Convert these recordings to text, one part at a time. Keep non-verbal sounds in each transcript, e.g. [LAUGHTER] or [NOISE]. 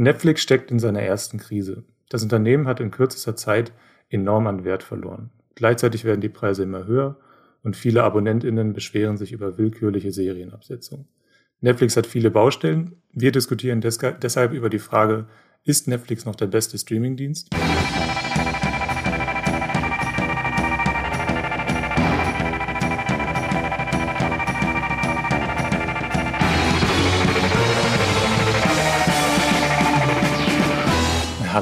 Netflix steckt in seiner ersten Krise. Das Unternehmen hat in kürzester Zeit enorm an Wert verloren. Gleichzeitig werden die Preise immer höher und viele AbonnentInnen beschweren sich über willkürliche Serienabsetzung. Netflix hat viele Baustellen. Wir diskutieren deshalb über die Frage, ist Netflix noch der beste Streamingdienst?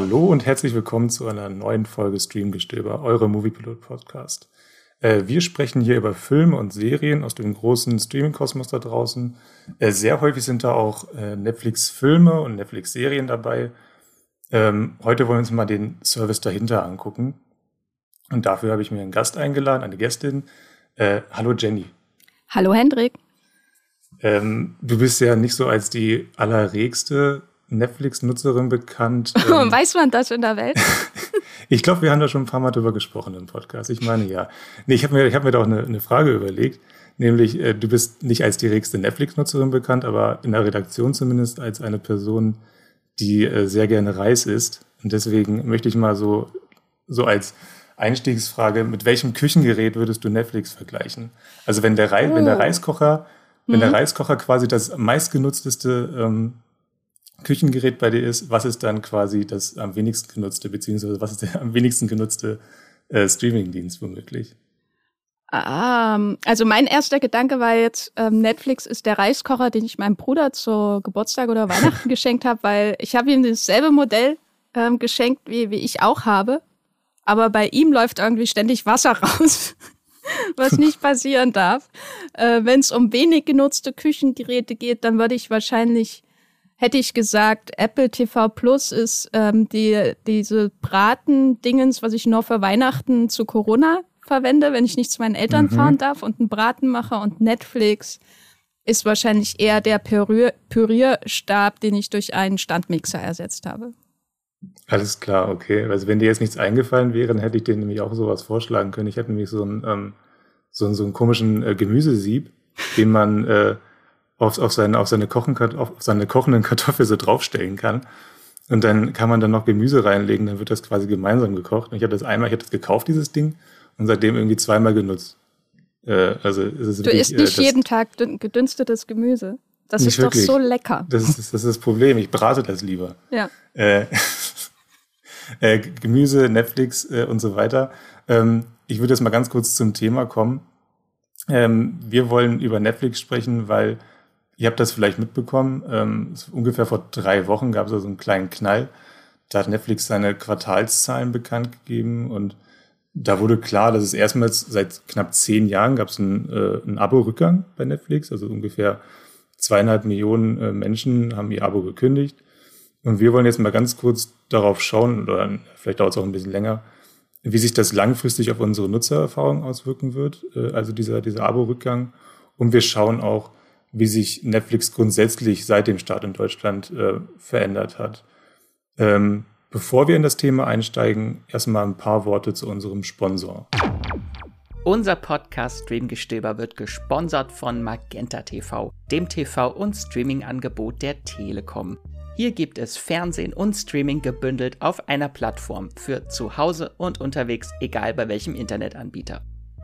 Hallo und herzlich willkommen zu einer neuen Folge Streamgestöber, eure Moviepilot Podcast. Äh, wir sprechen hier über Filme und Serien aus dem großen Streaming-Kosmos da draußen. Äh, sehr häufig sind da auch äh, Netflix-Filme und Netflix-Serien dabei. Ähm, heute wollen wir uns mal den Service dahinter angucken. Und dafür habe ich mir einen Gast eingeladen, eine Gästin. Hallo Jenny. Hallo Hendrik. Ähm, du bist ja nicht so als die allerregste Netflix-Nutzerin bekannt. [LAUGHS] Ähm, Weiß man das in der Welt? [LAUGHS] ich glaube, wir haben da schon ein paar Mal drüber gesprochen im Podcast. Ich meine, ja. Nee, ich habe mir, ich hab mir da auch eine, eine Frage überlegt. Nämlich, äh, du bist nicht als die regste Netflix-Nutzerin bekannt, aber in der Redaktion zumindest als eine Person, die äh, sehr gerne Reis isst. Und deswegen möchte ich mal so, so als Einstiegsfrage, mit welchem Küchengerät würdest du Netflix vergleichen? Also wenn der, Reis, oh. wenn der oh. Reiskocher, wenn mhm. der Reiskocher quasi das meistgenutzteste ähm, Küchengerät bei dir ist, was ist dann quasi das am wenigsten genutzte, beziehungsweise was ist der am wenigsten genutzte äh, Streamingdienst womöglich? Um, also mein erster Gedanke war jetzt, ähm, Netflix ist der Reiskocher, den ich meinem Bruder zu Geburtstag oder Weihnachten [LAUGHS] geschenkt habe, weil ich habe ihm dasselbe Modell ähm, geschenkt, wie, wie ich auch habe. Aber bei ihm läuft irgendwie ständig Wasser [LAUGHS] raus, was nicht [LAUGHS] passieren darf. Äh, Wenn es um wenig genutzte Küchengeräte geht, dann würde ich wahrscheinlich hätte ich gesagt, Apple TV Plus ist ähm, die, diese Braten-Dingens, was ich nur für Weihnachten zu Corona verwende, wenn ich nicht zu meinen Eltern mhm. fahren darf und einen Braten mache und Netflix ist wahrscheinlich eher der Pürier Pürierstab, den ich durch einen Standmixer ersetzt habe. Alles klar, okay. Also wenn dir jetzt nichts eingefallen wäre, dann hätte ich dir nämlich auch sowas vorschlagen können. Ich hätte nämlich so einen, ähm, so, so einen komischen äh, Gemüsesieb, den man äh, auf, auf, seine, auf, seine Kochen, auf seine kochenden Kartoffeln so draufstellen kann. Und dann kann man dann noch Gemüse reinlegen, dann wird das quasi gemeinsam gekocht. Und ich habe das einmal, ich habe das gekauft, dieses Ding, und seitdem irgendwie zweimal genutzt. Äh, also ist es du wirklich, isst nicht äh, jeden Tag gedünstetes Gemüse. Das ist wirklich. doch so lecker. Das ist, das ist das Problem. Ich brate das lieber. Ja. Äh, [LAUGHS] äh, Gemüse, Netflix äh, und so weiter. Ähm, ich würde jetzt mal ganz kurz zum Thema kommen. Ähm, wir wollen über Netflix sprechen, weil Ihr habt das vielleicht mitbekommen. Ähm, ungefähr vor drei Wochen gab es also einen kleinen Knall. Da hat Netflix seine Quartalszahlen bekannt gegeben und da wurde klar, dass es erstmals seit knapp zehn Jahren gab es einen, äh, einen Abo-Rückgang bei Netflix. Also ungefähr zweieinhalb Millionen äh, Menschen haben ihr Abo gekündigt. Und wir wollen jetzt mal ganz kurz darauf schauen, oder vielleicht dauert es auch ein bisschen länger, wie sich das langfristig auf unsere Nutzererfahrung auswirken wird, äh, also dieser, dieser Abo-Rückgang. Und wir schauen auch, wie sich Netflix grundsätzlich seit dem Start in Deutschland äh, verändert hat. Ähm, bevor wir in das Thema einsteigen, erstmal ein paar Worte zu unserem Sponsor. Unser Podcast Streamgestöber wird gesponsert von Magenta TV, dem TV- und Streaming-Angebot der Telekom. Hier gibt es Fernsehen und Streaming gebündelt auf einer Plattform für zu Hause und unterwegs, egal bei welchem Internetanbieter.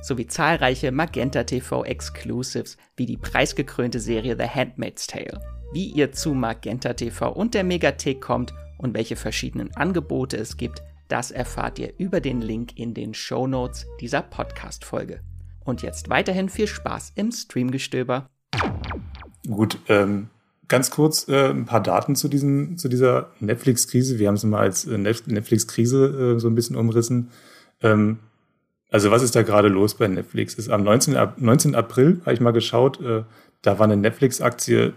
sowie zahlreiche Magenta TV Exclusives wie die preisgekrönte Serie The Handmaid's Tale. Wie ihr zu Magenta TV und der Megathek kommt und welche verschiedenen Angebote es gibt, das erfahrt ihr über den Link in den Show Notes dieser Podcast-Folge. Und jetzt weiterhin viel Spaß im Streamgestöber. Gut, ähm, ganz kurz äh, ein paar Daten zu, diesem, zu dieser Netflix-Krise. Wir haben es mal als äh, Netflix-Krise äh, so ein bisschen umrissen. Ähm, also was ist da gerade los bei Netflix? Ist am 19. Ab 19. April habe ich mal geschaut, äh, da war eine Netflix-Aktie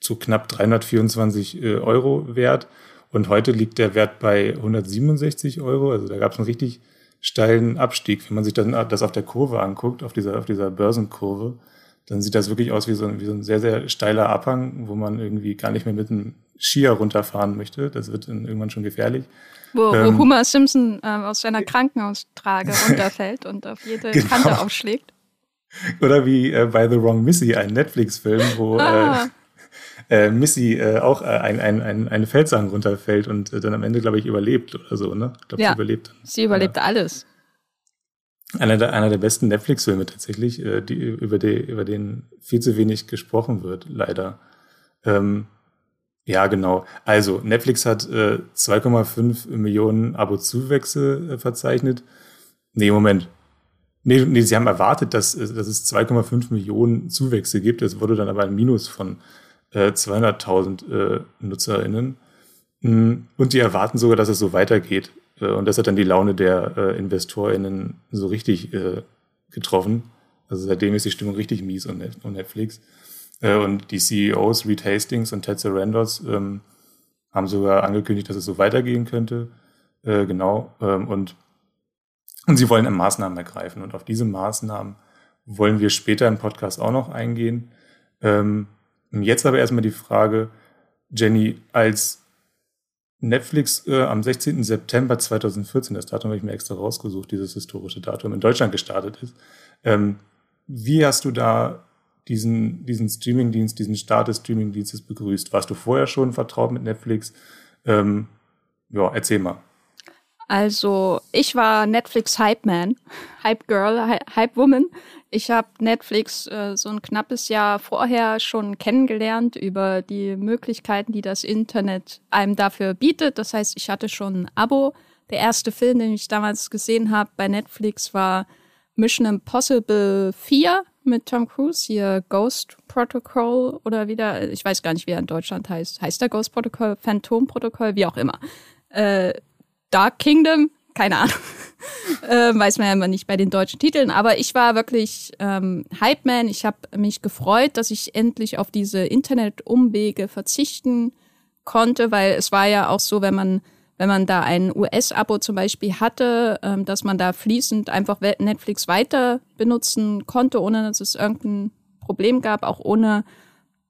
zu knapp 324 äh, Euro wert und heute liegt der Wert bei 167 Euro. Also da gab es einen richtig steilen Abstieg. Wenn man sich dann das auf der Kurve anguckt, auf dieser, auf dieser Börsenkurve, dann sieht das wirklich aus wie so, ein, wie so ein sehr, sehr steiler Abhang, wo man irgendwie gar nicht mehr mit einem Skier runterfahren möchte. Das wird dann irgendwann schon gefährlich. Wo, ähm, wo Homer Simpson äh, aus seiner Krankenhaustrage runterfällt und auf jede [LAUGHS] genau. Kante aufschlägt. Oder wie äh, bei The Wrong Missy, ein Netflix-Film, wo ah. äh, [LAUGHS] äh, Missy äh, auch äh, ein, ein, ein, eine Felshang runterfällt und äh, dann am Ende, glaube ich, überlebt oder so, ne? Ich glaube, ja, sie überlebt. Sie überlebt ja. alles. Einer der, einer der besten Netflix-Filme tatsächlich, äh, die, über, die, über den viel zu wenig gesprochen wird, leider. Ähm, ja, genau. Also, Netflix hat äh, 2,5 Millionen Abo-Zuwächse äh, verzeichnet. Nee, Moment. Nee, nee, sie haben erwartet, dass, äh, dass es 2,5 Millionen Zuwächse gibt. Es wurde dann aber ein Minus von äh, 200.000 äh, NutzerInnen. Mm, und die erwarten sogar, dass es so weitergeht. Äh, und das hat dann die Laune der äh, InvestorInnen so richtig äh, getroffen. Also seitdem ist die Stimmung richtig mies um Netflix. Äh, und die CEOs Reed Hastings und Ted Sarandos ähm, haben sogar angekündigt, dass es so weitergehen könnte. Äh, genau. Ähm, und, und sie wollen Maßnahmen ergreifen. Und auf diese Maßnahmen wollen wir später im Podcast auch noch eingehen. Ähm, jetzt aber erstmal die Frage, Jenny, als Netflix äh, am 16. September 2014, das Datum habe ich mir extra rausgesucht, dieses historische Datum, in Deutschland gestartet ist. Ähm, wie hast du da diesen, diesen Streamingdienst, diesen Start des Streamingdienstes begrüßt? Warst du vorher schon vertraut mit Netflix? Ähm, ja, erzähl mal. Also, ich war Netflix Hype Man, Hype Girl, Hype Woman. Ich habe Netflix äh, so ein knappes Jahr vorher schon kennengelernt über die Möglichkeiten, die das Internet einem dafür bietet. Das heißt, ich hatte schon ein Abo. Der erste Film, den ich damals gesehen habe bei Netflix, war Mission Impossible 4 mit Tom Cruise, hier Ghost Protocol oder wieder, ich weiß gar nicht, wie er in Deutschland heißt. Heißt der Ghost Protocol, Phantom Protocol, wie auch immer. Äh, Dark Kingdom, keine Ahnung. [LAUGHS] äh, weiß man ja immer nicht bei den deutschen Titeln. Aber ich war wirklich ähm, Hype-Man. Ich habe mich gefreut, dass ich endlich auf diese Internet-Umwege verzichten konnte, weil es war ja auch so, wenn man wenn man da ein US-Abo zum Beispiel hatte, ähm, dass man da fließend einfach Netflix weiter benutzen konnte, ohne dass es irgendein Problem gab, auch ohne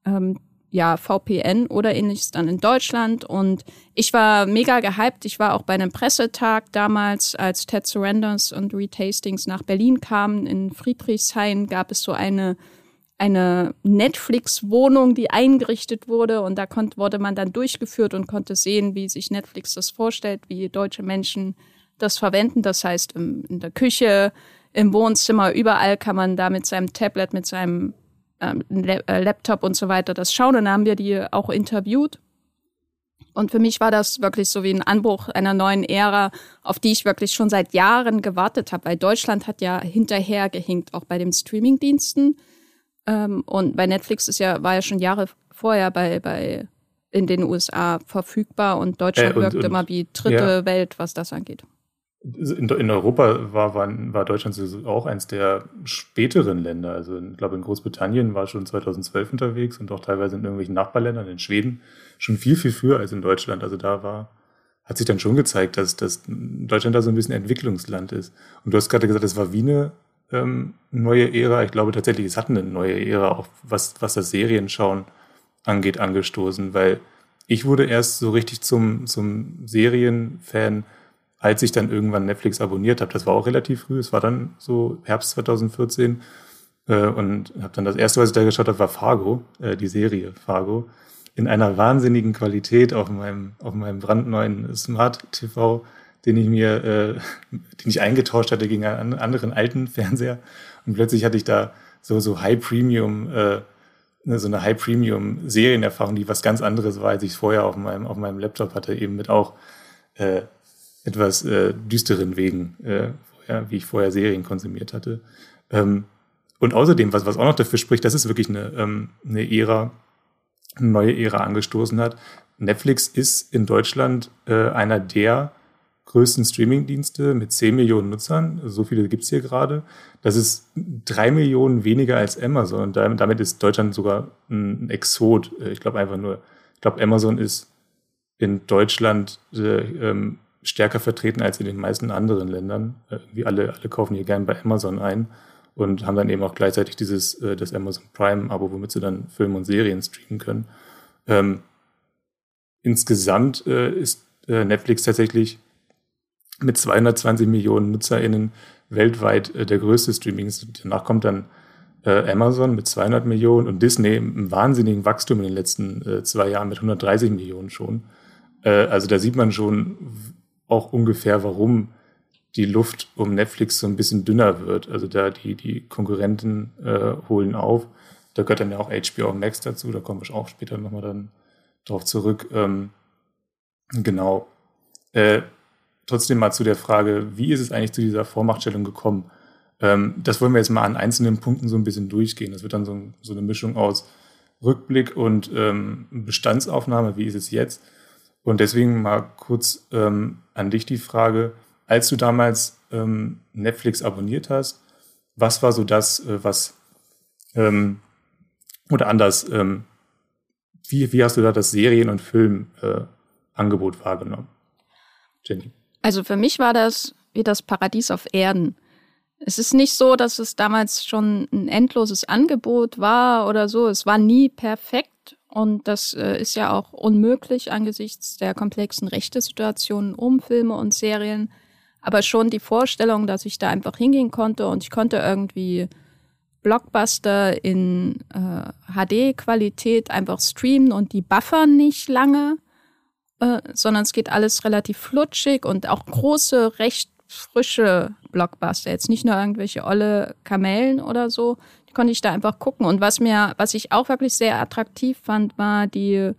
ähm, ja, VPN oder ähnliches dann in Deutschland. Und ich war mega gehypt. Ich war auch bei einem Pressetag damals, als Ted Surrenders und Retastings nach Berlin kamen. In Friedrichshain gab es so eine, eine Netflix-Wohnung, die eingerichtet wurde. Und da konnte, wurde man dann durchgeführt und konnte sehen, wie sich Netflix das vorstellt, wie deutsche Menschen das verwenden. Das heißt, im, in der Küche, im Wohnzimmer, überall kann man da mit seinem Tablet, mit seinem ähm, äh, Laptop und so weiter das schauen. Und dann haben wir die auch interviewt. Und für mich war das wirklich so wie ein Anbruch einer neuen Ära, auf die ich wirklich schon seit Jahren gewartet habe, weil Deutschland hat ja hinterhergehinkt, auch bei den Streamingdiensten. Ähm, und bei Netflix ist ja, war ja schon Jahre vorher bei, bei in den USA verfügbar und Deutschland äh, und, wirkt und, immer wie dritte ja. Welt, was das angeht. In, in Europa war, war, war Deutschland auch eins der späteren Länder. Also ich glaube, in Großbritannien war schon 2012 unterwegs und auch teilweise in irgendwelchen Nachbarländern, in Schweden, schon viel, viel früher als in Deutschland. Also da war, hat sich dann schon gezeigt, dass, dass Deutschland da so ein bisschen Entwicklungsland ist. Und du hast gerade gesagt, es war wie eine ähm, neue Ära. Ich glaube tatsächlich, es hat eine neue Ära, auch was, was das Serienschauen angeht, angestoßen, weil ich wurde erst so richtig zum, zum Serienfan, als ich dann irgendwann Netflix abonniert habe. Das war auch relativ früh, es war dann so Herbst 2014. Äh, und habe dann das erste, was ich da geschaut habe, war Fargo, äh, die Serie Fargo, in einer wahnsinnigen Qualität auf meinem, auf meinem brandneuen Smart TV, den ich mir, äh, den ich eingetauscht hatte gegen einen anderen alten Fernseher. Und plötzlich hatte ich da so, so High Premium, äh, ne, so eine High Premium Serienerfahrung, die was ganz anderes war, als ich vorher auf meinem, auf meinem Laptop hatte, eben mit auch äh, etwas äh, düsteren Wegen, äh, ja, wie ich vorher Serien konsumiert hatte. Ähm, und außerdem, was, was auch noch dafür spricht, dass es wirklich eine, ähm, eine Ära, eine neue Ära angestoßen hat. Netflix ist in Deutschland äh, einer der größten Streamingdienste mit 10 Millionen Nutzern. So viele gibt's hier gerade. Das ist drei Millionen weniger als Amazon. Und damit ist Deutschland sogar ein Exot. Äh, ich glaube einfach nur, ich glaube, Amazon ist in Deutschland äh, ähm, stärker vertreten als in den meisten anderen Ländern. Äh, alle, alle kaufen hier gern bei Amazon ein und haben dann eben auch gleichzeitig dieses, äh, das Amazon Prime-Abo, womit sie dann Filme und Serien streamen können. Ähm, insgesamt äh, ist äh, Netflix tatsächlich mit 220 Millionen NutzerInnen weltweit äh, der größte Streaming. Danach kommt dann äh, Amazon mit 200 Millionen und Disney im wahnsinnigen Wachstum in den letzten äh, zwei Jahren mit 130 Millionen schon. Äh, also da sieht man schon auch ungefähr, warum die Luft um Netflix so ein bisschen dünner wird. Also da die, die Konkurrenten äh, holen auf. Da gehört dann ja auch HBO Max dazu, da kommen wir auch später nochmal dann drauf zurück. Ähm, genau. Äh, trotzdem mal zu der Frage, wie ist es eigentlich zu dieser Vormachtstellung gekommen? Ähm, das wollen wir jetzt mal an einzelnen Punkten so ein bisschen durchgehen. Das wird dann so, so eine Mischung aus Rückblick und ähm, Bestandsaufnahme, wie ist es jetzt? Und deswegen mal kurz ähm, an dich die Frage, als du damals ähm, Netflix abonniert hast, was war so das, äh, was ähm, oder anders, ähm, wie, wie hast du da das Serien- und Filmangebot äh, wahrgenommen? Jenny. Also für mich war das wie das Paradies auf Erden. Es ist nicht so, dass es damals schon ein endloses Angebot war oder so. Es war nie perfekt und das äh, ist ja auch unmöglich angesichts der komplexen Rechtesituationen um Filme und Serien. Aber schon die Vorstellung, dass ich da einfach hingehen konnte und ich konnte irgendwie Blockbuster in äh, HD-Qualität einfach streamen und die buffern nicht lange, äh, sondern es geht alles relativ flutschig und auch große, recht frische Blockbuster. Jetzt nicht nur irgendwelche olle Kamellen oder so. Die konnte ich da einfach gucken. Und was mir, was ich auch wirklich sehr attraktiv fand, war die,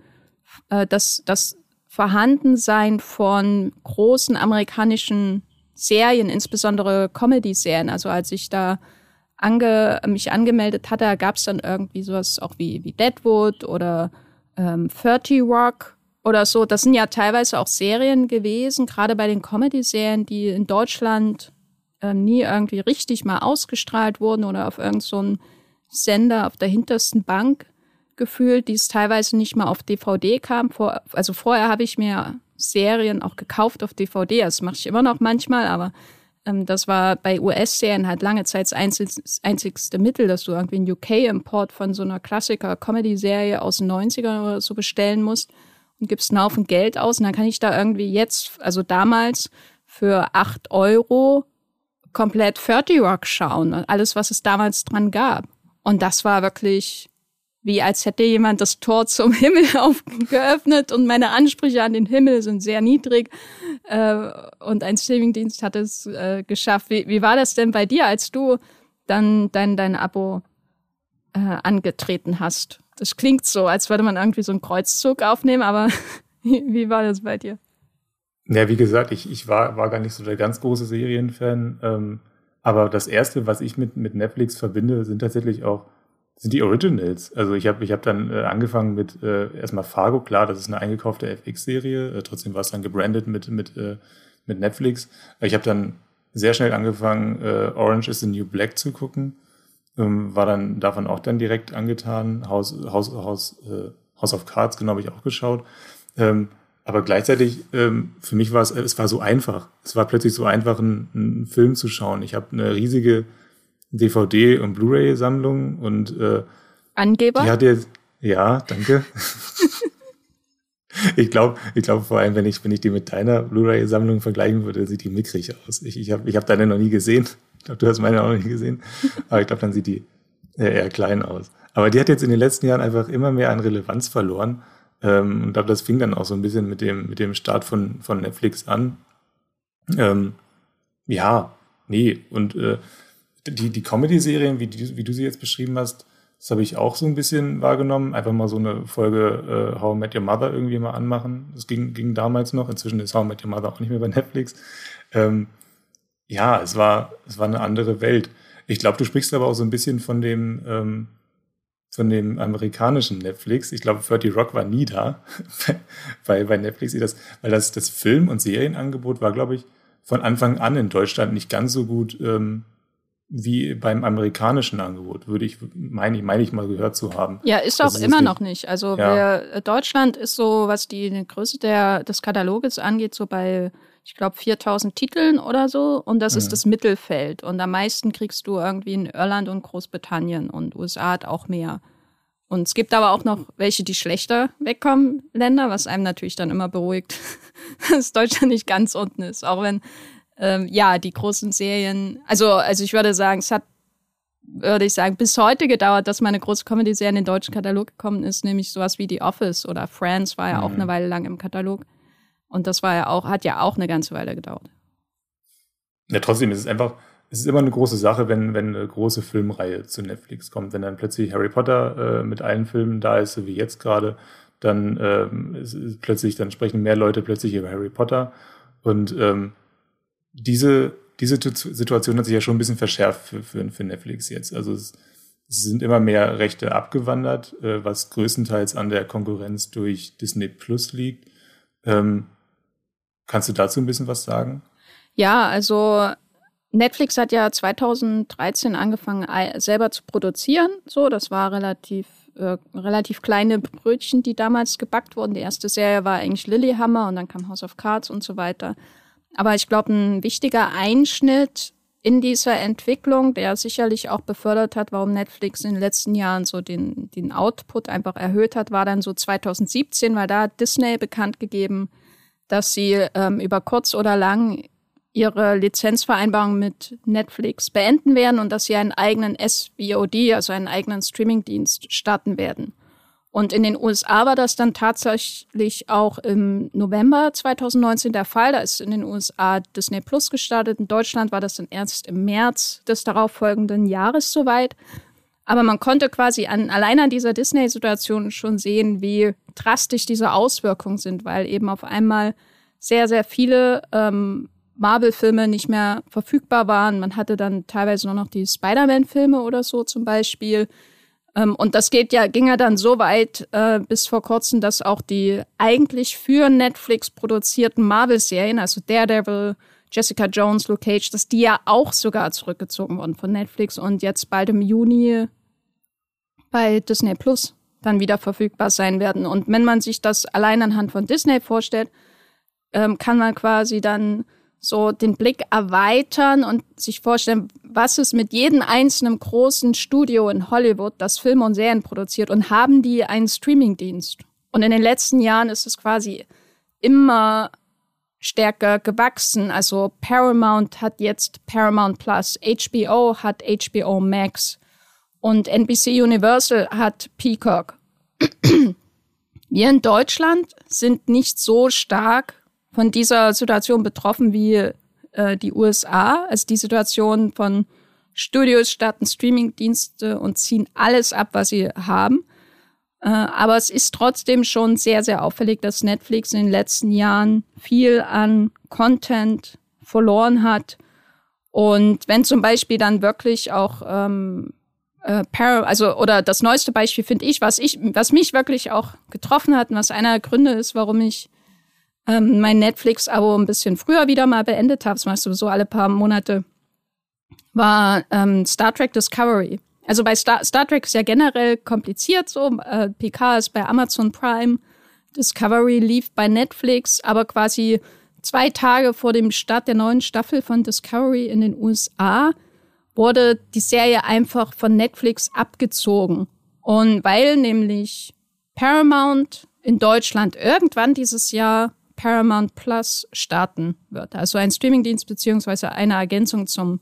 äh, das, das Vorhandensein von großen amerikanischen Serien, insbesondere Comedy-Serien. Also als ich da ange, mich angemeldet hatte, gab es dann irgendwie sowas auch wie, wie Deadwood oder ähm, 30 Rock oder so. Das sind ja teilweise auch Serien gewesen, gerade bei den Comedy-Serien, die in Deutschland ähm, nie irgendwie richtig mal ausgestrahlt wurden oder auf irgendeinem so Sender auf der hintersten Bank gefühlt, die es teilweise nicht mal auf DVD kam. Vor, also vorher habe ich mir Serien auch gekauft auf DVD. Das mache ich immer noch manchmal, aber ähm, das war bei US-Serien halt lange Zeit das einzig, einzigste Mittel, dass du irgendwie einen UK-Import von so einer Klassiker-Comedy-Serie aus den 90ern oder so bestellen musst und gibst einen Haufen Geld aus. Und dann kann ich da irgendwie jetzt, also damals für acht Euro komplett 30 Rock schauen. Alles, was es damals dran gab. Und das war wirklich wie als hätte jemand das Tor zum [LAUGHS] Himmel geöffnet und meine Ansprüche an den Himmel sind sehr niedrig. Äh, und ein Streamingdienst hat es äh, geschafft. Wie, wie war das denn bei dir, als du dann dein, dein Abo äh, angetreten hast? Das klingt so, als würde man irgendwie so einen Kreuzzug aufnehmen, aber [LAUGHS] wie war das bei dir? Ja, wie gesagt, ich, ich war, war gar nicht so der ganz große Serienfan. Ähm, aber das Erste, was ich mit, mit Netflix verbinde, sind tatsächlich auch sind die Originals. Also ich habe ich hab dann äh, angefangen mit äh, erstmal Fargo, klar, das ist eine eingekaufte FX-Serie, äh, trotzdem war es dann gebrandet mit, mit, äh, mit Netflix. Ich habe dann sehr schnell angefangen, äh, Orange is the New Black zu gucken. Ähm, war dann davon auch dann direkt angetan. House, House, House, äh, House of Cards, genau, habe ich auch geschaut. Ähm, aber gleichzeitig, ähm, für mich war es, es war so einfach. Es war plötzlich so einfach, einen, einen Film zu schauen. Ich habe eine riesige DVD- und Blu-ray-Sammlung und äh, Angeber? Die hat jetzt, ja, danke. [LAUGHS] ich glaube, ich glaube vor allem, wenn ich, wenn ich die mit deiner Blu-ray-Sammlung vergleichen würde, sieht die mickrig aus. Ich, ich habe ich hab deine noch nie gesehen. Ich glaube, du hast meine auch noch nie gesehen. Aber ich glaube, dann sieht die eher klein aus. Aber die hat jetzt in den letzten Jahren einfach immer mehr an Relevanz verloren. Ähm, und glaube, das fing dann auch so ein bisschen mit dem, mit dem Start von, von Netflix an. Ähm, ja, nee. Und äh, die, die Comedy-Serien, wie, wie du sie jetzt beschrieben hast, das habe ich auch so ein bisschen wahrgenommen. Einfach mal so eine Folge äh, How I Met Your Mother irgendwie mal anmachen. Das ging, ging damals noch. Inzwischen ist How I Met Your Mother auch nicht mehr bei Netflix. Ähm, ja, es war, es war eine andere Welt. Ich glaube, du sprichst aber auch so ein bisschen von dem, ähm, von dem amerikanischen Netflix. Ich glaube, 30 Rock war nie da, [LAUGHS] weil bei Netflix das, weil das, das Film- und Serienangebot war, glaube ich, von Anfang an in Deutschland nicht ganz so gut ähm, wie beim amerikanischen Angebot, würde ich, meine ich, meine ich mal gehört zu haben. Ja, ist auch immer noch nicht. Also ja. wir, Deutschland ist so, was die Größe der, des Kataloges angeht, so bei ich glaube, 4000 Titeln oder so. Und das mhm. ist das Mittelfeld. Und am meisten kriegst du irgendwie in Irland und Großbritannien. Und USA hat auch mehr. Und es gibt aber auch noch welche, die schlechter wegkommen, Länder, was einem natürlich dann immer beruhigt, [LAUGHS] dass Deutschland nicht ganz unten ist. Auch wenn, ähm, ja, die großen Serien, also, also ich würde sagen, es hat, würde ich sagen, bis heute gedauert, dass meine große Comedy-Serie in den deutschen Katalog gekommen ist, nämlich sowas wie The Office oder Friends war ja mhm. auch eine Weile lang im Katalog. Und das war ja auch, hat ja auch eine ganze Weile gedauert. Ja, trotzdem ist es einfach, es ist immer eine große Sache, wenn, wenn eine große Filmreihe zu Netflix kommt. Wenn dann plötzlich Harry Potter äh, mit allen Filmen da ist, so wie jetzt gerade, dann ähm, ist, ist plötzlich, dann sprechen mehr Leute plötzlich über Harry Potter. Und ähm, diese, diese Situation hat sich ja schon ein bisschen verschärft für, für, für Netflix jetzt. Also es, es sind immer mehr Rechte abgewandert, äh, was größtenteils an der Konkurrenz durch Disney Plus liegt. Ähm, kannst du dazu ein bisschen was sagen? Ja, also Netflix hat ja 2013 angefangen, selber zu produzieren. So, das war relativ, äh, relativ kleine Brötchen, die damals gebackt wurden. Die erste Serie war eigentlich Lilyhammer und dann kam House of Cards und so weiter. Aber ich glaube, ein wichtiger Einschnitt in dieser Entwicklung, der sicherlich auch befördert hat, warum Netflix in den letzten Jahren so den, den Output einfach erhöht hat, war dann so 2017, weil da hat Disney bekannt gegeben, dass sie ähm, über kurz oder lang ihre Lizenzvereinbarung mit Netflix beenden werden und dass sie einen eigenen SVOD, also einen eigenen Streamingdienst starten werden. Und in den USA war das dann tatsächlich auch im November 2019 der Fall. Da ist in den USA Disney Plus gestartet. In Deutschland war das dann erst im März des darauffolgenden Jahres soweit. Aber man konnte quasi an, allein an dieser Disney-Situation schon sehen, wie drastisch diese Auswirkungen sind, weil eben auf einmal sehr, sehr viele ähm, Marvel-Filme nicht mehr verfügbar waren. Man hatte dann teilweise nur noch die Spider-Man-Filme oder so zum Beispiel. Ähm, und das geht ja, ging ja dann so weit äh, bis vor kurzem, dass auch die eigentlich für Netflix produzierten Marvel-Serien, also Daredevil, Jessica Jones, Luke Cage, dass die ja auch sogar zurückgezogen wurden von Netflix und jetzt bald im Juni bei Disney Plus dann wieder verfügbar sein werden. Und wenn man sich das allein anhand von Disney vorstellt, ähm, kann man quasi dann so den Blick erweitern und sich vorstellen, was ist mit jedem einzelnen großen Studio in Hollywood, das Filme und Serien produziert und haben die einen Streamingdienst. Und in den letzten Jahren ist es quasi immer stärker gewachsen. Also Paramount hat jetzt Paramount Plus, HBO hat HBO Max und NBC Universal hat Peacock. [CLEARS THROAT] Wir in Deutschland sind nicht so stark von dieser Situation betroffen wie äh, die USA. Also die Situation von Studios starten Streamingdienste und ziehen alles ab, was sie haben. Äh, aber es ist trotzdem schon sehr, sehr auffällig, dass Netflix in den letzten Jahren viel an Content verloren hat. Und wenn zum Beispiel dann wirklich auch ähm, äh, also oder das neueste Beispiel finde ich, was ich, was mich wirklich auch getroffen hat und was einer der Gründe ist, warum ich ähm, mein Netflix-Abo ein bisschen früher wieder mal beendet habe, das machst du so alle paar Monate, war ähm, Star Trek Discovery. Also bei Star, Star Trek ist ja generell kompliziert so. Äh, PK ist bei Amazon Prime, Discovery lief bei Netflix, aber quasi zwei Tage vor dem Start der neuen Staffel von Discovery in den USA wurde die Serie einfach von Netflix abgezogen. Und weil nämlich Paramount in Deutschland irgendwann dieses Jahr Paramount Plus starten wird. Also ein Streamingdienst beziehungsweise eine Ergänzung zum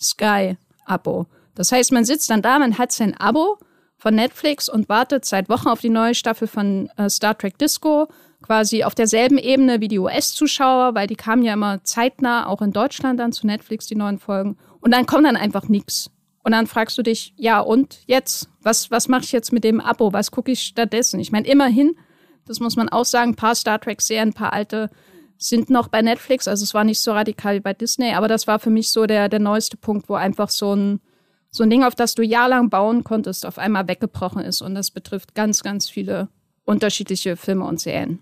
Sky-Abo. Das heißt, man sitzt dann da, man hat sein Abo von Netflix und wartet seit Wochen auf die neue Staffel von äh, Star Trek Disco, quasi auf derselben Ebene wie die US-Zuschauer, weil die kamen ja immer zeitnah auch in Deutschland dann zu Netflix, die neuen Folgen. Und dann kommt dann einfach nichts. Und dann fragst du dich, ja und jetzt? Was, was mache ich jetzt mit dem Abo? Was gucke ich stattdessen? Ich meine, immerhin das muss man auch sagen. Ein paar Star Trek-Serien, ein paar alte sind noch bei Netflix. Also es war nicht so radikal wie bei Disney, aber das war für mich so der, der neueste Punkt, wo einfach so ein, so ein Ding, auf das du jahrelang bauen konntest, auf einmal weggebrochen ist. Und das betrifft ganz, ganz viele unterschiedliche Filme und Serien.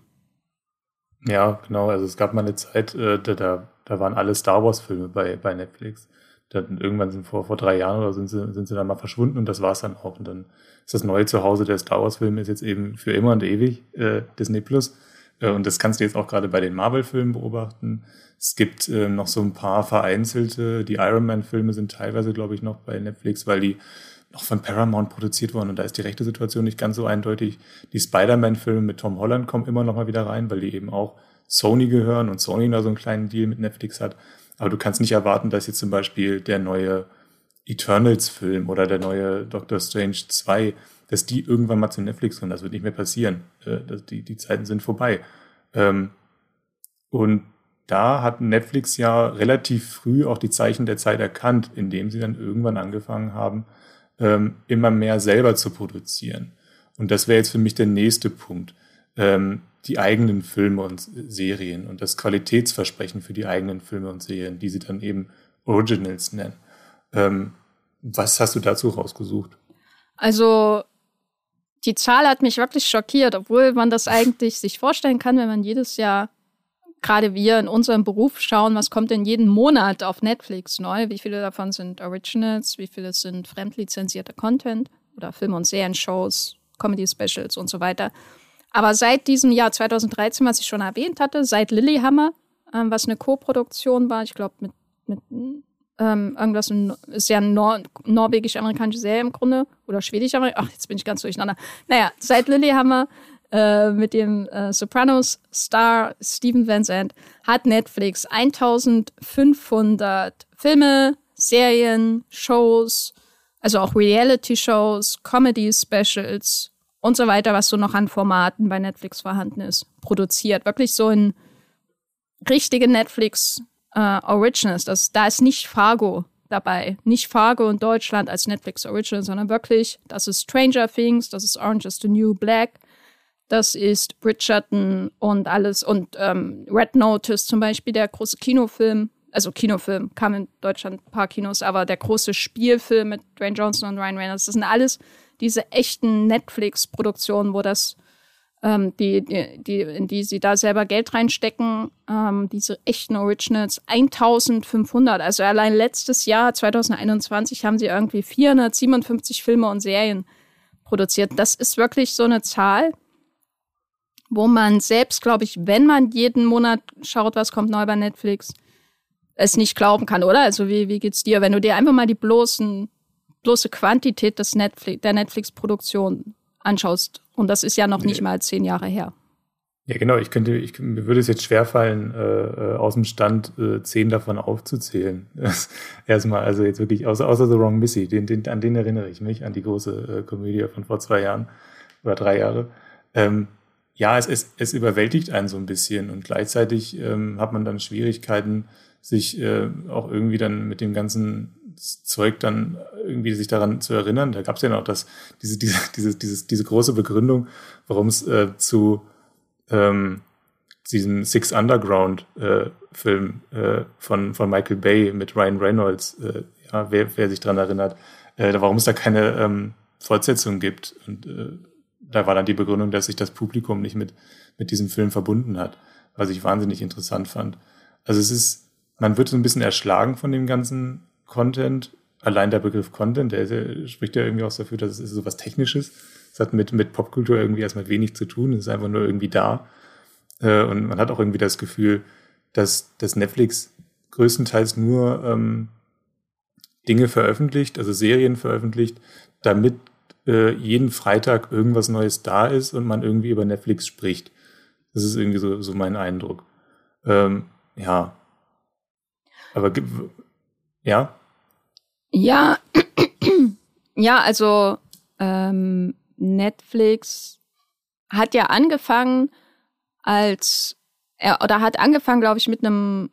Ja, genau. Also es gab mal eine Zeit, äh, da, da waren alle Star Wars-Filme bei, bei Netflix. Dann irgendwann sind vor, vor drei Jahren oder sind sie, sind sie dann mal verschwunden und das war es dann auch. Und dann ist das neue Zuhause der Star Wars-Filme jetzt eben für immer und ewig äh, Disney Plus. Äh, und das kannst du jetzt auch gerade bei den Marvel-Filmen beobachten. Es gibt äh, noch so ein paar vereinzelte, die Iron Man-Filme sind teilweise, glaube ich, noch bei Netflix, weil die noch von Paramount produziert wurden und da ist die rechte Situation nicht ganz so eindeutig. Die Spider-Man-Filme mit Tom Holland kommen immer noch mal wieder rein, weil die eben auch Sony gehören und Sony da so einen kleinen Deal mit Netflix hat. Aber du kannst nicht erwarten, dass jetzt zum Beispiel der neue Eternals-Film oder der neue Doctor Strange 2, dass die irgendwann mal zu Netflix kommen. Das wird nicht mehr passieren. Äh, die, die Zeiten sind vorbei. Ähm, und da hat Netflix ja relativ früh auch die Zeichen der Zeit erkannt, indem sie dann irgendwann angefangen haben, ähm, immer mehr selber zu produzieren. Und das wäre jetzt für mich der nächste Punkt. Ähm, die eigenen Filme und Serien und das Qualitätsversprechen für die eigenen Filme und Serien, die sie dann eben Originals nennen. Ähm, was hast du dazu rausgesucht? Also die Zahl hat mich wirklich schockiert, obwohl man das eigentlich sich vorstellen kann, wenn man jedes Jahr gerade wir in unserem Beruf schauen, was kommt denn jeden Monat auf Netflix neu, wie viele davon sind Originals, wie viele sind fremdlizenzierter Content oder Filme und Serien-Shows, Comedy-Specials und so weiter. Aber seit diesem Jahr 2013, was ich schon erwähnt hatte, seit Lilyhammer, ähm, was eine Co-Produktion war, ich glaube mit, mit ähm, irgendwas ist ja eine Nor norwegisch-amerikanische Serie im Grunde oder schwedisch-amerikanisch, ach, jetzt bin ich ganz durcheinander. Naja, seit Lilyhammer äh, mit dem äh, Sopranos-Star Steven Van Zandt hat Netflix 1500 Filme, Serien, Shows, also auch Reality-Shows, Comedy-Specials und so weiter, was so noch an Formaten bei Netflix vorhanden ist, produziert. Wirklich so ein richtige Netflix äh, Originals. Das, da ist nicht Fargo dabei. Nicht Fargo in Deutschland als Netflix Original, sondern wirklich, das ist Stranger Things, das ist Orange is the New Black, das ist Bridgerton und alles und ähm, Red Notice zum Beispiel, der große Kinofilm, also Kinofilm, kam in Deutschland ein paar Kinos, aber der große Spielfilm mit Dwayne Johnson und Ryan Reynolds, das sind alles diese echten Netflix-Produktionen, wo das, ähm, die, die, die, in die sie da selber Geld reinstecken, ähm, diese echten Originals, 1500. Also allein letztes Jahr, 2021, haben sie irgendwie 457 Filme und Serien produziert. Das ist wirklich so eine Zahl, wo man selbst, glaube ich, wenn man jeden Monat schaut, was kommt neu bei Netflix, es nicht glauben kann, oder? Also wie, wie geht's dir, wenn du dir einfach mal die bloßen, bloße Quantität des Netflix, der Netflix-Produktion anschaust? Und das ist ja noch nicht mal zehn Jahre her. Ja, genau. Ich könnte, ich, mir würde es jetzt schwerfallen, äh, äh, aus dem Stand äh, zehn davon aufzuzählen. [LAUGHS] Erstmal, also jetzt wirklich, außer, außer The Wrong Missy, den, den, an den erinnere ich mich, an die große äh, Komödie von vor zwei Jahren oder drei Jahre. Ähm, ja, es, es, es überwältigt einen so ein bisschen und gleichzeitig ähm, hat man dann Schwierigkeiten, sich äh, auch irgendwie dann mit dem ganzen Zeug dann irgendwie sich daran zu erinnern. Da gab es ja noch das, diese, diese, diese, diese, diese große Begründung, warum es äh, zu ähm, diesem Six Underground äh, Film äh, von, von Michael Bay mit Ryan Reynolds, äh, ja, wer, wer sich daran erinnert, äh, warum es da keine ähm, Fortsetzung gibt. Und äh, da war dann die Begründung, dass sich das Publikum nicht mit, mit diesem Film verbunden hat, was ich wahnsinnig interessant fand. Also es ist, man wird so ein bisschen erschlagen von dem ganzen Content. Allein der Begriff Content, der, der spricht ja irgendwie auch dafür, dass es so was Technisches. Es hat mit, mit Popkultur irgendwie erstmal wenig zu tun. Es ist einfach nur irgendwie da. Äh, und man hat auch irgendwie das Gefühl, dass, dass Netflix größtenteils nur ähm, Dinge veröffentlicht, also Serien veröffentlicht, damit äh, jeden Freitag irgendwas Neues da ist und man irgendwie über Netflix spricht. Das ist irgendwie so, so mein Eindruck. Ähm, ja. Aber ja. Ja, [CLEARS THROAT] ja, also ähm, Netflix hat ja angefangen als er oder hat angefangen, glaube ich, mit einem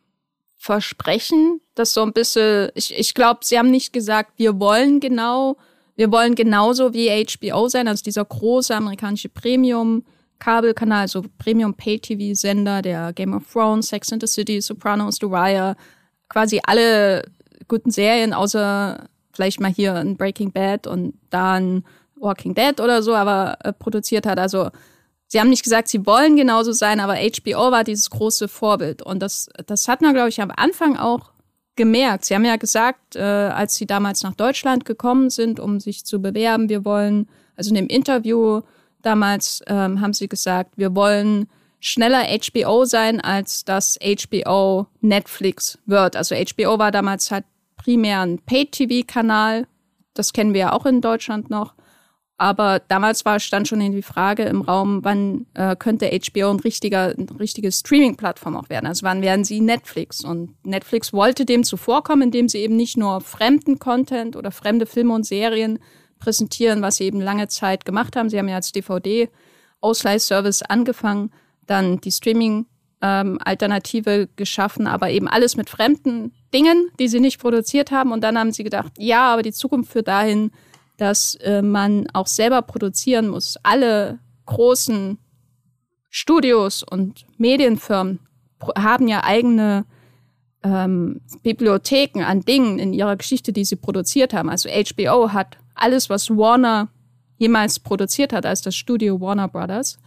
Versprechen, das so ein bisschen, ich, ich glaube, sie haben nicht gesagt, wir wollen genau wir wollen genauso wie HBO sein, also dieser große amerikanische Premium Kabelkanal, also Premium Pay TV Sender, der Game of Thrones, Sex and the City, Sopranos, The Wire, quasi alle guten Serien, außer vielleicht mal hier ein Breaking Bad und dann Walking Dead oder so, aber äh, produziert hat. Also sie haben nicht gesagt, sie wollen genauso sein, aber HBO war dieses große Vorbild. Und das, das hat man, glaube ich, am Anfang auch gemerkt. Sie haben ja gesagt, äh, als Sie damals nach Deutschland gekommen sind, um sich zu bewerben, wir wollen, also in dem Interview damals ähm, haben Sie gesagt, wir wollen schneller HBO sein, als das HBO Netflix wird. Also HBO war damals halt primär ein Pay-TV-Kanal. Das kennen wir ja auch in Deutschland noch. Aber damals war, stand schon in die Frage im Raum, wann äh, könnte HBO ein richtiger, eine richtige Streaming-Plattform auch werden? Also wann werden sie Netflix? Und Netflix wollte dem zuvorkommen, indem sie eben nicht nur fremden Content oder fremde Filme und Serien präsentieren, was sie eben lange Zeit gemacht haben. Sie haben ja als DVD-Ausleihservice angefangen, dann die Streaming-Alternative ähm, geschaffen, aber eben alles mit fremden Dingen, die sie nicht produziert haben. Und dann haben sie gedacht, ja, aber die Zukunft führt dahin, dass äh, man auch selber produzieren muss. Alle großen Studios und Medienfirmen haben ja eigene ähm, Bibliotheken an Dingen in ihrer Geschichte, die sie produziert haben. Also HBO hat alles, was Warner jemals produziert hat, als das Studio Warner Brothers.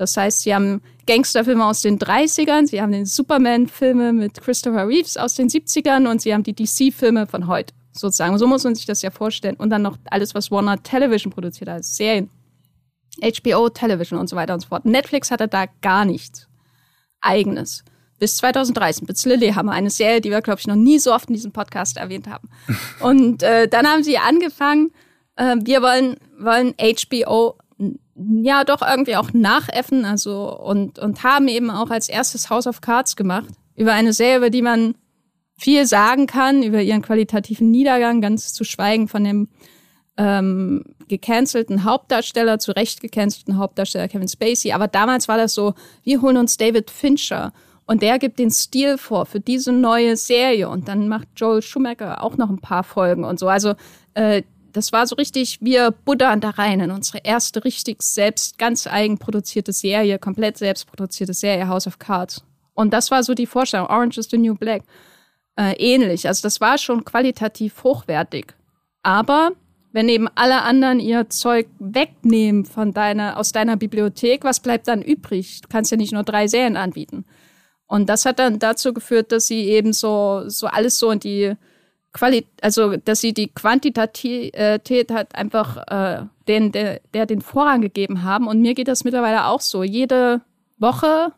Das heißt, sie haben Gangsterfilme aus den 30ern, sie haben den Superman-Filme mit Christopher Reeves aus den 70ern und sie haben die DC-Filme von heute sozusagen. So muss man sich das ja vorstellen. Und dann noch alles, was Warner Television produziert hat, Serien, HBO Television und so weiter und so fort. Netflix hatte da gar nichts eigenes. Bis 2013, bis Lillehammer, eine Serie, die wir, glaube ich, noch nie so oft in diesem Podcast erwähnt haben. [LAUGHS] und äh, dann haben sie angefangen, äh, wir wollen, wollen HBO ja doch irgendwie auch nachäffen, also und, und haben eben auch als erstes House of Cards gemacht. Über eine Serie, über die man viel sagen kann über ihren qualitativen Niedergang, ganz zu schweigen von dem ähm, gecancelten Hauptdarsteller, zu Recht gecancelten Hauptdarsteller Kevin Spacey. Aber damals war das so, wir holen uns David Fincher und der gibt den Stil vor für diese neue Serie und dann macht Joel Schumacher auch noch ein paar Folgen und so. Also äh, das war so richtig, wir buddern da rein in unsere erste richtig selbst, ganz eigen produzierte Serie, komplett selbst produzierte Serie, House of Cards. Und das war so die Vorstellung, Orange is the New Black äh, ähnlich. Also das war schon qualitativ hochwertig. Aber wenn eben alle anderen ihr Zeug wegnehmen von deiner, aus deiner Bibliothek, was bleibt dann übrig? Du kannst ja nicht nur drei Serien anbieten. Und das hat dann dazu geführt, dass sie eben so, so alles so in die Qualität, also dass sie die Quantität hat einfach äh, den, der, der den Vorrang gegeben haben. Und mir geht das mittlerweile auch so. Jede Woche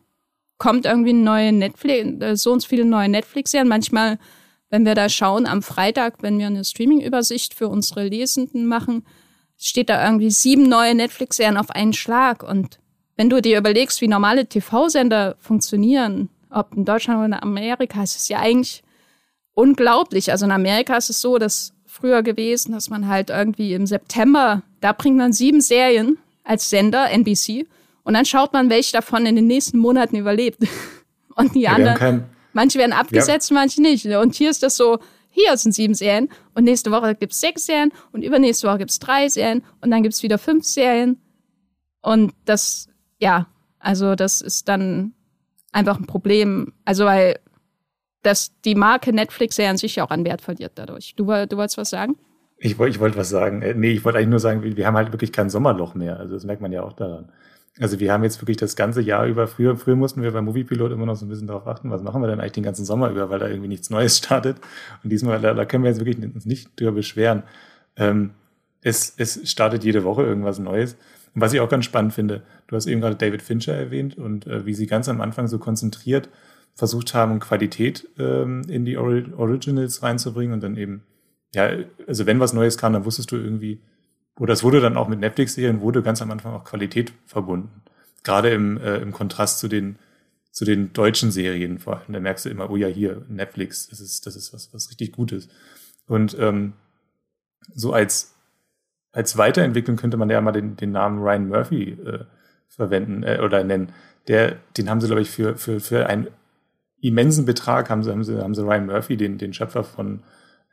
kommt irgendwie neue Netflix, äh, so und so viele neue Netflix-Serien. Manchmal, wenn wir da schauen, am Freitag, wenn wir eine Streaming-Übersicht für unsere Lesenden machen, steht da irgendwie sieben neue Netflix-Serien auf einen Schlag. Und wenn du dir überlegst, wie normale TV-Sender funktionieren, ob in Deutschland oder in Amerika, ist es ja eigentlich unglaublich. Also in Amerika ist es so, dass früher gewesen, dass man halt irgendwie im September, da bringt man sieben Serien als Sender, NBC, und dann schaut man, welche davon in den nächsten Monaten überlebt. [LAUGHS] Und die ja, anderen, manche werden abgesetzt, ja. manche nicht. Und hier ist das so, hier sind sieben Serien und nächste Woche gibt es sechs Serien und übernächste Woche gibt es drei Serien und dann gibt es wieder fünf Serien. Und das, ja, also das ist dann einfach ein Problem. Also weil das, die Marke Netflix sehr an sich auch an Wert verliert dadurch. Du, du wolltest was sagen? Ich wollte ich wollt was sagen. Äh, nee, ich wollte eigentlich nur sagen, wir haben halt wirklich kein Sommerloch mehr. Also das merkt man ja auch daran. Also wir haben jetzt wirklich das ganze Jahr über, früher, früher mussten wir beim Moviepilot immer noch so ein bisschen darauf achten, was machen wir denn eigentlich den ganzen Sommer über, weil da irgendwie nichts Neues [LAUGHS] startet. Und diesmal, da, da können wir jetzt wirklich uns nicht drüber beschweren. Ähm, es, es startet jede Woche irgendwas Neues. Und was ich auch ganz spannend finde, du hast eben gerade David Fincher erwähnt und äh, wie sie ganz am Anfang so konzentriert versucht haben, Qualität ähm, in die Ori Originals reinzubringen und dann eben, ja, also wenn was Neues kam, dann wusstest du irgendwie, oder es wurde dann auch mit Netflix-Serien, wurde ganz am Anfang auch Qualität verbunden. Gerade im, äh, im Kontrast zu den, zu den deutschen Serien vor allem. Da merkst du immer, oh ja, hier, Netflix, das ist, das ist was, was richtig Gutes. Und ähm, so als, als Weiterentwicklung könnte man ja mal den, den Namen Ryan Murphy äh, verwenden äh, oder nennen. Der, den haben sie, glaube ich, für, für, für einen immensen Betrag haben sie, haben sie, haben sie Ryan Murphy, den, den Schöpfer von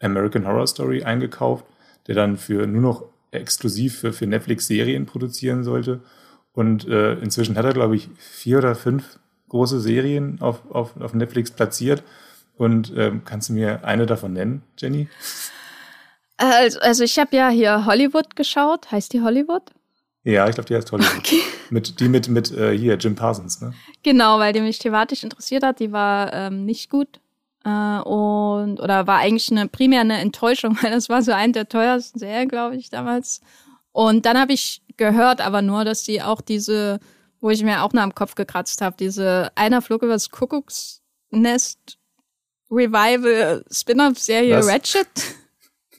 American Horror Story, eingekauft, der dann für nur noch exklusiv für, für Netflix Serien produzieren sollte. Und äh, inzwischen hat er, glaube ich, vier oder fünf große Serien auf, auf, auf Netflix platziert. Und ähm, kannst du mir eine davon nennen, Jenny? Also, also ich habe ja hier Hollywood geschaut. Heißt die Hollywood? Ja, ich glaube, die heißt Hollywood. Okay. Mit, die mit, mit äh, hier, Jim Parsons, ne? Genau, weil die mich thematisch interessiert hat. Die war ähm, nicht gut. Äh, und oder war eigentlich eine primär eine Enttäuschung, [LAUGHS] weil das war so eine der teuersten Serien, glaube ich, damals. Und dann habe ich gehört, aber nur, dass sie auch diese wo ich mir auch noch am Kopf gekratzt habe. Diese Einer flog übers Kuckucksnest Revival Spin-off-Serie Ratchet.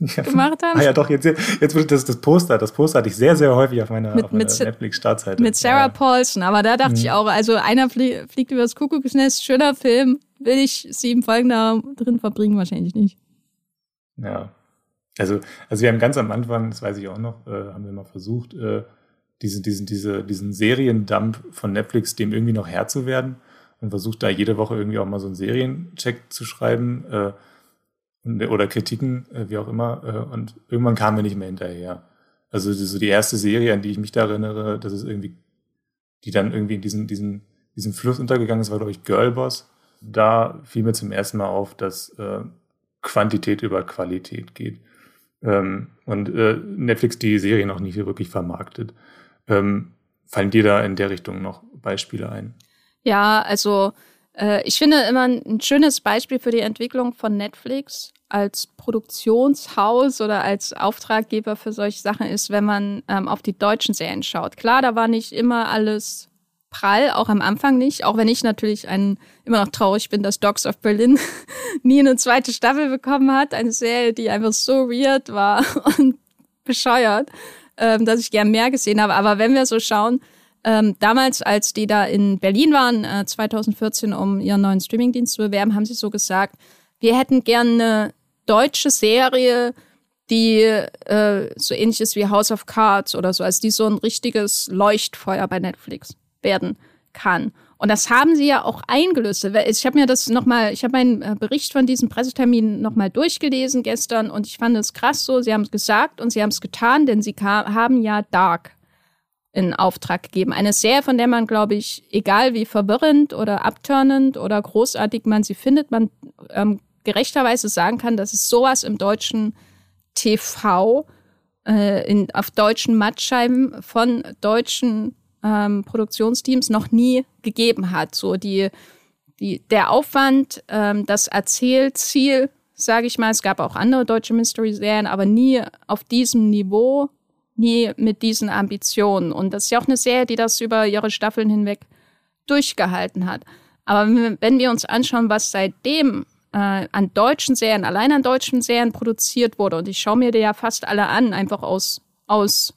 Gemacht haben. Ah ja, doch, jetzt, jetzt wird das, das Poster, das Poster hatte ich sehr, sehr häufig auf meiner, mit, meiner Netflix-Startseite. Mit Sarah ja. Paulson, aber da dachte mhm. ich auch, also einer flie fliegt übers Kuckucksnest, schöner Film, will ich sieben Folgen da drin verbringen? Wahrscheinlich nicht. Ja. Also, also wir haben ganz am Anfang, das weiß ich auch noch, äh, haben wir mal versucht, äh, diesen, diesen, diese, diesen Seriendump von Netflix dem irgendwie noch Herr zu werden und versucht da jede Woche irgendwie auch mal so einen Seriencheck zu schreiben äh, oder Kritiken, äh, wie auch immer. Äh, und irgendwann kamen wir nicht mehr hinterher. Also so die erste Serie, an die ich mich da erinnere, das ist irgendwie, die dann irgendwie in diesen, diesen, diesen Fluss untergegangen ist, war, glaube ich, Girlboss. Da fiel mir zum ersten Mal auf, dass äh, Quantität über Qualität geht. Ähm, und äh, Netflix die Serie noch nicht wirklich vermarktet. Ähm, fallen dir da in der Richtung noch Beispiele ein? Ja, also äh, ich finde immer ein schönes Beispiel für die Entwicklung von Netflix als Produktionshaus oder als Auftraggeber für solche Sachen ist, wenn man ähm, auf die deutschen Serien schaut. Klar, da war nicht immer alles prall, auch am Anfang nicht, auch wenn ich natürlich ein, immer noch traurig bin, dass Dogs of Berlin [LAUGHS] nie eine zweite Staffel bekommen hat. Eine Serie, die einfach so weird war [LAUGHS] und bescheuert, ähm, dass ich gern mehr gesehen habe. Aber wenn wir so schauen, ähm, damals, als die da in Berlin waren, äh, 2014, um ihren neuen Streamingdienst zu bewerben, haben sie so gesagt, wir hätten gerne eine deutsche Serie, die äh, so ähnlich ist wie House of Cards oder so, als die so ein richtiges Leuchtfeuer bei Netflix werden kann. Und das haben sie ja auch eingelöst. Ich habe mir das nochmal, ich habe meinen äh, Bericht von diesem Pressetermin nochmal durchgelesen gestern und ich fand es krass so. Sie haben es gesagt und sie haben es getan, denn sie haben ja Dark in Auftrag gegeben. Eine Serie, von der man, glaube ich, egal wie verwirrend oder abturnend oder großartig man sie findet, man ähm, gerechterweise sagen kann, dass es sowas im deutschen TV, äh, in, auf deutschen Mattscheiben von deutschen ähm, Produktionsteams noch nie gegeben hat. So die, die, der Aufwand, ähm, das Erzählziel, sage ich mal, es gab auch andere deutsche Mystery-Serien, aber nie auf diesem Niveau nie mit diesen Ambitionen. Und das ist ja auch eine Serie, die das über ihre Staffeln hinweg durchgehalten hat. Aber wenn wir uns anschauen, was seitdem äh, an deutschen Serien, allein an deutschen Serien produziert wurde, und ich schaue mir die ja fast alle an, einfach aus, aus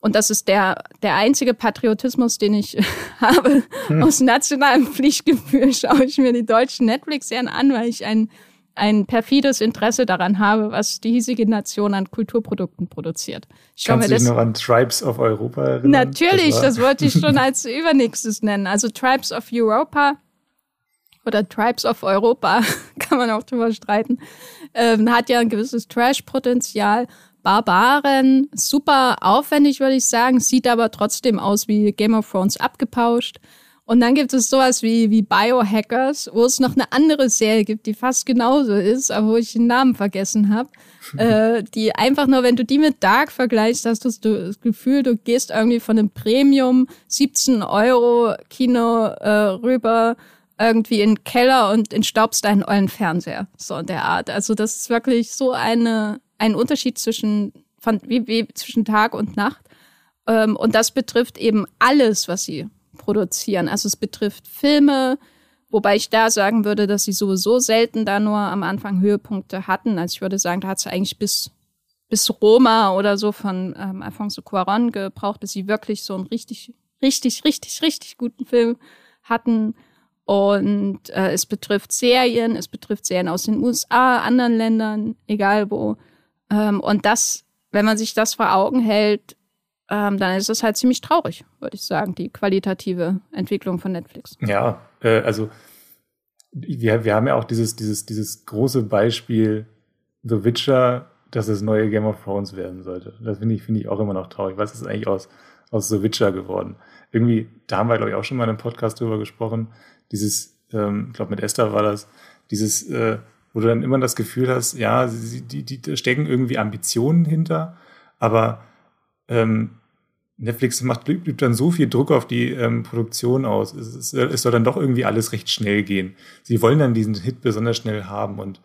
und das ist der, der einzige Patriotismus, den ich [LAUGHS] habe, hm. aus nationalem Pflichtgefühl schaue ich mir die deutschen Netflix-Serien an, weil ich ein ein perfides Interesse daran habe, was die hiesige Nation an Kulturprodukten produziert. Ich Kannst du dich noch an Tribes of Europa erinnern? Natürlich, das, das wollte ich [LAUGHS] schon als übernächstes nennen. Also Tribes of Europa oder Tribes of Europa, [LAUGHS] kann man auch drüber streiten, ähm, hat ja ein gewisses Trash-Potenzial. Barbaren, super aufwendig, würde ich sagen, sieht aber trotzdem aus wie Game of Thrones abgepauscht. Und dann gibt es sowas wie, wie Biohackers, wo es noch eine andere Serie gibt, die fast genauso ist, aber wo ich den Namen vergessen habe. [LAUGHS] äh, die einfach nur, wenn du die mit Dark vergleichst, hast du das Gefühl, du gehst irgendwie von einem Premium 17 Euro Kino äh, rüber irgendwie in den Keller und entstaubst deinen ollen Fernseher. So in der Art. Also das ist wirklich so eine, ein Unterschied zwischen, von, wie, wie zwischen Tag und Nacht. Ähm, und das betrifft eben alles, was sie produzieren. Also es betrifft Filme, wobei ich da sagen würde, dass sie sowieso selten da nur am Anfang Höhepunkte hatten. Also ich würde sagen, da hat es eigentlich bis, bis Roma oder so von ähm, Alfonso Cuaron gebraucht, bis sie wirklich so einen richtig, richtig, richtig, richtig guten Film hatten. Und äh, es betrifft Serien, es betrifft Serien aus den USA, anderen Ländern, egal wo. Ähm, und das, wenn man sich das vor Augen hält, ähm, dann ist es halt ziemlich traurig, würde ich sagen, die qualitative Entwicklung von Netflix. Ja, äh, also wir, wir haben ja auch dieses, dieses, dieses große Beispiel The Witcher, dass das neue Game of Thrones werden sollte. Das finde ich, finde ich auch immer noch traurig. Was ist eigentlich aus, aus The Witcher geworden? Irgendwie, da haben wir, glaube ich, auch schon mal in einem Podcast drüber gesprochen. Dieses, ähm, ich glaube, mit Esther war das, dieses, äh, wo du dann immer das Gefühl hast, ja, die, die, die stecken irgendwie Ambitionen hinter, aber ähm, Netflix macht, übt dann so viel Druck auf die ähm, Produktion aus. Es, es, es, soll dann doch irgendwie alles recht schnell gehen. Sie wollen dann diesen Hit besonders schnell haben und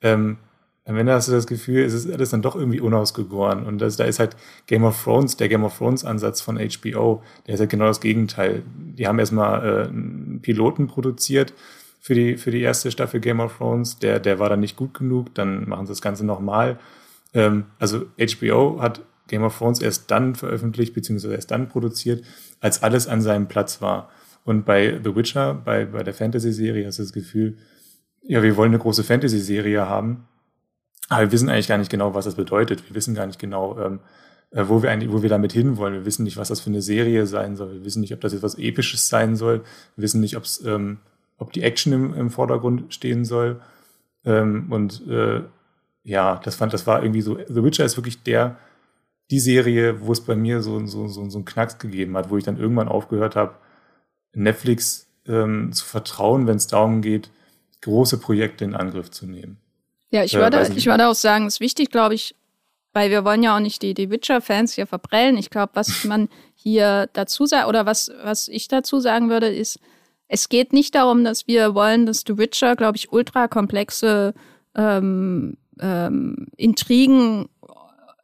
ähm, am Ende hast du das Gefühl, es ist alles dann doch irgendwie unausgegoren. Und das, da ist halt Game of Thrones, der Game of Thrones-Ansatz von HBO, der ist halt genau das Gegenteil. Die haben erstmal äh, einen Piloten produziert für die, für die erste Staffel Game of Thrones. Der, der war dann nicht gut genug, dann machen sie das Ganze nochmal. Ähm, also HBO hat Game of Thrones erst dann veröffentlicht, beziehungsweise erst dann produziert, als alles an seinem Platz war. Und bei The Witcher, bei, bei der Fantasy-Serie, hast du das Gefühl, ja, wir wollen eine große Fantasy-Serie haben, aber wir wissen eigentlich gar nicht genau, was das bedeutet. Wir wissen gar nicht genau, ähm, äh, wo wir eigentlich, wo wir damit hinwollen. Wir wissen nicht, was das für eine Serie sein soll. Wir wissen nicht, ob das jetzt was Episches sein soll. Wir wissen nicht, ob's, ähm, ob die Action im, im Vordergrund stehen soll. Ähm, und äh, ja, das fand, das war irgendwie so. The Witcher ist wirklich der, die Serie, wo es bei mir so, so, so, so einen Knacks gegeben hat, wo ich dann irgendwann aufgehört habe, Netflix ähm, zu vertrauen, wenn es darum geht, große Projekte in Angriff zu nehmen. Ja, ich würde, ich würde auch sagen, es ist wichtig, glaube ich, weil wir wollen ja auch nicht die, die Witcher-Fans hier verprellen. Ich glaube, was [LAUGHS] man hier dazu sagt, oder was, was ich dazu sagen würde, ist, es geht nicht darum, dass wir wollen, dass The Witcher, glaube ich, ultra komplexe ähm, ähm, Intrigen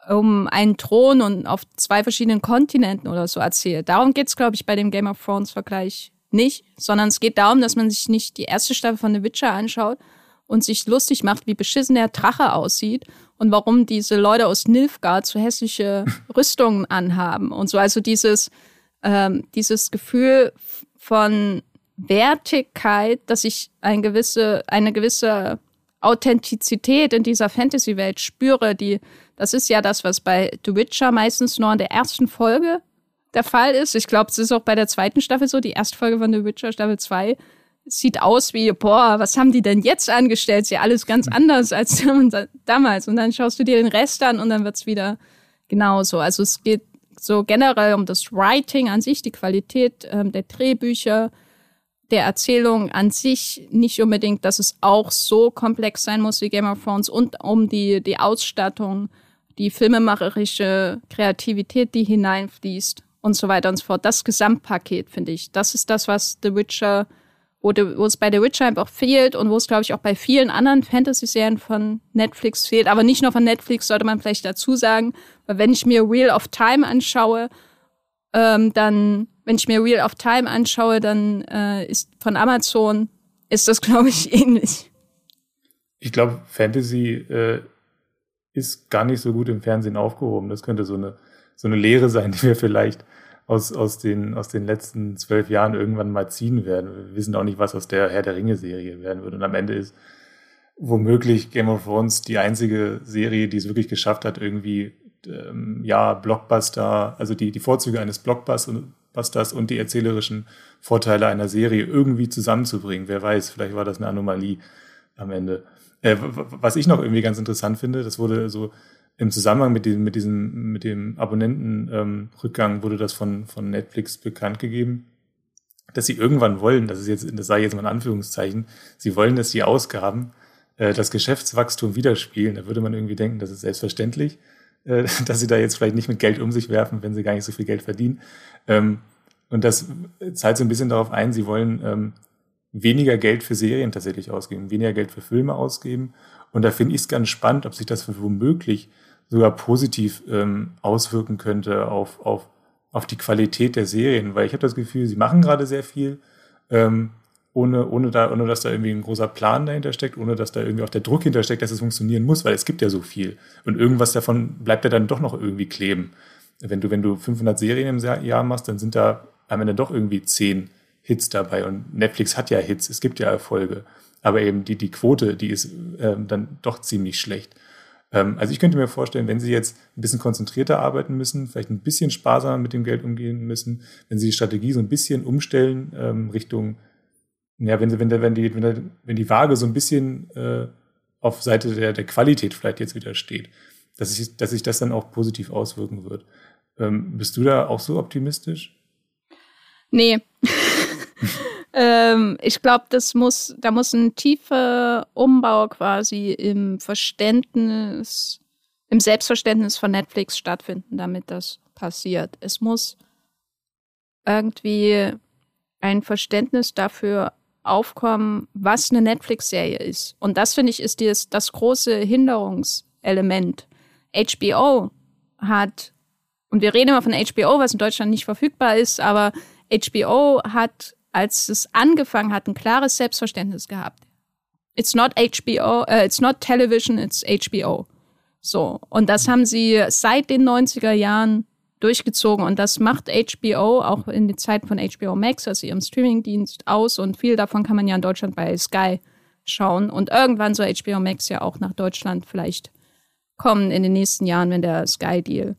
um einen Thron und auf zwei verschiedenen Kontinenten oder so erzählt. Darum geht's, glaube ich, bei dem Game of Thrones-Vergleich nicht, sondern es geht darum, dass man sich nicht die erste Staffel von The Witcher anschaut und sich lustig macht, wie beschissen der Drache aussieht und warum diese Leute aus Nilfgaard so hässliche [LAUGHS] Rüstungen anhaben und so. Also dieses, ähm, dieses Gefühl von Wertigkeit, dass ich eine gewisse, eine gewisse Authentizität in dieser Fantasy-Welt spüre, die, das ist ja das, was bei The Witcher meistens nur in der ersten Folge der Fall ist. Ich glaube, es ist auch bei der zweiten Staffel so, die erste Folge von The Witcher, Staffel 2, sieht aus wie, boah, was haben die denn jetzt angestellt? Ist ja alles ganz mhm. anders als [LAUGHS] damals. Und dann schaust du dir den Rest an und dann wird's wieder genauso. Also es geht so generell um das Writing an sich, die Qualität ähm, der Drehbücher, der Erzählung an sich, nicht unbedingt, dass es auch so komplex sein muss wie Game of Thrones und um die, die Ausstattung, die filmemacherische Kreativität, die hineinfließt und so weiter und so fort. Das Gesamtpaket, finde ich. Das ist das, was The Witcher wo, de, wo es bei The Witcher einfach fehlt und wo es, glaube ich, auch bei vielen anderen Fantasy-Serien von Netflix fehlt. Aber nicht nur von Netflix, sollte man vielleicht dazu sagen, weil wenn ich mir Wheel of Time anschaue, ähm, dann, wenn ich mir Wheel of Time anschaue, dann äh, ist von Amazon, ist das, [LAUGHS] glaube ich, ähnlich. Ich glaube, Fantasy äh, ist gar nicht so gut im Fernsehen aufgehoben. Das könnte so eine, so eine Lehre sein, [LAUGHS] die wir vielleicht aus, aus, den, aus den letzten zwölf Jahren irgendwann mal ziehen werden. Wir wissen auch nicht, was aus der Herr der Ringe-Serie werden wird. Und am Ende ist womöglich Game of Thrones die einzige Serie, die es wirklich geschafft hat, irgendwie ähm, ja, Blockbuster, also die, die Vorzüge eines Blockbusters und die erzählerischen Vorteile einer Serie irgendwie zusammenzubringen. Wer weiß, vielleicht war das eine Anomalie am Ende. Äh, was ich noch irgendwie ganz interessant finde, das wurde so im Zusammenhang mit diesem, mit diesem, mit dem Abonnentenrückgang ähm, wurde das von, von Netflix bekannt gegeben, dass sie irgendwann wollen, das ist jetzt, das ich jetzt mal in Anführungszeichen, sie wollen, dass die Ausgaben äh, das Geschäftswachstum widerspiegeln. Da würde man irgendwie denken, das ist selbstverständlich, äh, [LAUGHS] dass sie da jetzt vielleicht nicht mit Geld um sich werfen, wenn sie gar nicht so viel Geld verdienen. Ähm, und das zahlt so ein bisschen darauf ein, sie wollen ähm, weniger Geld für Serien tatsächlich ausgeben, weniger Geld für Filme ausgeben. Und da finde ich es ganz spannend, ob sich das womöglich sogar positiv ähm, auswirken könnte auf, auf, auf die Qualität der Serien, weil ich habe das Gefühl, sie machen gerade sehr viel, ähm, ohne, ohne, da, ohne dass da irgendwie ein großer Plan dahinter steckt, ohne dass da irgendwie auch der Druck hintersteckt, dass es funktionieren muss, weil es gibt ja so viel. Und irgendwas davon bleibt ja dann doch noch irgendwie kleben. Wenn du, wenn du 500 Serien im Jahr machst, dann sind da am Ende doch irgendwie 10 Hits dabei. Und Netflix hat ja Hits, es gibt ja Erfolge. Aber eben die, die Quote, die ist äh, dann doch ziemlich schlecht. Ähm, also ich könnte mir vorstellen, wenn Sie jetzt ein bisschen konzentrierter arbeiten müssen, vielleicht ein bisschen sparsamer mit dem Geld umgehen müssen, wenn Sie die Strategie so ein bisschen umstellen ähm, Richtung, ja, wenn, wenn, wenn, die, wenn, wenn die Waage so ein bisschen äh, auf Seite der, der Qualität vielleicht jetzt wieder steht, dass sich, dass sich das dann auch positiv auswirken wird. Ähm, bist du da auch so optimistisch? Nee. [LAUGHS] Ähm, ich glaube, das muss, da muss ein tiefer Umbau quasi im Verständnis, im Selbstverständnis von Netflix stattfinden, damit das passiert. Es muss irgendwie ein Verständnis dafür aufkommen, was eine Netflix-Serie ist. Und das, finde ich, ist das, das große Hinderungselement. HBO hat, und wir reden immer von HBO, was in Deutschland nicht verfügbar ist, aber HBO hat, als es angefangen hat, ein klares Selbstverständnis gehabt. It's not HBO, uh, it's not television, it's HBO. So. Und das haben sie seit den 90er Jahren durchgezogen. Und das macht HBO auch in den Zeiten von HBO Max, also ihrem Streamingdienst, aus. Und viel davon kann man ja in Deutschland bei Sky schauen. Und irgendwann soll HBO Max ja auch nach Deutschland vielleicht kommen in den nächsten Jahren, wenn der Sky-Deal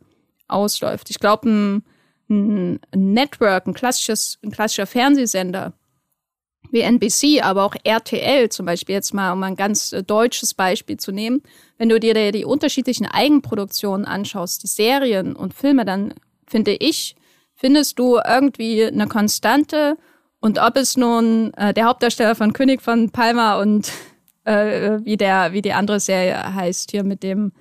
ausläuft. Ich glaube, ein, ein Network, ein, klassisches, ein klassischer Fernsehsender wie NBC, aber auch RTL zum Beispiel, jetzt mal um ein ganz äh, deutsches Beispiel zu nehmen, wenn du dir die unterschiedlichen Eigenproduktionen anschaust, die Serien und Filme, dann finde ich, findest du irgendwie eine Konstante. Und ob es nun äh, der Hauptdarsteller von König von Palma und [LAUGHS] äh, wie der wie die andere Serie heißt hier mit dem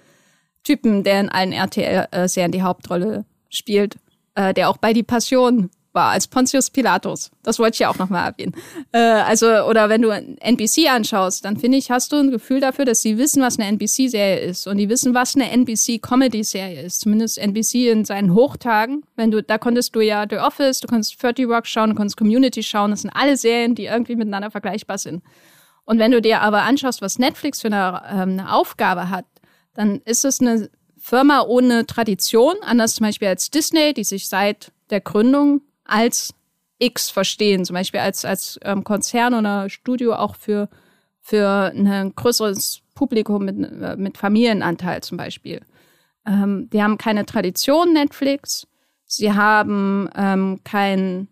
Typen, der in allen RTL-Serien die Hauptrolle spielt, äh, der auch bei Die Passion war, als Pontius Pilatus. Das wollte ich ja auch nochmal erwähnen. Äh, also, oder wenn du NBC anschaust, dann finde ich, hast du ein Gefühl dafür, dass sie wissen, was eine NBC-Serie ist. Und die wissen, was eine NBC-Comedy-Serie ist. Zumindest NBC in seinen Hochtagen. Wenn du, da konntest du ja The Office, du konntest 30 Rock schauen, du konntest Community schauen. Das sind alle Serien, die irgendwie miteinander vergleichbar sind. Und wenn du dir aber anschaust, was Netflix für eine, ähm, eine Aufgabe hat, dann ist es eine Firma ohne Tradition, anders zum Beispiel als Disney, die sich seit der Gründung als X verstehen, zum Beispiel als, als ähm, Konzern oder Studio auch für, für ein größeres Publikum mit, äh, mit Familienanteil zum Beispiel. Ähm, die haben keine Tradition, Netflix. Sie haben ähm, kein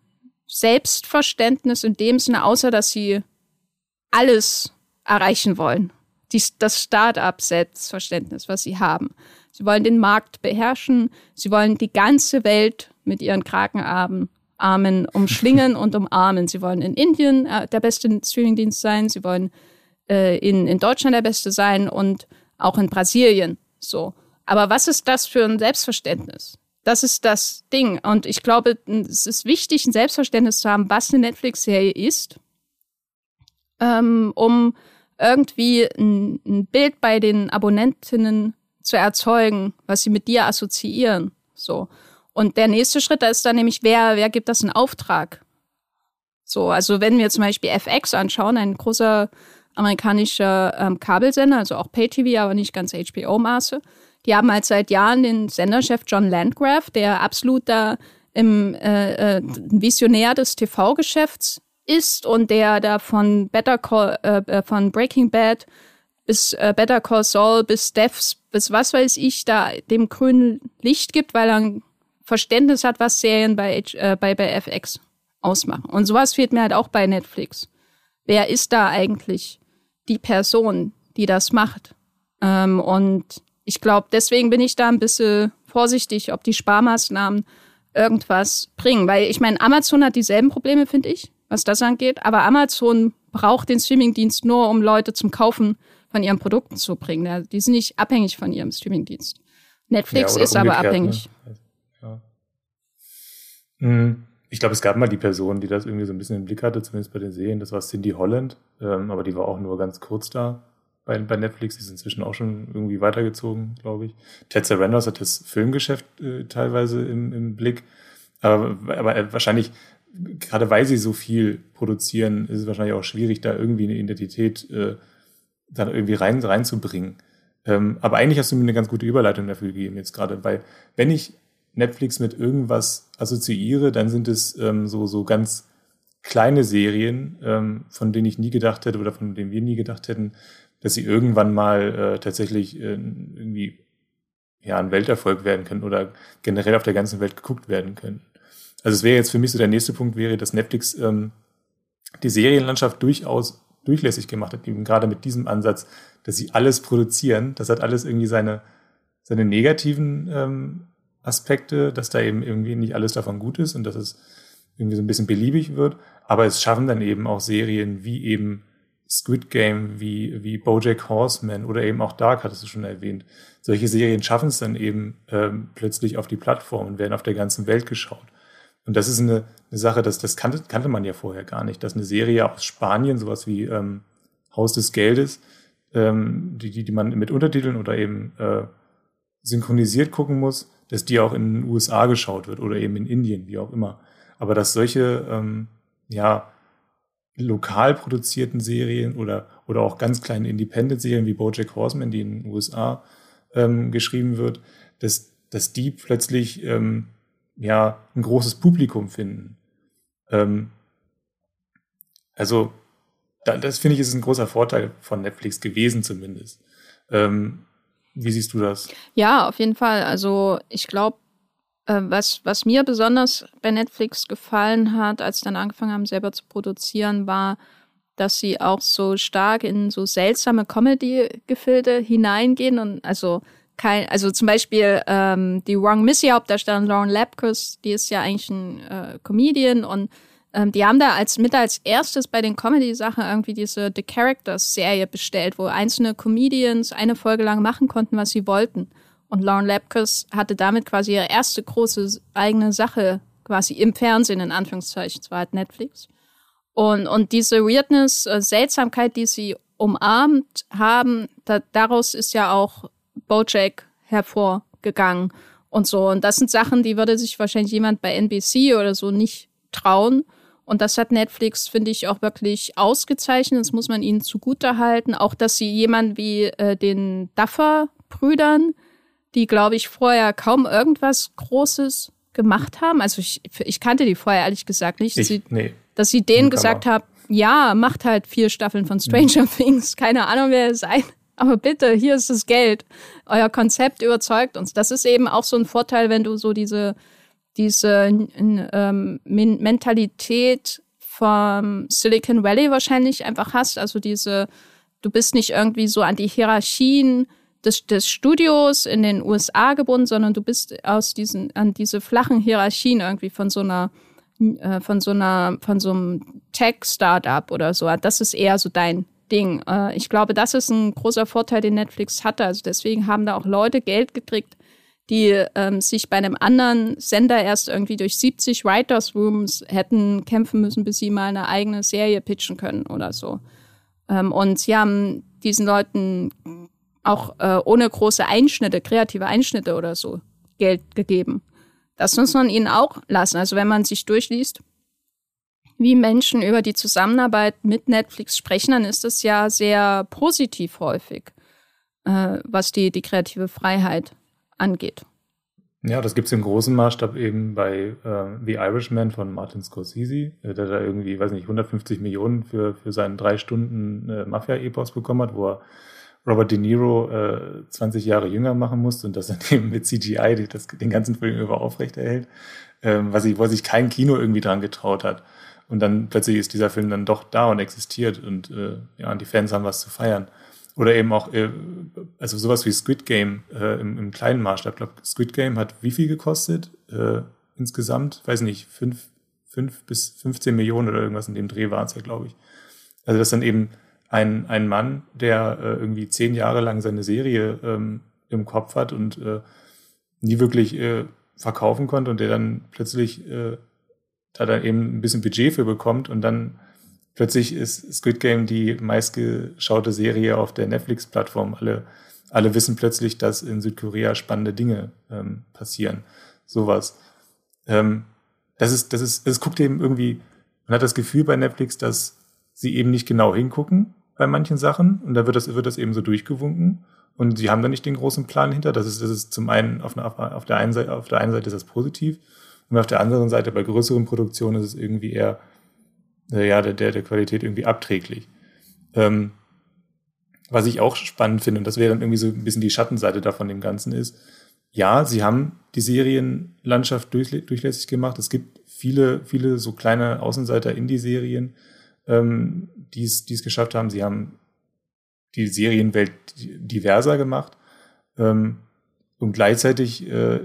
Selbstverständnis in dem Sinne, außer dass sie alles erreichen wollen. Die, das Start-up-Selbstverständnis, was sie haben. Sie wollen den Markt beherrschen. Sie wollen die ganze Welt mit ihren Krakenarmen Armen umschlingen und umarmen. Sie wollen in Indien äh, der beste Streamingdienst sein, sie wollen äh, in, in Deutschland der beste sein und auch in Brasilien. So. Aber was ist das für ein Selbstverständnis? Das ist das Ding. Und ich glaube, es ist wichtig, ein Selbstverständnis zu haben, was eine Netflix-Serie ist, ähm, um irgendwie ein, ein Bild bei den Abonnentinnen zu erzeugen, was sie mit dir assoziieren. So. Und der nächste Schritt da ist dann nämlich, wer, wer gibt das in Auftrag? So, also wenn wir zum Beispiel FX anschauen, ein großer amerikanischer ähm, Kabelsender, also auch Pay-TV, aber nicht ganz HBO-Maße, die haben halt seit Jahren den Senderchef John Landgraf, der absolut da im äh, äh, Visionär des TV-Geschäfts ist und der da von Better Call, äh, äh, von Breaking Bad bis äh, Better Call Saul bis Devs bis was weiß ich da dem grünen Licht gibt, weil er ein Verständnis hat, was Serien bei, äh, bei, bei FX ausmachen. Und sowas fehlt mir halt auch bei Netflix. Wer ist da eigentlich die Person, die das macht? Ähm, und ich glaube, deswegen bin ich da ein bisschen vorsichtig, ob die Sparmaßnahmen irgendwas bringen. Weil ich meine, Amazon hat dieselben Probleme, finde ich, was das angeht. Aber Amazon braucht den Streamingdienst nur, um Leute zum Kaufen von ihren Produkten zu bringen. Die sind nicht abhängig von ihrem Streamingdienst. Netflix ja, ist aber ne? abhängig. Ne? Mhm. Ich glaube, es gab mal die Person, die das irgendwie so ein bisschen im Blick hatte, zumindest bei den Serien. Das war Cindy Holland, ähm, aber die war auch nur ganz kurz da bei, bei Netflix. Die ist inzwischen auch schon irgendwie weitergezogen, glaube ich. Ted Sarandos hat das Filmgeschäft äh, teilweise im, im Blick. Aber, aber wahrscheinlich, gerade weil sie so viel produzieren, ist es wahrscheinlich auch schwierig, da irgendwie eine Identität äh, dann irgendwie rein, reinzubringen. Ähm, aber eigentlich hast du mir eine ganz gute Überleitung dafür gegeben jetzt gerade, weil wenn ich Netflix mit irgendwas assoziiere, dann sind es ähm, so, so ganz kleine Serien, ähm, von denen ich nie gedacht hätte oder von denen wir nie gedacht hätten, dass sie irgendwann mal äh, tatsächlich äh, irgendwie ja, ein Welterfolg werden können oder generell auf der ganzen Welt geguckt werden können. Also es wäre jetzt für mich so der nächste Punkt wäre, dass Netflix ähm, die Serienlandschaft durchaus durchlässig gemacht hat, eben gerade mit diesem Ansatz, dass sie alles produzieren. Das hat alles irgendwie seine, seine negativen ähm, Aspekte, dass da eben irgendwie nicht alles davon gut ist und dass es irgendwie so ein bisschen beliebig wird. Aber es schaffen dann eben auch Serien wie eben Squid Game, wie, wie Bojack Horseman oder eben auch Dark, hattest du schon erwähnt. Solche Serien schaffen es dann eben ähm, plötzlich auf die Plattform und werden auf der ganzen Welt geschaut. Und das ist eine, eine Sache, das, das kannte, kannte man ja vorher gar nicht, dass eine Serie aus Spanien, sowas wie ähm, Haus des Geldes, ähm, die, die, die man mit Untertiteln oder eben äh, synchronisiert gucken muss, dass die auch in den USA geschaut wird oder eben in Indien, wie auch immer. Aber dass solche ähm, ja, lokal produzierten Serien oder, oder auch ganz kleine Independent-Serien wie Bojack Horseman, die in den USA ähm, geschrieben wird, dass, dass die plötzlich ähm, ja ein großes Publikum finden. Ähm, also da, das finde ich ist ein großer Vorteil von Netflix gewesen zumindest. Ähm, wie siehst du das? Ja, auf jeden Fall. Also ich glaube, äh, was, was mir besonders bei Netflix gefallen hat, als sie dann angefangen haben, selber zu produzieren, war, dass sie auch so stark in so seltsame Comedy-Gefilde hineingehen und also kein, also zum Beispiel ähm, die Wrong Missy Hauptdarstellerin Lauren Lapkus, die ist ja eigentlich ein äh, Comedian und ähm, die haben da als mit als erstes bei den Comedy-Sachen irgendwie diese The Characters-Serie bestellt, wo einzelne Comedians eine Folge lang machen konnten, was sie wollten. Und Lauren Lapkus hatte damit quasi ihre erste große eigene Sache quasi im Fernsehen, in Anführungszeichen, zwar halt Netflix. Und, und diese Weirdness, äh, Seltsamkeit, die sie umarmt haben, da, daraus ist ja auch Bojack hervorgegangen und so. Und das sind Sachen, die würde sich wahrscheinlich jemand bei NBC oder so nicht trauen. Und das hat Netflix, finde ich, auch wirklich ausgezeichnet. Das muss man ihnen zugutehalten. Auch, dass sie jemanden wie äh, den Duffer-Brüdern, die, glaube ich, vorher kaum irgendwas Großes gemacht haben. Also ich, ich kannte die vorher ehrlich gesagt nicht. Ich, sie, nee. Dass sie denen gesagt haben, ja, macht halt vier Staffeln von Stranger mhm. Things. Keine Ahnung, wer ihr seid. Aber bitte, hier ist das Geld. Euer Konzept überzeugt uns. Das ist eben auch so ein Vorteil, wenn du so diese diese ähm, Mentalität vom Silicon Valley wahrscheinlich einfach hast. Also diese, du bist nicht irgendwie so an die Hierarchien des, des Studios in den USA gebunden, sondern du bist aus diesen, an diese flachen Hierarchien irgendwie von so einer, äh, von so einer, von so einem Tech-Startup oder so. Das ist eher so dein Ding. Äh, ich glaube, das ist ein großer Vorteil, den Netflix hatte. Also deswegen haben da auch Leute Geld gekriegt, die ähm, sich bei einem anderen Sender erst irgendwie durch 70 Writers Rooms hätten kämpfen müssen, bis sie mal eine eigene Serie pitchen können oder so. Ähm, und sie haben diesen Leuten auch äh, ohne große Einschnitte, kreative Einschnitte oder so Geld gegeben. Das muss man ihnen auch lassen. Also wenn man sich durchliest, wie Menschen über die Zusammenarbeit mit Netflix sprechen, dann ist das ja sehr positiv häufig, äh, was die, die kreative Freiheit angeht. Ja, das gibt es im großen Maßstab eben bei äh, The Irishman von Martin Scorsese, äh, der da irgendwie, weiß nicht, 150 Millionen für, für seinen drei Stunden äh, Mafia-Epos bekommen hat, wo er Robert De Niro äh, 20 Jahre jünger machen musste und das dann [LAUGHS] eben mit CGI das, den ganzen Film über aufrechterhält, ähm, was ich, wo sich kein Kino irgendwie dran getraut hat. Und dann plötzlich ist dieser Film dann doch da und existiert und äh, ja, und die Fans haben was zu feiern. Oder eben auch, äh, also sowas wie Squid Game äh, im, im kleinen Maßstab. Ich glaube, Squid Game hat wie viel gekostet? Äh, insgesamt, weiß nicht, fünf, fünf bis 15 Millionen oder irgendwas in dem Dreh war es ja, glaube ich. Also das dann eben ein, ein Mann, der äh, irgendwie zehn Jahre lang seine Serie ähm, im Kopf hat und äh, nie wirklich äh, verkaufen konnte und der dann plötzlich äh, da dann eben ein bisschen Budget für bekommt und dann plötzlich ist Squid Game die meistgeschaute Serie auf der Netflix-Plattform. Alle, alle wissen plötzlich, dass in Südkorea spannende Dinge ähm, passieren. Sowas. Ähm, das ist, das ist, es guckt eben irgendwie, man hat das Gefühl bei Netflix, dass sie eben nicht genau hingucken bei manchen Sachen und da wird das, wird das eben so durchgewunken und sie haben da nicht den großen Plan hinter. Das ist, das ist zum einen auf, einer, auf der einen Seite, auf der einen Seite ist das positiv und auf der anderen Seite bei größeren Produktionen ist es irgendwie eher ja, der, der, der Qualität irgendwie abträglich. Ähm, was ich auch spannend finde, und das wäre dann irgendwie so ein bisschen die Schattenseite davon dem Ganzen ist, ja, sie haben die Serienlandschaft durchlässig gemacht. Es gibt viele, viele so kleine Außenseiter in die Serien, ähm, die es geschafft haben. Sie haben die Serienwelt diverser gemacht. Ähm, und gleichzeitig äh,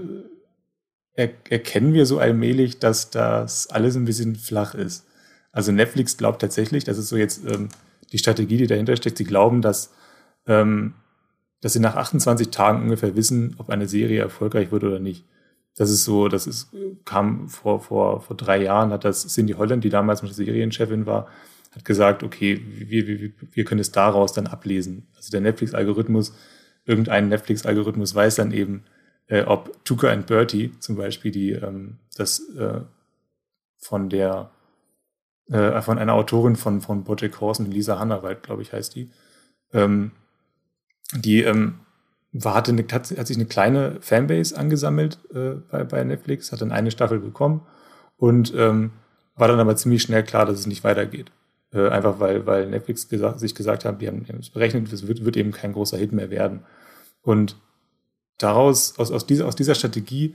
er, erkennen wir so allmählich, dass das alles ein bisschen flach ist. Also Netflix glaubt tatsächlich, das ist so jetzt ähm, die Strategie, die dahinter steckt. Sie glauben, dass, ähm, dass sie nach 28 Tagen ungefähr wissen, ob eine Serie erfolgreich wird oder nicht. das ist so, das ist, kam vor, vor, vor drei Jahren, hat das Cindy Holland, die damals noch Serienchefin war, hat gesagt, okay, wir, wir, wir können es daraus dann ablesen. Also der Netflix-Algorithmus, irgendein Netflix-Algorithmus weiß dann eben, äh, ob Tuka and Bertie zum Beispiel, die ähm, das äh, von der äh, von einer Autorin von von Bojack Horseman, Lisa Hannawald, glaube ich, heißt die, ähm, die ähm, war, hatte eine, hat, hat sich eine kleine Fanbase angesammelt äh, bei, bei Netflix, hat dann eine Staffel bekommen und ähm, war dann aber ziemlich schnell klar, dass es nicht weitergeht. Äh, einfach weil, weil Netflix gesagt, sich gesagt haben, die haben es berechnet, es wird, wird eben kein großer Hit mehr werden. Und daraus, aus, aus, dieser, aus dieser Strategie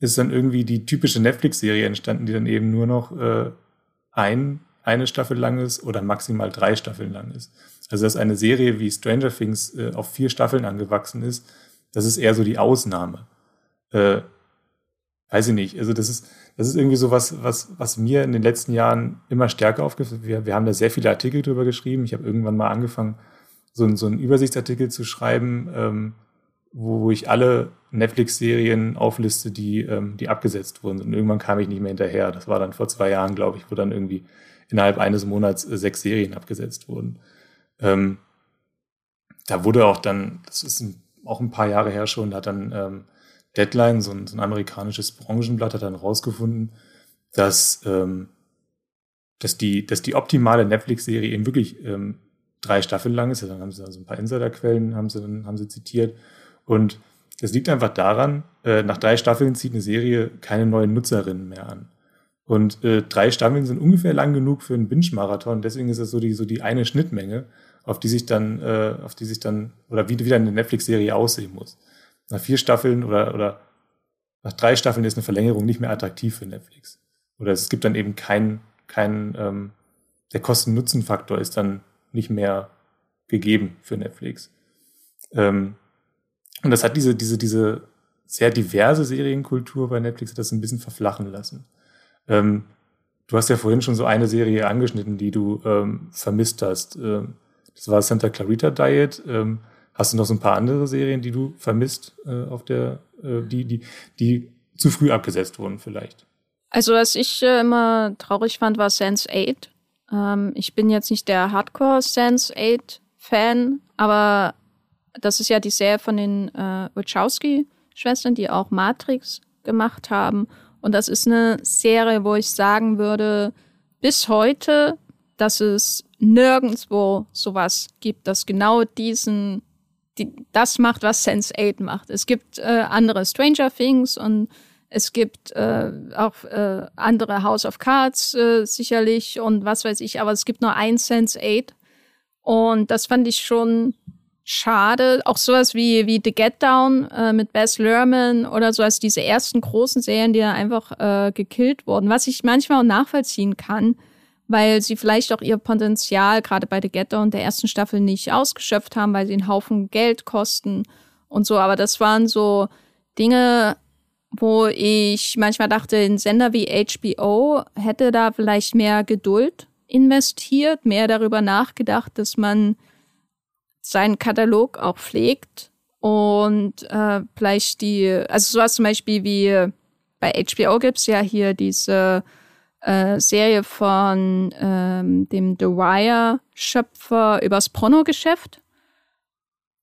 ist dann irgendwie die typische Netflix-Serie entstanden, die dann eben nur noch äh, ein, eine Staffel lang ist oder maximal drei Staffeln lang ist. Also dass eine Serie wie Stranger Things äh, auf vier Staffeln angewachsen ist, das ist eher so die Ausnahme. Äh, weiß ich nicht. Also das ist, das ist irgendwie so was, was, was mir in den letzten Jahren immer stärker aufgefallen wir, wir haben da sehr viele Artikel drüber geschrieben. Ich habe irgendwann mal angefangen, so, so einen Übersichtsartikel zu schreiben, ähm, wo ich alle Netflix-Serien aufliste, die, ähm, die abgesetzt wurden. Und irgendwann kam ich nicht mehr hinterher. Das war dann vor zwei Jahren, glaube ich, wo dann irgendwie innerhalb eines Monats äh, sechs Serien abgesetzt wurden. Ähm, da wurde auch dann, das ist ein, auch ein paar Jahre her schon, da hat dann ähm, Deadline, so ein, so ein amerikanisches Branchenblatt, hat dann rausgefunden, dass, ähm, dass, die, dass die optimale Netflix-Serie eben wirklich ähm, drei Staffeln lang ist. dann haben sie also ein paar Insiderquellen, haben sie, haben sie zitiert. Und das liegt einfach daran, äh, nach drei Staffeln zieht eine Serie keine neuen Nutzerinnen mehr an. Und äh, drei Staffeln sind ungefähr lang genug für einen Binge-Marathon. Deswegen ist das so die, so die eine Schnittmenge, auf die sich dann, äh, auf die sich dann, oder wie wieder eine Netflix-Serie aussehen muss. Nach vier Staffeln oder, oder nach drei Staffeln ist eine Verlängerung nicht mehr attraktiv für Netflix. Oder es gibt dann eben keinen, kein, ähm, der Kosten-Nutzen-Faktor ist dann nicht mehr gegeben für Netflix. Ähm, und das hat diese, diese, diese sehr diverse Serienkultur bei Netflix das ein bisschen verflachen lassen. Ähm, du hast ja vorhin schon so eine Serie angeschnitten, die du ähm, vermisst hast. Ähm, das war Santa Clarita Diet. Ähm, hast du noch so ein paar andere Serien, die du vermisst, äh, auf der, äh, die, die, die zu früh abgesetzt wurden vielleicht? Also was ich äh, immer traurig fand, war Sense 8. Ähm, ich bin jetzt nicht der Hardcore Sense 8 Fan, aber das ist ja die Serie von den äh, Wachowski-Schwestern, die auch Matrix gemacht haben. Und das ist eine Serie, wo ich sagen würde, bis heute, dass es nirgendwo sowas gibt, das genau diesen, die, das macht, was Sense8 macht. Es gibt äh, andere Stranger Things und es gibt äh, auch äh, andere House of Cards äh, sicherlich und was weiß ich, aber es gibt nur ein Sense8. Und das fand ich schon schade. Auch sowas wie, wie The Get Down äh, mit Bess Lerman oder so als diese ersten großen Serien, die da einfach äh, gekillt wurden. Was ich manchmal auch nachvollziehen kann, weil sie vielleicht auch ihr Potenzial gerade bei The Get Down der ersten Staffel nicht ausgeschöpft haben, weil sie einen Haufen Geld kosten und so. Aber das waren so Dinge, wo ich manchmal dachte, ein Sender wie HBO hätte da vielleicht mehr Geduld investiert, mehr darüber nachgedacht, dass man seinen Katalog auch pflegt und äh, vielleicht die, also sowas zum Beispiel wie bei HBO gibt's ja hier diese äh, Serie von ähm, dem The Wire-Schöpfer übers Pornogeschäft.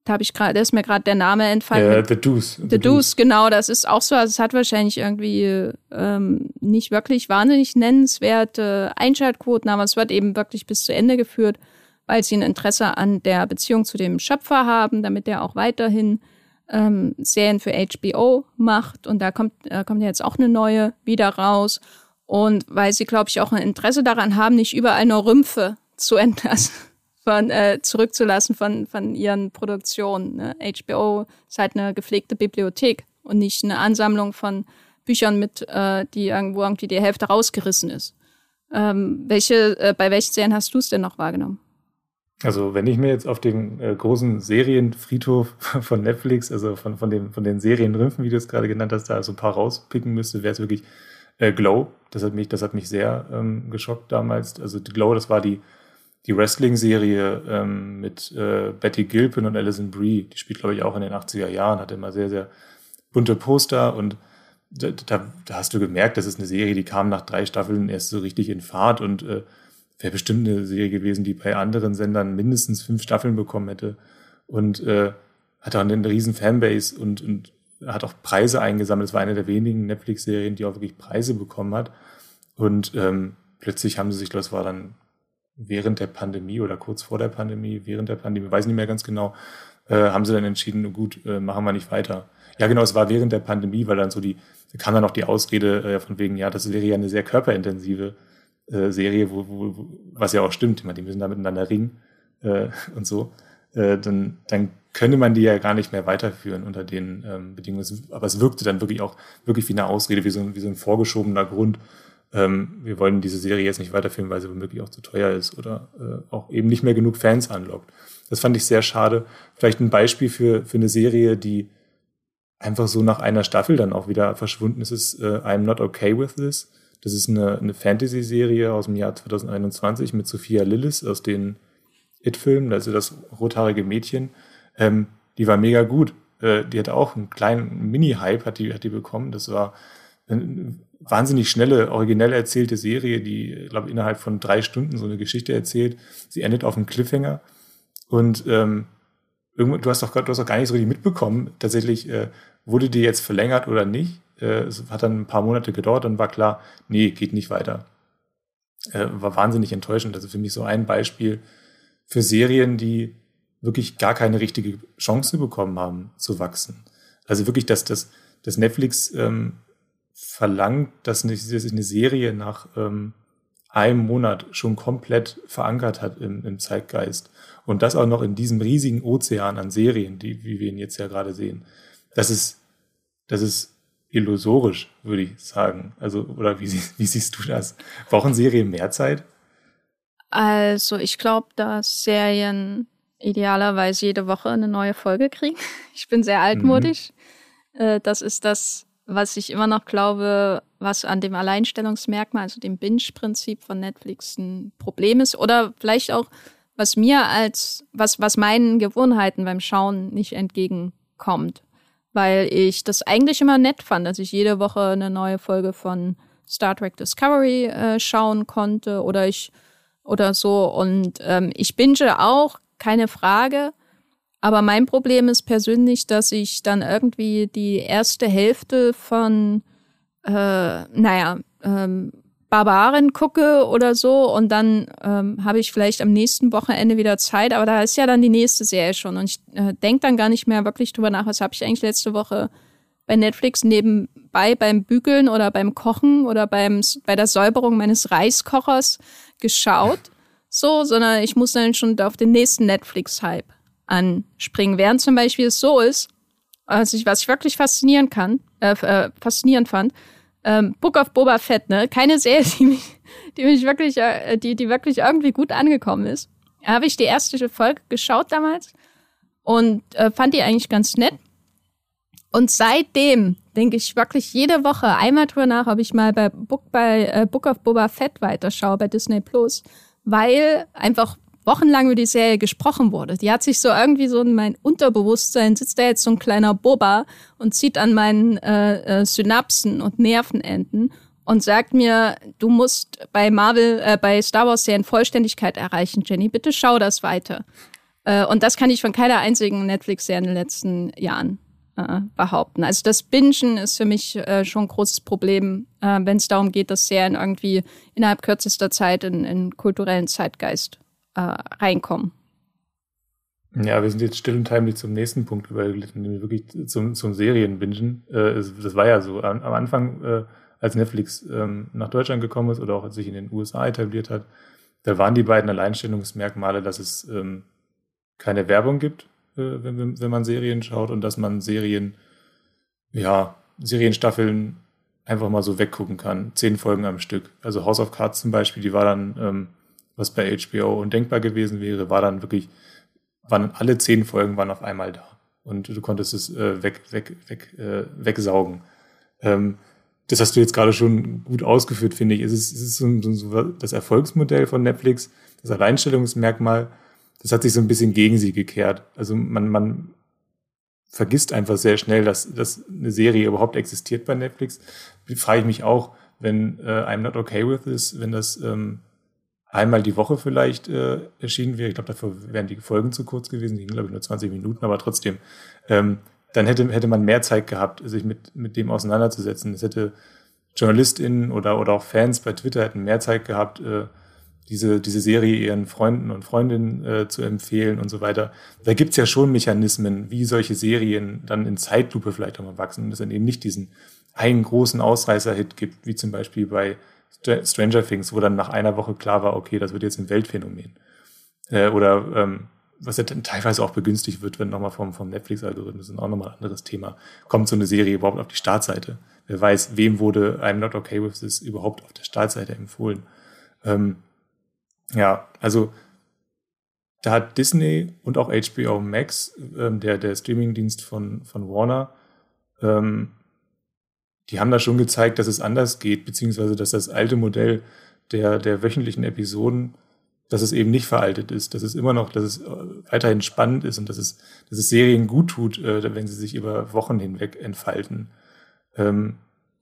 Da habe ich gerade, da ist mir gerade der Name entfallen. Ja, The Deuce. The, The Deuce, genau, das ist auch so. Also es hat wahrscheinlich irgendwie ähm, nicht wirklich wahnsinnig nennenswerte Einschaltquoten, aber es wird eben wirklich bis zu Ende geführt weil sie ein Interesse an der Beziehung zu dem Schöpfer haben, damit er auch weiterhin ähm, Serien für HBO macht. Und da kommt, äh, kommt jetzt auch eine neue wieder raus. Und weil sie, glaube ich, auch ein Interesse daran haben, nicht überall nur Rümpfe zu entlassen, [LAUGHS] von, äh, zurückzulassen von, von ihren Produktionen. Ne? HBO ist halt eine gepflegte Bibliothek und nicht eine Ansammlung von Büchern mit, äh, die irgendwo irgendwie die Hälfte rausgerissen ist. Ähm, welche, äh, bei welchen Serien hast du es denn noch wahrgenommen? Also wenn ich mir jetzt auf den äh, großen Serienfriedhof [LAUGHS] von Netflix, also von, von, den, von den Serienrümpfen, wie du es gerade genannt hast, da so ein paar rauspicken müsste, wäre es wirklich äh, Glow. Das hat mich, das hat mich sehr ähm, geschockt damals. Also Glow, das war die, die Wrestling-Serie ähm, mit äh, Betty Gilpin und Alison Brie. Die spielt, glaube ich, auch in den 80er Jahren, hatte immer sehr, sehr bunte Poster und da, da, da, hast du gemerkt, das ist eine Serie, die kam nach drei Staffeln erst so richtig in Fahrt und äh, wäre bestimmt eine Serie gewesen, die bei anderen Sendern mindestens fünf Staffeln bekommen hätte. Und äh, hat auch eine riesen Fanbase und, und hat auch Preise eingesammelt. Es war eine der wenigen Netflix-Serien, die auch wirklich Preise bekommen hat. Und ähm, plötzlich haben sie sich, das war dann während der Pandemie oder kurz vor der Pandemie, während der Pandemie, weiß nicht mehr ganz genau, äh, haben sie dann entschieden, gut, äh, machen wir nicht weiter. Ja, genau, es war während der Pandemie, weil dann so die, kam dann auch die Ausrede äh, von wegen, ja, das wäre ja eine sehr körperintensive äh, Serie, wo, wo, was ja auch stimmt, ich meine, die müssen da miteinander ringen äh, und so. Äh, dann, dann könnte man die ja gar nicht mehr weiterführen unter den ähm, Bedingungen. Aber es wirkte dann wirklich auch wirklich wie eine Ausrede, wie so, wie so ein vorgeschobener Grund. Ähm, wir wollen diese Serie jetzt nicht weiterführen, weil sie womöglich auch zu teuer ist oder äh, auch eben nicht mehr genug Fans anlockt. Das fand ich sehr schade. Vielleicht ein Beispiel für, für eine Serie, die einfach so nach einer Staffel dann auch wieder verschwunden ist, ist äh, I'm Not Okay With This. Das ist eine, eine Fantasy-Serie aus dem Jahr 2021 mit Sophia Lillis aus den It-Filmen, also das rothaarige Mädchen. Ähm, die war mega gut. Äh, die hatte auch einen kleinen Mini-Hype, hat die, hat die bekommen. Das war eine wahnsinnig schnelle, originell erzählte Serie, die, glaube innerhalb von drei Stunden so eine Geschichte erzählt. Sie endet auf einem Cliffhanger. Und ähm, du hast doch du hast doch gar nicht so richtig mitbekommen, tatsächlich, äh, wurde die jetzt verlängert oder nicht. Äh, es hat dann ein paar Monate gedauert und war klar, nee, geht nicht weiter. Äh, war wahnsinnig enttäuschend. Also für mich so ein Beispiel für Serien, die wirklich gar keine richtige Chance bekommen haben zu wachsen. Also wirklich, dass das, das Netflix ähm, verlangt, dass eine, eine Serie nach ähm, einem Monat schon komplett verankert hat im, im Zeitgeist. Und das auch noch in diesem riesigen Ozean an Serien, die, wie wir ihn jetzt ja gerade sehen. Das ist, das ist illusorisch, würde ich sagen. Also, oder wie, wie siehst du das? Brauchen Serien mehr Zeit? Also, ich glaube, dass Serien idealerweise jede Woche eine neue Folge kriegen. [LAUGHS] Ich bin sehr altmodisch. Mhm. Das ist das, was ich immer noch glaube, was an dem Alleinstellungsmerkmal, also dem Binge-Prinzip von Netflix ein Problem ist. Oder vielleicht auch, was mir als, was, was meinen Gewohnheiten beim Schauen nicht entgegenkommt. Weil ich das eigentlich immer nett fand, dass ich jede Woche eine neue Folge von Star Trek Discovery äh, schauen konnte oder ich oder so. Und ähm, ich binge auch keine Frage. Aber mein Problem ist persönlich, dass ich dann irgendwie die erste Hälfte von, äh, naja, ähm, Barbaren gucke oder so und dann ähm, habe ich vielleicht am nächsten Wochenende wieder Zeit, aber da ist ja dann die nächste Serie schon und ich äh, denke dann gar nicht mehr wirklich drüber nach, was habe ich eigentlich letzte Woche bei Netflix nebenbei beim Bügeln oder beim Kochen oder beim, bei der Säuberung meines Reiskochers geschaut so, sondern ich muss dann schon auf den nächsten Netflix-Hype anspringen. Während zum Beispiel es so ist, also ich, was ich wirklich faszinieren kann, äh, äh, faszinierend fand, ähm, Book of Boba Fett, ne? Keine Serie, die mich, die mich wirklich, äh, die, die wirklich irgendwie gut angekommen ist. Da habe ich die erste Folge geschaut damals und äh, fand die eigentlich ganz nett. Und seitdem denke ich wirklich jede Woche einmal drüber nach, ob ich mal bei Book, bei, äh, Book of Boba Fett weiterschaue bei Disney Plus weil einfach wochenlang über die Serie gesprochen wurde. Die hat sich so irgendwie so in mein Unterbewusstsein, sitzt da jetzt so ein kleiner Boba und zieht an meinen äh, äh, Synapsen und Nervenenden und sagt mir, du musst bei Marvel, äh, bei Star Wars Serien Vollständigkeit erreichen, Jenny. Bitte schau das weiter. Äh, und das kann ich von keiner einzigen Netflix-Serie in den letzten Jahren äh, behaupten. Also das Bingen ist für mich schon ein großes Problem, wenn es darum geht, dass Serien irgendwie innerhalb kürzester Zeit in, in kulturellen Zeitgeist äh, reinkommen. Ja, wir sind jetzt still und heimlich zum nächsten Punkt übergeglitten, nämlich wirklich zum, zum Serienbingen. Äh, das war ja so. Am, am Anfang, äh, als Netflix ähm, nach Deutschland gekommen ist oder auch sich in den USA etabliert hat, da waren die beiden Alleinstellungsmerkmale, dass es ähm, keine Werbung gibt äh, wenn, wenn man Serien schaut und dass man Serien, ja, Serienstaffeln einfach mal so weggucken kann. Zehn Folgen am Stück. Also House of Cards zum Beispiel, die war dann, ähm, was bei HBO undenkbar gewesen wäre, war dann wirklich, waren alle zehn Folgen waren auf einmal da. Und du konntest es äh, weg, weg, weg, äh, wegsaugen. Ähm, das hast du jetzt gerade schon gut ausgeführt, finde ich. Es ist, es ist so, so das Erfolgsmodell von Netflix, das Alleinstellungsmerkmal, das hat sich so ein bisschen gegen sie gekehrt. Also man, man vergisst einfach sehr schnell, dass, dass eine Serie überhaupt existiert bei Netflix. Frage ich mich auch, wenn äh, I'm Not Okay With This, wenn das ähm, einmal die Woche vielleicht äh, erschienen wäre, ich glaube, dafür wären die Folgen zu kurz gewesen, die gingen, glaube ich, nur 20 Minuten, aber trotzdem, ähm, dann hätte, hätte man mehr Zeit gehabt, sich mit, mit dem auseinanderzusetzen. Es hätte JournalistInnen oder, oder auch Fans bei Twitter hätten mehr Zeit gehabt, äh, diese, diese Serie ihren Freunden und Freundinnen äh, zu empfehlen und so weiter. Da gibt's ja schon Mechanismen, wie solche Serien dann in Zeitlupe vielleicht auch mal wachsen und es dann eben nicht diesen einen großen Ausreißer-Hit gibt, wie zum Beispiel bei Stranger Things, wo dann nach einer Woche klar war, okay, das wird jetzt ein Weltphänomen. Äh, oder ähm, was ja dann teilweise auch begünstigt wird, wenn nochmal vom, vom Netflix-Algorithmus, ist auch nochmal ein anderes Thema, kommt so eine Serie überhaupt auf die Startseite. Wer weiß, wem wurde I'm Not Okay With This überhaupt auf der Startseite empfohlen. Ähm, ja, also da hat Disney und auch HBO Max, ähm, der, der Streamingdienst von, von Warner, ähm, die haben da schon gezeigt, dass es anders geht, beziehungsweise dass das alte Modell der, der wöchentlichen Episoden, dass es eben nicht veraltet ist, dass es immer noch, dass es äh, weiterhin spannend ist und dass es, dass es Serien gut tut, äh, wenn sie sich über Wochen hinweg entfalten. Ähm,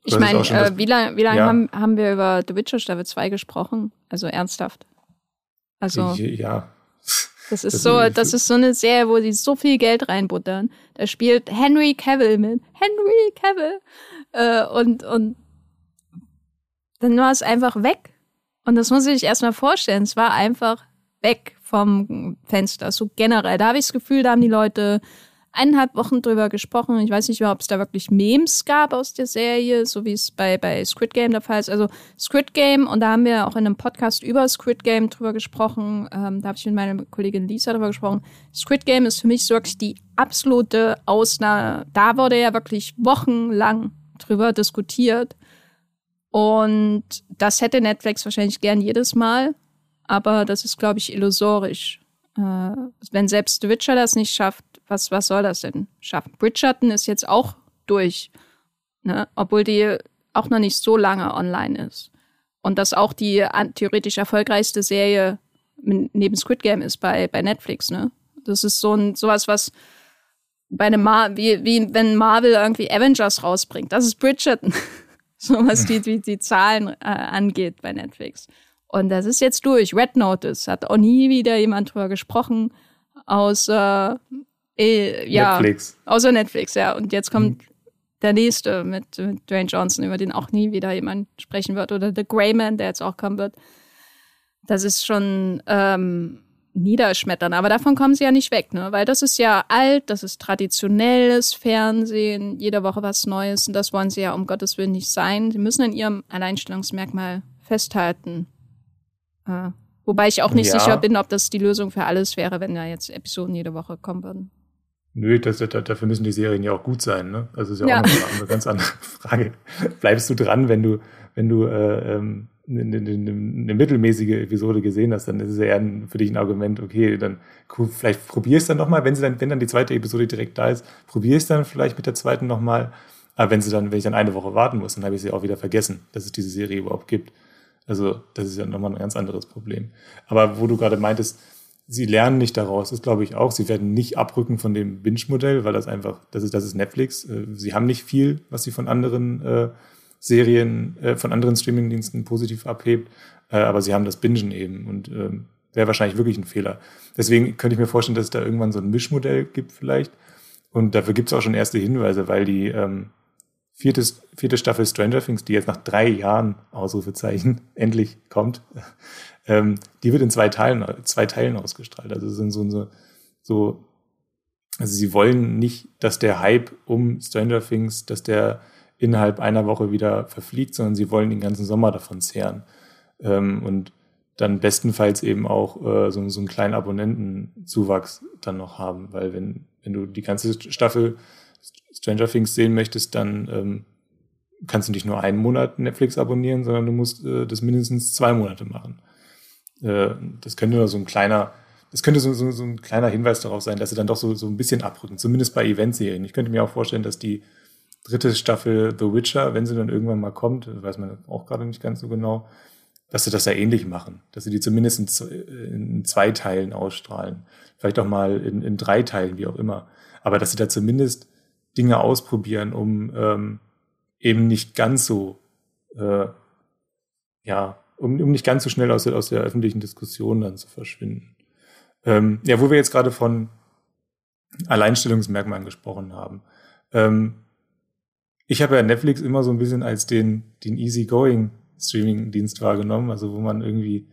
ich meine, äh, wie lange wie lang ja. haben, haben wir über The Witcher Staffel 2 gesprochen? Also ernsthaft. Also. Ja. [LAUGHS] Das ist das so, das ist so eine Serie, wo sie so viel Geld reinbuttern. Da spielt Henry Cavill mit. Henry Cavill. Äh, und, und dann war es einfach weg. Und das muss ich sich erstmal vorstellen. Es war einfach weg vom Fenster, so generell. Da habe ich das Gefühl, da haben die Leute eineinhalb Wochen drüber gesprochen. Ich weiß nicht ob es da wirklich Memes gab aus der Serie, so wie es bei, bei Squid Game der Fall ist. Also Squid Game, und da haben wir auch in einem Podcast über Squid Game drüber gesprochen. Ähm, da habe ich mit meiner Kollegin Lisa drüber gesprochen. Squid Game ist für mich so wirklich die absolute Ausnahme. Da wurde ja wirklich wochenlang drüber diskutiert. Und das hätte Netflix wahrscheinlich gern jedes Mal. Aber das ist, glaube ich, illusorisch. Äh, wenn selbst The Witcher das nicht schafft, was, was soll das denn schaffen? Bridgerton ist jetzt auch durch, ne? obwohl die auch noch nicht so lange online ist. Und das auch die theoretisch erfolgreichste Serie neben Squid Game ist bei, bei Netflix. Ne? Das ist so ein sowas, was bei einem Mar wie, wie wenn Marvel irgendwie Avengers rausbringt. Das ist Bridgerton. [LAUGHS] so was die, die, die Zahlen äh, angeht bei Netflix. Und das ist jetzt durch. Red Notice hat auch nie wieder jemand drüber gesprochen, außer äh, ja, Netflix. Außer Netflix, ja. Und jetzt kommt mhm. der nächste mit, mit Dwayne Johnson, über den auch nie wieder jemand sprechen wird. Oder The Greyman, der jetzt auch kommen wird. Das ist schon ähm, niederschmettern. Aber davon kommen sie ja nicht weg, ne? Weil das ist ja alt, das ist traditionelles Fernsehen, jede Woche was Neues. Und das wollen sie ja um Gottes Willen nicht sein. Sie müssen an ihrem Alleinstellungsmerkmal festhalten. Äh, wobei ich auch nicht ja. sicher bin, ob das die Lösung für alles wäre, wenn da jetzt Episoden jede Woche kommen würden. Nö, das, das, dafür müssen die Serien ja auch gut sein, ne? Also ist ja, ja. auch noch eine ganz andere [LAUGHS] Frage. Bleibst du dran, wenn du, wenn du äh, ähm, eine, eine, eine mittelmäßige Episode gesehen hast, dann ist es ja eher für dich ein Argument, okay, dann vielleicht probier es dann nochmal, wenn sie dann, wenn dann die zweite Episode direkt da ist, probier es dann vielleicht mit der zweiten nochmal. Aber wenn sie dann, wenn ich dann eine Woche warten muss, dann habe ich sie auch wieder vergessen, dass es diese Serie überhaupt gibt. Also, das ist ja nochmal ein ganz anderes Problem. Aber wo du gerade meintest, sie lernen nicht daraus, das glaube ich auch. Sie werden nicht abrücken von dem Binge-Modell, weil das einfach, das ist, das ist Netflix. Äh, sie haben nicht viel, was sie von anderen äh, Serien, äh, von anderen Streamingdiensten positiv abhebt, äh, aber sie haben das Bingen eben und ähm, wäre wahrscheinlich wirklich ein Fehler. Deswegen könnte ich mir vorstellen, dass es da irgendwann so ein Mischmodell gibt vielleicht. Und dafür gibt es auch schon erste Hinweise, weil die ähm, vierte, vierte Staffel Stranger Things, die jetzt nach drei Jahren Ausrufezeichen [LAUGHS] endlich kommt, [LAUGHS] ähm, die wird in zwei Teilen, zwei Teilen ausgestrahlt. Also sind so, so, so, also sie wollen nicht, dass der Hype um Stranger Things, dass der innerhalb einer Woche wieder verfliegt, sondern sie wollen den ganzen Sommer davon zehren. Ähm, und dann bestenfalls eben auch äh, so, so einen kleinen Abonnentenzuwachs dann noch haben, weil wenn, wenn du die ganze Staffel Stranger Things sehen möchtest, dann ähm, kannst du nicht nur einen Monat Netflix abonnieren, sondern du musst äh, das mindestens zwei Monate machen. Äh, das könnte nur so ein kleiner, das könnte so, so, so ein kleiner Hinweis darauf sein, dass sie dann doch so, so ein bisschen abrücken, zumindest bei Eventserien. Ich könnte mir auch vorstellen, dass die dritte Staffel The Witcher, wenn sie dann irgendwann mal kommt, weiß man auch gerade nicht ganz so genau, dass sie das ja ähnlich machen, dass sie die zumindest in, in zwei Teilen ausstrahlen, vielleicht auch mal in, in drei Teilen, wie auch immer. aber dass sie da zumindest Dinge ausprobieren, um ähm, eben nicht ganz so, äh, ja, um, um nicht ganz so schnell aus der, aus der öffentlichen Diskussion dann zu verschwinden. Ähm, ja, wo wir jetzt gerade von Alleinstellungsmerkmalen gesprochen haben. Ähm, ich habe ja Netflix immer so ein bisschen als den, den easygoing Streaming-Dienst wahrgenommen, also wo man irgendwie,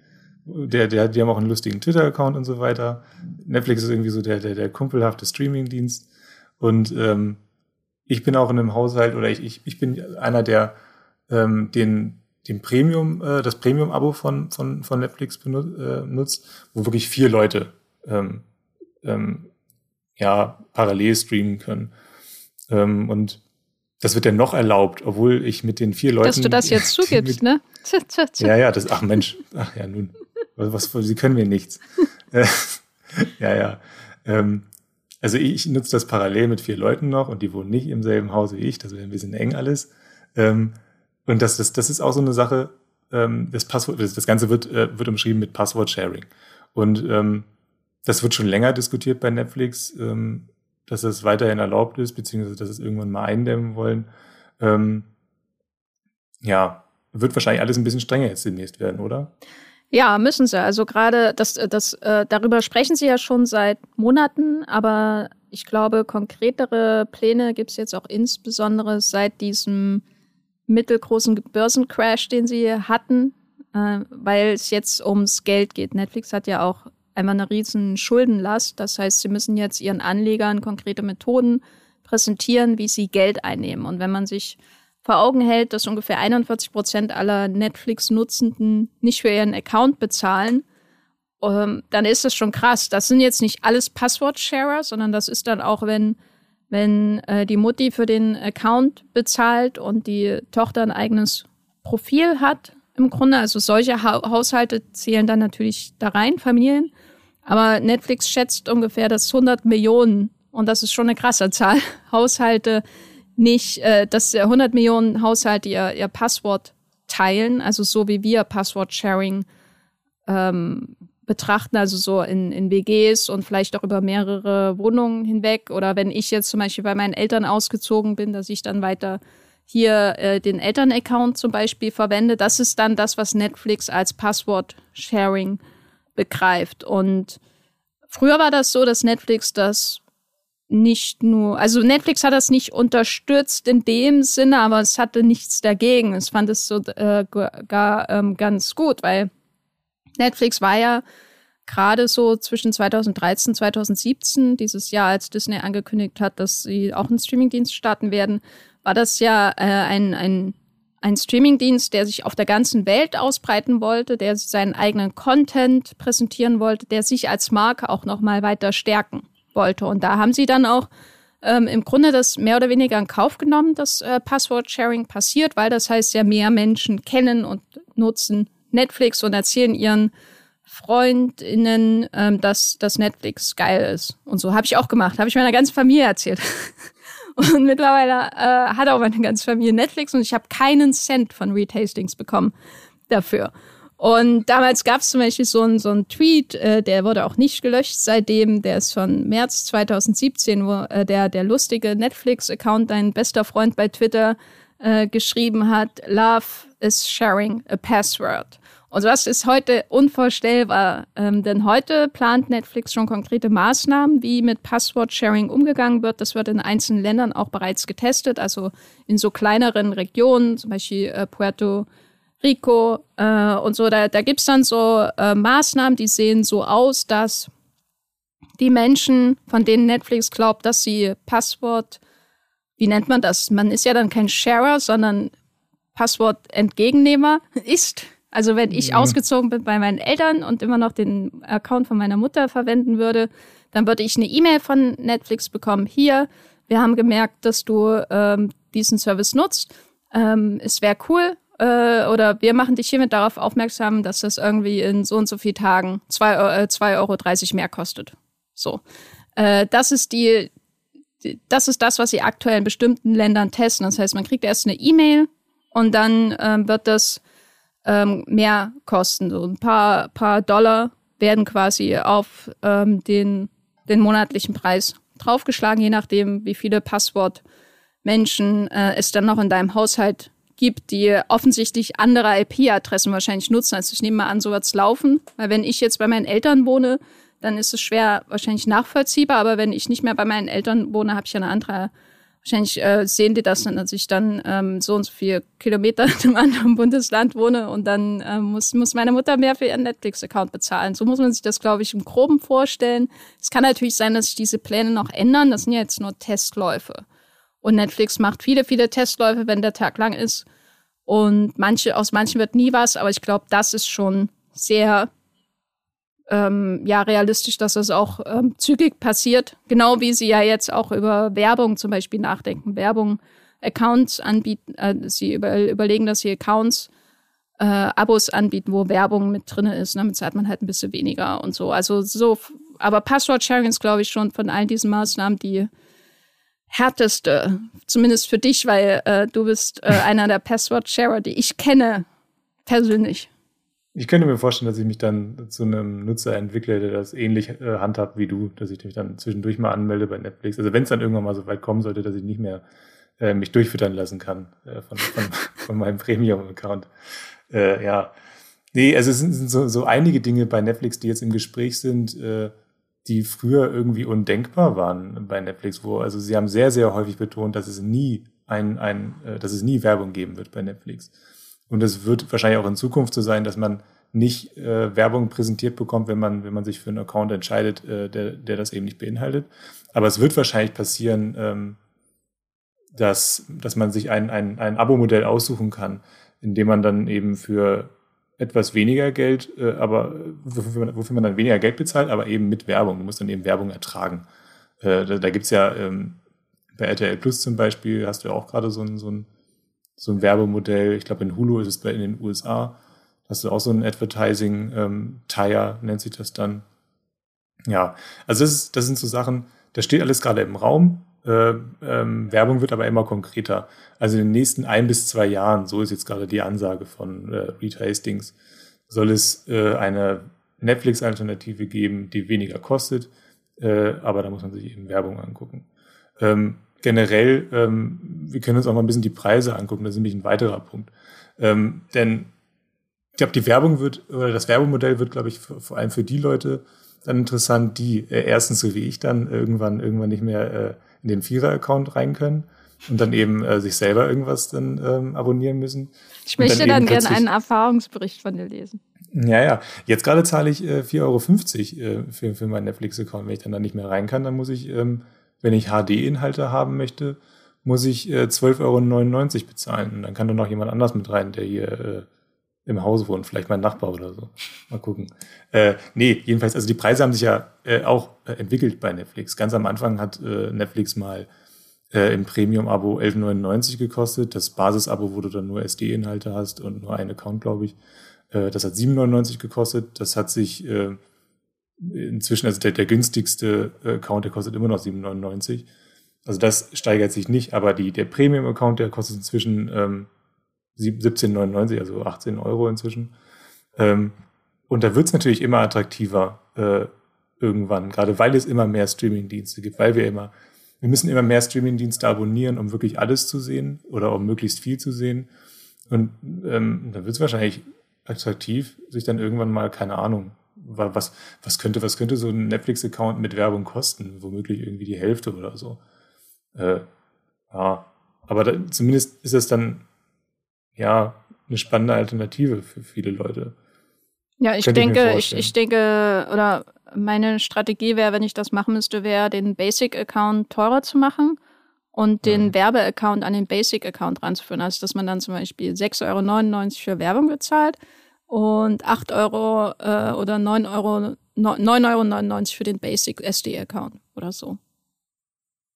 der, der, die haben auch einen lustigen Twitter-Account und so weiter. Netflix ist irgendwie so der, der, der kumpelhafte Streaming-Dienst. Und ähm, ich bin auch in einem Haushalt oder ich, ich, ich bin einer, der ähm, den, den Premium, äh, das Premium-Abo von, von, von Netflix benut, äh, nutzt, wo wirklich vier Leute ähm, ähm, ja, parallel streamen können. Ähm, und das wird ja noch erlaubt, obwohl ich mit den vier Leuten. Dass du das jetzt [LAUGHS] zugibst, mit, ne? [LAUGHS] ja, ja, das, ach Mensch, ach ja, nun, was, was sie können mir nichts. [LAUGHS] ja, ja. Ähm, also ich nutze das parallel mit vier Leuten noch und die wohnen nicht im selben Haus wie ich, das wäre ein bisschen eng alles. Ähm, und das, das, das ist auch so eine Sache, ähm, das Passwort, das, das Ganze wird, äh, wird umschrieben mit Passwort-Sharing. Und ähm, das wird schon länger diskutiert bei Netflix, ähm, dass das weiterhin erlaubt ist, beziehungsweise dass es irgendwann mal eindämmen wollen. Ähm, ja, wird wahrscheinlich alles ein bisschen strenger jetzt demnächst werden, oder? Ja, müssen sie. Also gerade das, das, äh, darüber sprechen sie ja schon seit Monaten, aber ich glaube, konkretere Pläne gibt es jetzt auch insbesondere seit diesem mittelgroßen Börsencrash, den sie hatten, äh, weil es jetzt ums Geld geht. Netflix hat ja auch einmal eine riesen Schuldenlast. Das heißt, sie müssen jetzt ihren Anlegern konkrete Methoden präsentieren, wie sie Geld einnehmen. Und wenn man sich vor Augen hält, dass ungefähr 41 Prozent aller Netflix-Nutzenden nicht für ihren Account bezahlen, ähm, dann ist das schon krass. Das sind jetzt nicht alles Passwort-Sharer, sondern das ist dann auch, wenn, wenn äh, die Mutti für den Account bezahlt und die Tochter ein eigenes Profil hat, im Grunde. Also solche ha Haushalte zählen dann natürlich da rein, Familien. Aber Netflix schätzt ungefähr, dass 100 Millionen, und das ist schon eine krasse Zahl, [LAUGHS] Haushalte nicht, äh, dass 100 Millionen Haushalte ihr, ihr Passwort teilen, also so wie wir Passwort-Sharing ähm, betrachten, also so in, in WGs und vielleicht auch über mehrere Wohnungen hinweg. Oder wenn ich jetzt zum Beispiel bei meinen Eltern ausgezogen bin, dass ich dann weiter hier äh, den Elternaccount zum Beispiel verwende. Das ist dann das, was Netflix als Passwort-Sharing begreift. Und früher war das so, dass Netflix das nicht nur, also Netflix hat das nicht unterstützt in dem Sinne, aber es hatte nichts dagegen. Es fand es so äh, gar ähm, ganz gut, weil Netflix war ja gerade so zwischen 2013 und 2017, dieses Jahr, als Disney angekündigt hat, dass sie auch einen Streamingdienst starten werden, war das ja äh, ein, ein, ein Streamingdienst, der sich auf der ganzen Welt ausbreiten wollte, der seinen eigenen Content präsentieren wollte, der sich als Marke auch nochmal weiter stärken wollte. Und da haben sie dann auch ähm, im Grunde das mehr oder weniger in Kauf genommen, dass äh, Passwort-Sharing passiert, weil das heißt ja, mehr Menschen kennen und nutzen Netflix und erzählen ihren FreundInnen, ähm, dass, dass Netflix geil ist. Und so habe ich auch gemacht, habe ich meiner ganzen Familie erzählt. [LAUGHS] und mittlerweile äh, hat auch meine ganze Familie Netflix und ich habe keinen Cent von Retastings bekommen dafür. Und damals gab es zum Beispiel so einen so Tweet, äh, der wurde auch nicht gelöscht seitdem, der ist von März 2017, wo äh, der, der lustige Netflix-Account, dein bester Freund bei Twitter, äh, geschrieben hat, Love is sharing a password. Und das ist heute unvorstellbar, ähm, denn heute plant Netflix schon konkrete Maßnahmen, wie mit Passwort-Sharing umgegangen wird. Das wird in einzelnen Ländern auch bereits getestet, also in so kleineren Regionen, zum Beispiel äh, Puerto Rico äh, und so. Da, da gibt es dann so äh, Maßnahmen, die sehen so aus, dass die Menschen, von denen Netflix glaubt, dass sie Passwort, wie nennt man das? Man ist ja dann kein Sharer, sondern Passwortentgegennehmer [LAUGHS] ist. Also wenn ich mhm. ausgezogen bin bei meinen Eltern und immer noch den Account von meiner Mutter verwenden würde, dann würde ich eine E-Mail von Netflix bekommen. Hier, wir haben gemerkt, dass du ähm, diesen Service nutzt. Ähm, es wäre cool, äh, oder wir machen dich hiermit darauf aufmerksam, dass das irgendwie in so und so vielen Tagen 2,30 äh, Euro mehr kostet. So. Äh, das ist die, die, das ist das, was sie aktuell in bestimmten Ländern testen. Das heißt, man kriegt erst eine E-Mail und dann ähm, wird das ähm, mehr kosten. So ein paar, paar Dollar werden quasi auf ähm, den, den monatlichen Preis draufgeschlagen, je nachdem, wie viele Passwortmenschen äh, es dann noch in deinem Haushalt gibt, die offensichtlich andere IP-Adressen wahrscheinlich nutzen. Also ich nehme mal an, so wird's laufen. Weil wenn ich jetzt bei meinen Eltern wohne, dann ist es schwer wahrscheinlich nachvollziehbar. Aber wenn ich nicht mehr bei meinen Eltern wohne, habe ich ja eine andere. Wahrscheinlich äh, sehen die das dann, dass ich dann ähm, so und so viele Kilometer in einem anderen Bundesland wohne und dann äh, muss, muss meine Mutter mehr für ihren Netflix-Account bezahlen. So muss man sich das, glaube ich, im Groben vorstellen. Es kann natürlich sein, dass sich diese Pläne noch ändern. Das sind ja jetzt nur Testläufe. Und Netflix macht viele, viele Testläufe, wenn der Tag lang ist. Und manche, aus manchen wird nie was, aber ich glaube, das ist schon sehr ähm, ja, realistisch, dass das auch ähm, zügig passiert. Genau wie sie ja jetzt auch über Werbung zum Beispiel nachdenken. Werbung, Accounts anbieten, äh, sie über, überlegen, dass sie Accounts, äh, Abos anbieten, wo Werbung mit drin ist. Damit zahlt man halt ein bisschen weniger und so. Also so, aber Passwort-Sharing ist, glaube ich, schon von all diesen Maßnahmen die härteste, zumindest für dich, weil äh, du bist äh, einer der Passwort-Sharer, die ich kenne, persönlich. Ich könnte mir vorstellen, dass ich mich dann zu einem Nutzer entwickle, der das ähnlich äh, handhabt wie du, dass ich mich dann zwischendurch mal anmelde bei Netflix. Also wenn es dann irgendwann mal so weit kommen sollte, dass ich nicht mehr äh, mich durchfüttern lassen kann äh, von, von, [LAUGHS] von meinem Premium-Account. Äh, ja. Nee, also es sind, sind so, so einige Dinge bei Netflix, die jetzt im Gespräch sind, äh, die früher irgendwie undenkbar waren bei Netflix, wo, also sie haben sehr, sehr häufig betont, dass es nie ein, ein, äh, dass es nie Werbung geben wird bei Netflix. Und es wird wahrscheinlich auch in Zukunft so sein, dass man nicht äh, Werbung präsentiert bekommt, wenn man, wenn man sich für einen Account entscheidet, äh, der, der das eben nicht beinhaltet. Aber es wird wahrscheinlich passieren, ähm, dass, dass man sich ein, ein, ein Abo-Modell aussuchen kann, in dem man dann eben für etwas weniger Geld, äh, aber wofür man, wofür man dann weniger Geld bezahlt, aber eben mit Werbung. Du musst dann eben Werbung ertragen. Äh, da da gibt's ja ähm, bei RTL Plus zum Beispiel, hast du ja auch gerade so ein, so ein so ein Werbemodell. Ich glaube, in Hulu ist es bei in den USA. Hast du auch so ein Advertising ähm, nennt sich das dann. Ja, also das, ist, das sind so Sachen, das steht alles gerade im Raum. Äh, ähm, Werbung wird aber immer konkreter. Also in den nächsten ein bis zwei Jahren, so ist jetzt gerade die Ansage von äh, Rita Hastings, soll es äh, eine Netflix-Alternative geben, die weniger kostet, äh, aber da muss man sich eben Werbung angucken. Ähm, generell, ähm, wir können uns auch mal ein bisschen die Preise angucken, das ist nämlich ein weiterer Punkt. Ähm, denn ich glaube, die Werbung wird, oder das Werbemodell wird, glaube ich, vor allem für die Leute dann interessant, die äh, erstens, so wie ich dann, irgendwann, irgendwann nicht mehr äh, in den Vierer-Account rein können und dann eben äh, sich selber irgendwas dann ähm, abonnieren müssen. Ich möchte dann, dann gerne einen Erfahrungsbericht von dir lesen. Ja, ja. Jetzt gerade zahle ich äh, 4,50 Euro äh, für, für meinen Netflix-Account. Wenn ich dann da nicht mehr rein kann, dann muss ich ähm, wenn ich HD-Inhalte haben möchte, muss ich äh, 12,99 Euro bezahlen. Und dann kann da noch jemand anders mit rein, der hier äh, im Haus wohnt, vielleicht mein Nachbar oder so. Mal gucken. Äh, nee, jedenfalls, also die Preise haben sich ja äh, auch äh, entwickelt bei Netflix. Ganz am Anfang hat äh, Netflix mal äh, im Premium-Abo 11,99 gekostet. Das Basis-Abo, wo du dann nur SD-Inhalte hast und nur einen Account, glaube ich. Äh, das hat 7,99 gekostet. Das hat sich inzwischen, also der, der günstigste Account, der kostet immer noch 7,99. Also das steigert sich nicht, aber die, der Premium-Account, der kostet inzwischen ähm, 17,99, also 18 Euro inzwischen. Ähm, und da wird es natürlich immer attraktiver äh, irgendwann, gerade weil es immer mehr Streaming-Dienste gibt, weil wir immer, wir müssen immer mehr Streaming-Dienste abonnieren, um wirklich alles zu sehen oder um möglichst viel zu sehen. Und ähm, da wird es wahrscheinlich attraktiv, sich dann irgendwann mal, keine Ahnung, was, was könnte, was könnte so ein Netflix-Account mit Werbung kosten? Womöglich irgendwie die Hälfte oder so. Äh, ja, aber da, zumindest ist es dann ja eine spannende Alternative für viele Leute. Ja, ich Könnte denke, ich, ich, ich denke, oder meine Strategie wäre, wenn ich das machen müsste, wäre, den Basic-Account teurer zu machen und den mhm. Werbe-Account an den Basic-Account ranzuführen. Also, dass man dann zum Beispiel 6,99 Euro für Werbung bezahlt und 8 Euro äh, oder 9 Euro, 9,99 Euro für den Basic SD-Account oder so.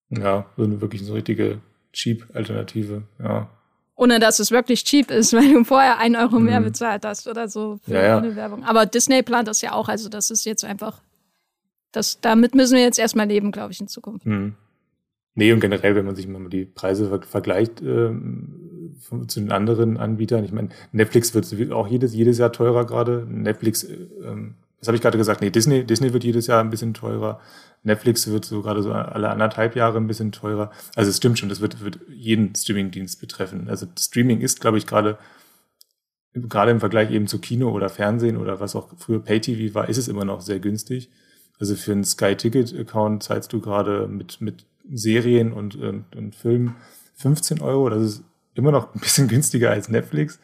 Ja, so eine wirklich so richtige Cheap-Alternative, ja. Ohne dass es wirklich cheap ist, [LAUGHS] weil du vorher 1 Euro mehr mhm. bezahlt hast oder so für ja, ja. Werbung. Aber Disney plant das ja auch, also das ist jetzt einfach, das, damit müssen wir jetzt erstmal leben, glaube ich, in Zukunft. Mhm. Nee, und generell, wenn man sich mal die Preise vergleicht ähm, zu den anderen Anbietern, ich meine, Netflix wird auch jedes, jedes Jahr teurer gerade. Netflix, ähm, was habe ich gerade gesagt? Nee, Disney, Disney wird jedes Jahr ein bisschen teurer. Netflix wird so gerade so alle anderthalb Jahre ein bisschen teurer. Also es stimmt schon, das wird, wird jeden Streamingdienst betreffen. Also Streaming ist, glaube ich, gerade gerade im Vergleich eben zu Kino oder Fernsehen oder was auch früher Pay-TV war, ist es immer noch sehr günstig. Also für einen Sky-Ticket-Account zahlst du gerade mit, mit Serien und, und, und Filmen 15 Euro. Das ist immer noch ein bisschen [LAUGHS] günstiger als Netflix,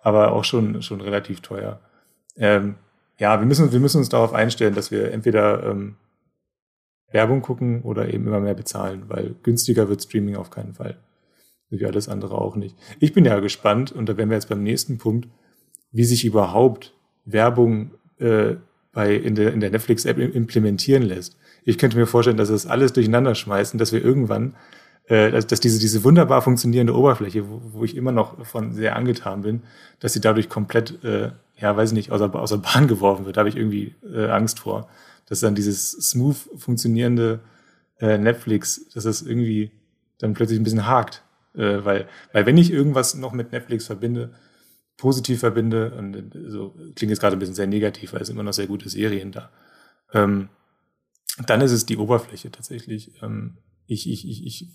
aber auch schon, schon relativ teuer. Ähm, ja, wir müssen, wir müssen uns darauf einstellen, dass wir entweder ähm, Werbung gucken oder eben immer mehr bezahlen, weil günstiger wird Streaming auf keinen Fall. Wie alles andere auch nicht. Ich bin ja gespannt, und da wären wir jetzt beim nächsten Punkt, wie sich überhaupt Werbung äh, bei, in der, in der Netflix-App implementieren lässt. Ich könnte mir vorstellen, dass es alles durcheinander schmeißen, dass wir irgendwann, äh, dass, dass diese, diese wunderbar funktionierende Oberfläche, wo, wo ich immer noch von sehr angetan bin, dass sie dadurch komplett, äh, ja, weiß ich nicht, außer, außer Bahn [LAUGHS] geworfen wird. Da habe ich irgendwie äh, Angst vor. Dass dann dieses smooth funktionierende äh, Netflix, dass das irgendwie dann plötzlich ein bisschen hakt. Äh, weil, weil wenn ich irgendwas noch mit Netflix verbinde, positiv verbinde, und so klingt jetzt gerade ein bisschen sehr negativ, weil es immer noch sehr gute Serien da. Ähm, dann ist es die Oberfläche tatsächlich. Ähm, ich ich, ich, ich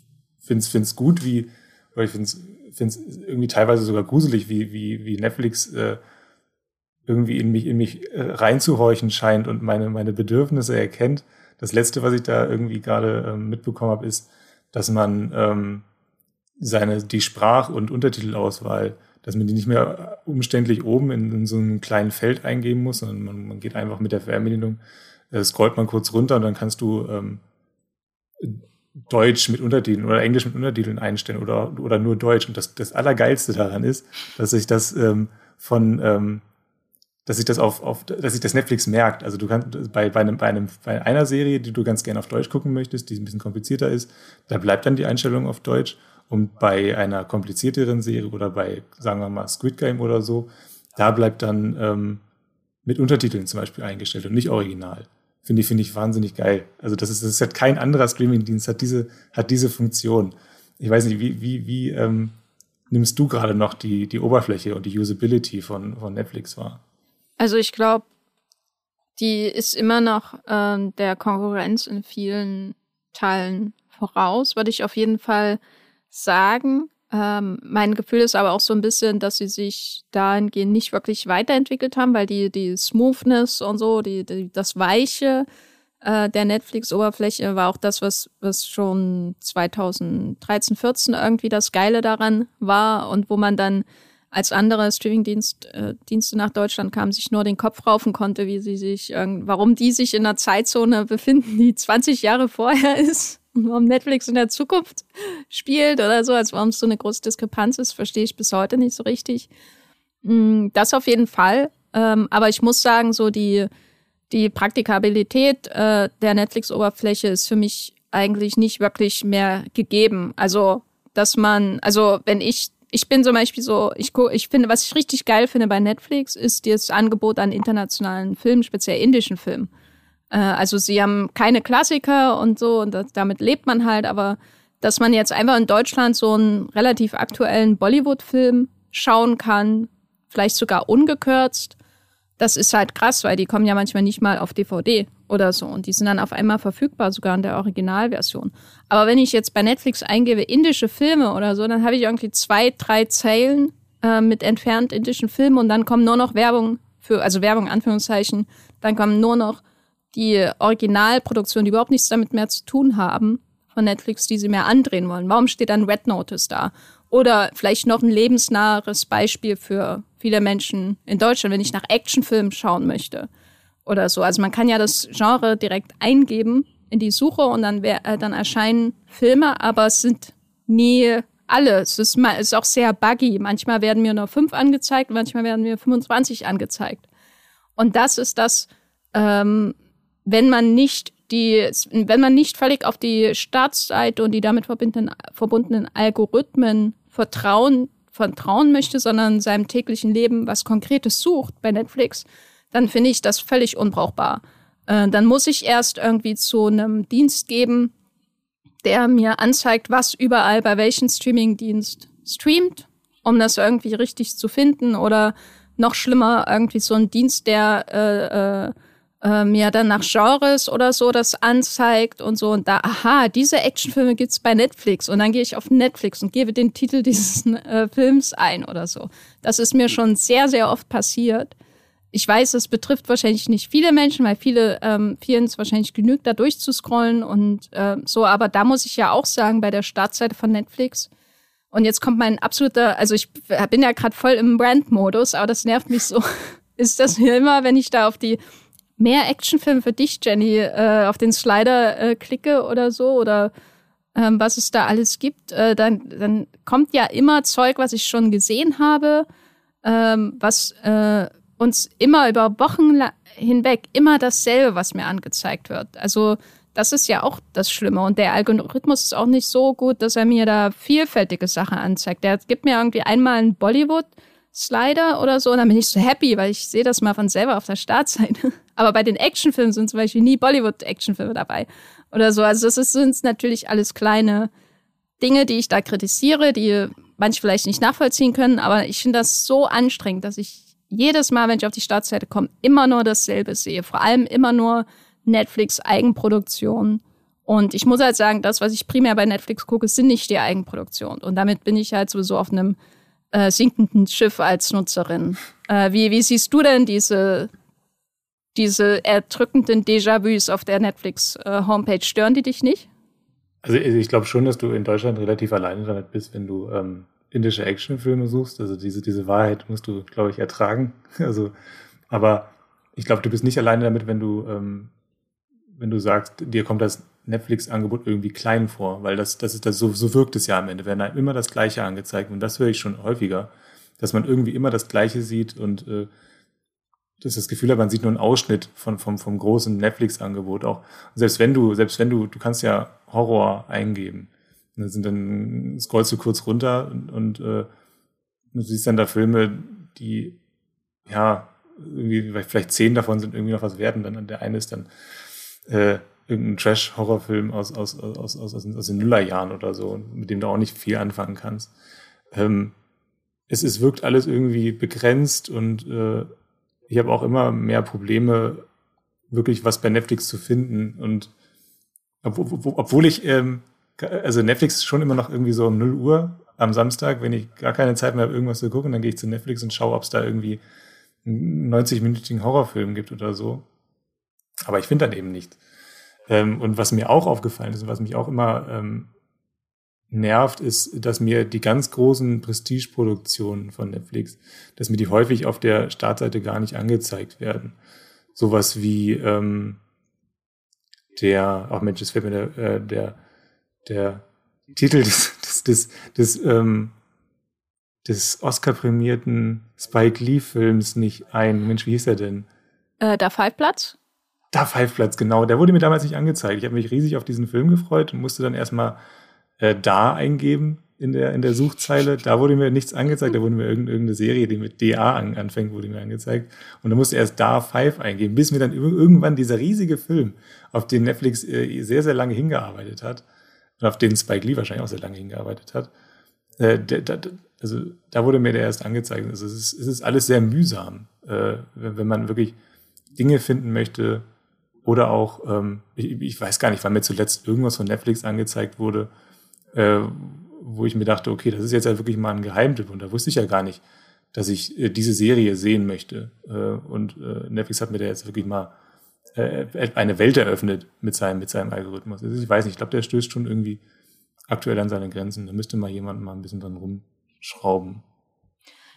finde es gut, wie, oder ich finde es irgendwie teilweise sogar gruselig, wie, wie, wie Netflix äh, irgendwie in mich, in mich äh, reinzuhorchen scheint und meine, meine Bedürfnisse erkennt. Das letzte, was ich da irgendwie gerade ähm, mitbekommen habe, ist, dass man ähm, seine, die Sprach- und Untertitelauswahl dass man die nicht mehr umständlich oben in, in so einem kleinen Feld eingeben muss, sondern man, man geht einfach mit der Fernbedienung, äh, scrollt man kurz runter und dann kannst du ähm, Deutsch mit Untertiteln oder Englisch mit Untertiteln einstellen oder, oder nur Deutsch. Und das, das Allergeilste daran ist, dass sich das ähm, von ähm, dass sich das auf, auf dass sich das Netflix merkt. Also du kannst bei, bei, einem, bei, einem, bei einer Serie, die du ganz gerne auf Deutsch gucken möchtest, die ein bisschen komplizierter ist, da bleibt dann die Einstellung auf Deutsch. Und bei einer komplizierteren Serie oder bei, sagen wir mal, Squid Game oder so, da bleibt dann ähm, mit Untertiteln zum Beispiel eingestellt und nicht original. Finde ich, finde ich wahnsinnig geil. Also das ist, das hat kein anderer Streamingdienst hat diese, hat diese Funktion. Ich weiß nicht, wie, wie, wie ähm, nimmst du gerade noch die, die Oberfläche und die Usability von, von Netflix wahr? Also ich glaube, die ist immer noch ähm, der Konkurrenz in vielen Teilen voraus, würde ich auf jeden Fall sagen. Ähm, mein Gefühl ist aber auch so ein bisschen, dass sie sich dahingehend nicht wirklich weiterentwickelt haben, weil die, die Smoothness und so, die, die das Weiche äh, der Netflix-Oberfläche war auch das, was, was schon 2013, 14 irgendwie das Geile daran war und wo man dann als andere Streamingdienste äh, nach Deutschland kamen, sich nur den Kopf raufen konnte, wie sie sich, warum die sich in einer Zeitzone befinden, die 20 Jahre vorher [LAUGHS] ist [LAUGHS] warum Netflix in der Zukunft spielt oder so, als warum es so eine große Diskrepanz ist, verstehe ich bis heute nicht so richtig. Mm, das auf jeden Fall. Ähm, aber ich muss sagen, so die, die Praktikabilität äh, der Netflix-Oberfläche ist für mich eigentlich nicht wirklich mehr gegeben. Also, dass man, also wenn ich, ich bin zum Beispiel so, ich, ich finde, was ich richtig geil finde bei Netflix, ist das Angebot an internationalen Filmen, speziell indischen Filmen. Äh, also sie haben keine Klassiker und so und das, damit lebt man halt, aber dass man jetzt einfach in Deutschland so einen relativ aktuellen Bollywood-Film schauen kann, vielleicht sogar ungekürzt, das ist halt krass, weil die kommen ja manchmal nicht mal auf DVD oder so und die sind dann auf einmal verfügbar, sogar in der Originalversion. Aber wenn ich jetzt bei Netflix eingebe indische Filme oder so, dann habe ich irgendwie zwei, drei Zeilen äh, mit entfernt indischen Filmen und dann kommen nur noch Werbung für, also Werbung Anführungszeichen, dann kommen nur noch die Originalproduktionen, die überhaupt nichts damit mehr zu tun haben, von Netflix, die sie mehr andrehen wollen. Warum steht dann Red Notice da? Oder vielleicht noch ein lebensnaheres Beispiel für viele Menschen in Deutschland, wenn ich nach Actionfilmen schauen möchte oder so. Also man kann ja das Genre direkt eingeben in die Suche und dann, wär, äh, dann erscheinen Filme, aber es sind nie alle. Es ist, es ist auch sehr buggy. Manchmal werden mir nur fünf angezeigt, manchmal werden mir 25 angezeigt. Und das ist das, ähm, wenn man nicht die, wenn man nicht völlig auf die Startseite und die damit verbundenen, verbundenen Algorithmen vertrauen, vertrauen möchte, sondern seinem täglichen Leben was Konkretes sucht bei Netflix, dann finde ich das völlig unbrauchbar. Äh, dann muss ich erst irgendwie zu einem Dienst geben, der mir anzeigt, was überall bei welchem Streamingdienst streamt, um das irgendwie richtig zu finden. Oder noch schlimmer, irgendwie so ein Dienst, der äh, äh, äh, mir dann nach Genres oder so das anzeigt und so und da, aha, diese Actionfilme gibt's bei Netflix und dann gehe ich auf Netflix und gebe den Titel [LAUGHS] dieses äh, Films ein oder so. Das ist mir schon sehr, sehr oft passiert. Ich weiß, es betrifft wahrscheinlich nicht viele Menschen, weil viele, ähm, vielen es wahrscheinlich genügt, da durchzuscrollen und äh, so, aber da muss ich ja auch sagen, bei der Startseite von Netflix, und jetzt kommt mein absoluter, also ich bin ja gerade voll im Brand-Modus, aber das nervt mich so. [LAUGHS] Ist das mir immer, wenn ich da auf die mehr Actionfilme für dich, Jenny, äh, auf den Slider äh, klicke oder so oder ähm, was es da alles gibt, äh, dann, dann kommt ja immer Zeug, was ich schon gesehen habe, ähm, was äh, uns immer über Wochen hinweg immer dasselbe, was mir angezeigt wird. Also das ist ja auch das Schlimme. Und der Algorithmus ist auch nicht so gut, dass er mir da vielfältige Sachen anzeigt. Der gibt mir irgendwie einmal einen Bollywood-Slider oder so und dann bin ich so happy, weil ich sehe das mal von selber auf der Startseite. [LAUGHS] Aber bei den Actionfilmen sind zum Beispiel nie Bollywood-Actionfilme dabei oder so. Also das sind natürlich alles kleine Dinge, die ich da kritisiere, die manche vielleicht nicht nachvollziehen können. Aber ich finde das so anstrengend, dass ich jedes Mal, wenn ich auf die Startseite komme, immer nur dasselbe sehe. Vor allem immer nur Netflix Eigenproduktion. Und ich muss halt sagen, das, was ich primär bei Netflix gucke, sind nicht die Eigenproduktionen. Und damit bin ich halt sowieso auf einem äh, sinkenden Schiff als Nutzerin. Äh, wie, wie siehst du denn diese, diese erdrückenden Déjà-vus auf der Netflix-Homepage? Äh, Stören die dich nicht? Also ich glaube schon, dass du in Deutschland relativ alleine damit bist, wenn du ähm, indische Actionfilme suchst. Also diese, diese Wahrheit musst du, glaube ich, ertragen. [LAUGHS] Also, aber ich glaube, du bist nicht alleine damit, wenn du ähm, wenn du sagst, dir kommt das Netflix-Angebot irgendwie klein vor, weil das, das ist das, so, so wirkt es ja am Ende, werden einem immer das Gleiche angezeigt und das höre ich schon häufiger, dass man irgendwie immer das Gleiche sieht und äh, das ist das Gefühl hat, man sieht nur einen Ausschnitt von, vom, vom großen Netflix-Angebot auch. Und selbst wenn du, selbst wenn du, du kannst ja Horror eingeben. Und dann sind dann scrollst du kurz runter und, und äh, du siehst dann da Filme, die ja irgendwie vielleicht zehn davon sind irgendwie noch was wert und dann der eine ist dann äh, irgendein Trash-Horrorfilm aus, aus, aus, aus, aus, aus den Nullerjahren oder so, mit dem du auch nicht viel anfangen kannst. Ähm, es, es wirkt alles irgendwie begrenzt und äh, ich habe auch immer mehr Probleme, wirklich was bei Netflix zu finden. Und obwohl ich, ähm, also Netflix ist schon immer noch irgendwie so um 0 Uhr am Samstag, wenn ich gar keine Zeit mehr habe, irgendwas zu gucken, dann gehe ich zu Netflix und schaue, ob es da irgendwie einen 90-minütigen Horrorfilm gibt oder so. Aber ich finde dann eben nicht. Ähm, und was mir auch aufgefallen ist und was mich auch immer ähm, nervt, ist, dass mir die ganz großen Prestige-Produktionen von Netflix, dass mir die häufig auf der Startseite gar nicht angezeigt werden. Sowas wie ähm, der, auch Mensch, es fällt mir der, äh, der, der Titel des, des, des, des, ähm, des Oscar-prämierten Spike Lee-Films nicht ein. Mensch, wie hieß er denn? Äh, der Five-Platz? Da Five Platz, genau. Der wurde mir damals nicht angezeigt. Ich habe mich riesig auf diesen Film gefreut und musste dann erstmal äh, da eingeben in der, in der Suchzeile. Da wurde mir nichts angezeigt, da wurde mir irgendeine Serie, die mit DA an, anfängt, wurde mir angezeigt. Und da musste erst da Five eingeben, bis mir dann irgendwann dieser riesige Film, auf den Netflix äh, sehr, sehr lange hingearbeitet hat und auf den Spike Lee wahrscheinlich auch sehr lange hingearbeitet hat, äh, der, der, also da wurde mir der erst angezeigt. Also es ist, es ist alles sehr mühsam, äh, wenn, wenn man wirklich Dinge finden möchte, oder auch, ähm, ich, ich weiß gar nicht, wann mir zuletzt irgendwas von Netflix angezeigt wurde, äh, wo ich mir dachte, okay, das ist jetzt ja wirklich mal ein Geheimtipp und da wusste ich ja gar nicht, dass ich äh, diese Serie sehen möchte. Äh, und äh, Netflix hat mir da jetzt wirklich mal äh, eine Welt eröffnet mit seinem, mit seinem Algorithmus. Also ich weiß nicht, ich glaube, der stößt schon irgendwie aktuell an seine Grenzen. Da müsste mal jemand mal ein bisschen dran rumschrauben.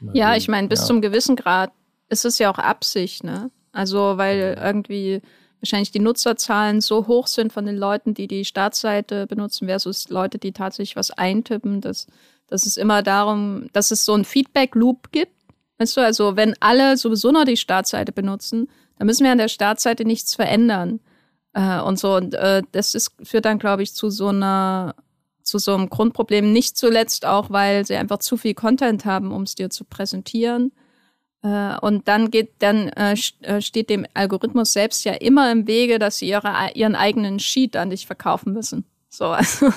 Mal ja, sehen. ich meine, bis ja. zum gewissen Grad ist es ja auch Absicht, ne? Also, weil irgendwie wahrscheinlich die Nutzerzahlen so hoch sind von den Leuten, die die Startseite benutzen, versus Leute, die tatsächlich was eintippen, dass, dass es immer darum, dass es so ein Feedback-Loop gibt. Weißt du, also wenn alle sowieso noch die Startseite benutzen, dann müssen wir an der Startseite nichts verändern. Äh, und so, und äh, das ist, führt dann, glaube ich, zu so einer zu so einem Grundproblem, nicht zuletzt auch, weil sie einfach zu viel Content haben, um es dir zu präsentieren. Äh, und dann geht, dann äh, äh, steht dem Algorithmus selbst ja immer im Wege, dass sie ihre, ihren eigenen Sheet an dich verkaufen müssen. So, [LAUGHS] also,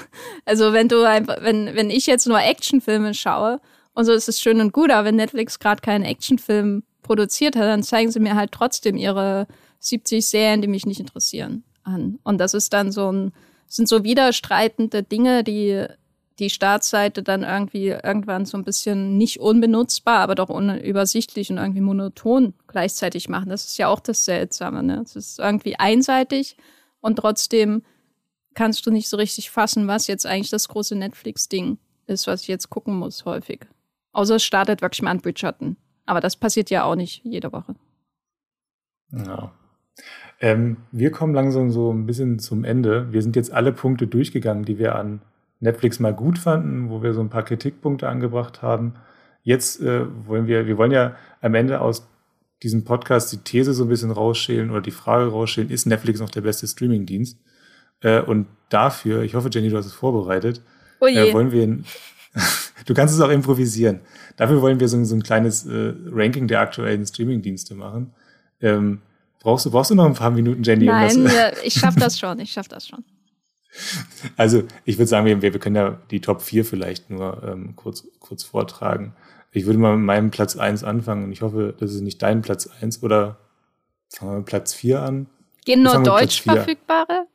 also wenn du einfach, wenn, wenn ich jetzt nur Actionfilme schaue und so ist es schön und gut, aber wenn Netflix gerade keinen Actionfilm produziert hat, dann zeigen sie mir halt trotzdem ihre 70 Serien, die mich nicht interessieren, an. Und das ist dann so ein, sind so widerstreitende Dinge, die die Startseite dann irgendwie irgendwann so ein bisschen nicht unbenutzbar, aber doch unübersichtlich und irgendwie monoton gleichzeitig machen. Das ist ja auch das Seltsame. Ne? Es ist irgendwie einseitig und trotzdem kannst du nicht so richtig fassen, was jetzt eigentlich das große Netflix-Ding ist, was ich jetzt gucken muss, häufig. Außer es startet wirklich mal an Bridgerton. Aber das passiert ja auch nicht jede Woche. Ja. Ähm, wir kommen langsam so ein bisschen zum Ende. Wir sind jetzt alle Punkte durchgegangen, die wir an Netflix mal gut fanden, wo wir so ein paar Kritikpunkte angebracht haben. Jetzt äh, wollen wir, wir wollen ja am Ende aus diesem Podcast die These so ein bisschen rausschälen oder die Frage rausschälen, ist Netflix noch der beste Streamingdienst? Äh, und dafür, ich hoffe, Jenny, du hast es vorbereitet, oh äh, wollen wir, [LAUGHS] du kannst es auch improvisieren. Dafür wollen wir so, so ein kleines äh, Ranking der aktuellen Streamingdienste machen. Ähm, brauchst, du, brauchst du noch ein paar Minuten, Jenny? Nein, um das, ja, [LAUGHS] ich schaff das schon, ich schaff das schon. Also ich würde sagen, wir, wir können ja die Top 4 vielleicht nur ähm, kurz, kurz vortragen. Ich würde mal mit meinem Platz 1 anfangen und ich hoffe, das ist nicht dein Platz 1 oder fangen wir mit Platz 4 an. Gehen nur deutsch verfügbare?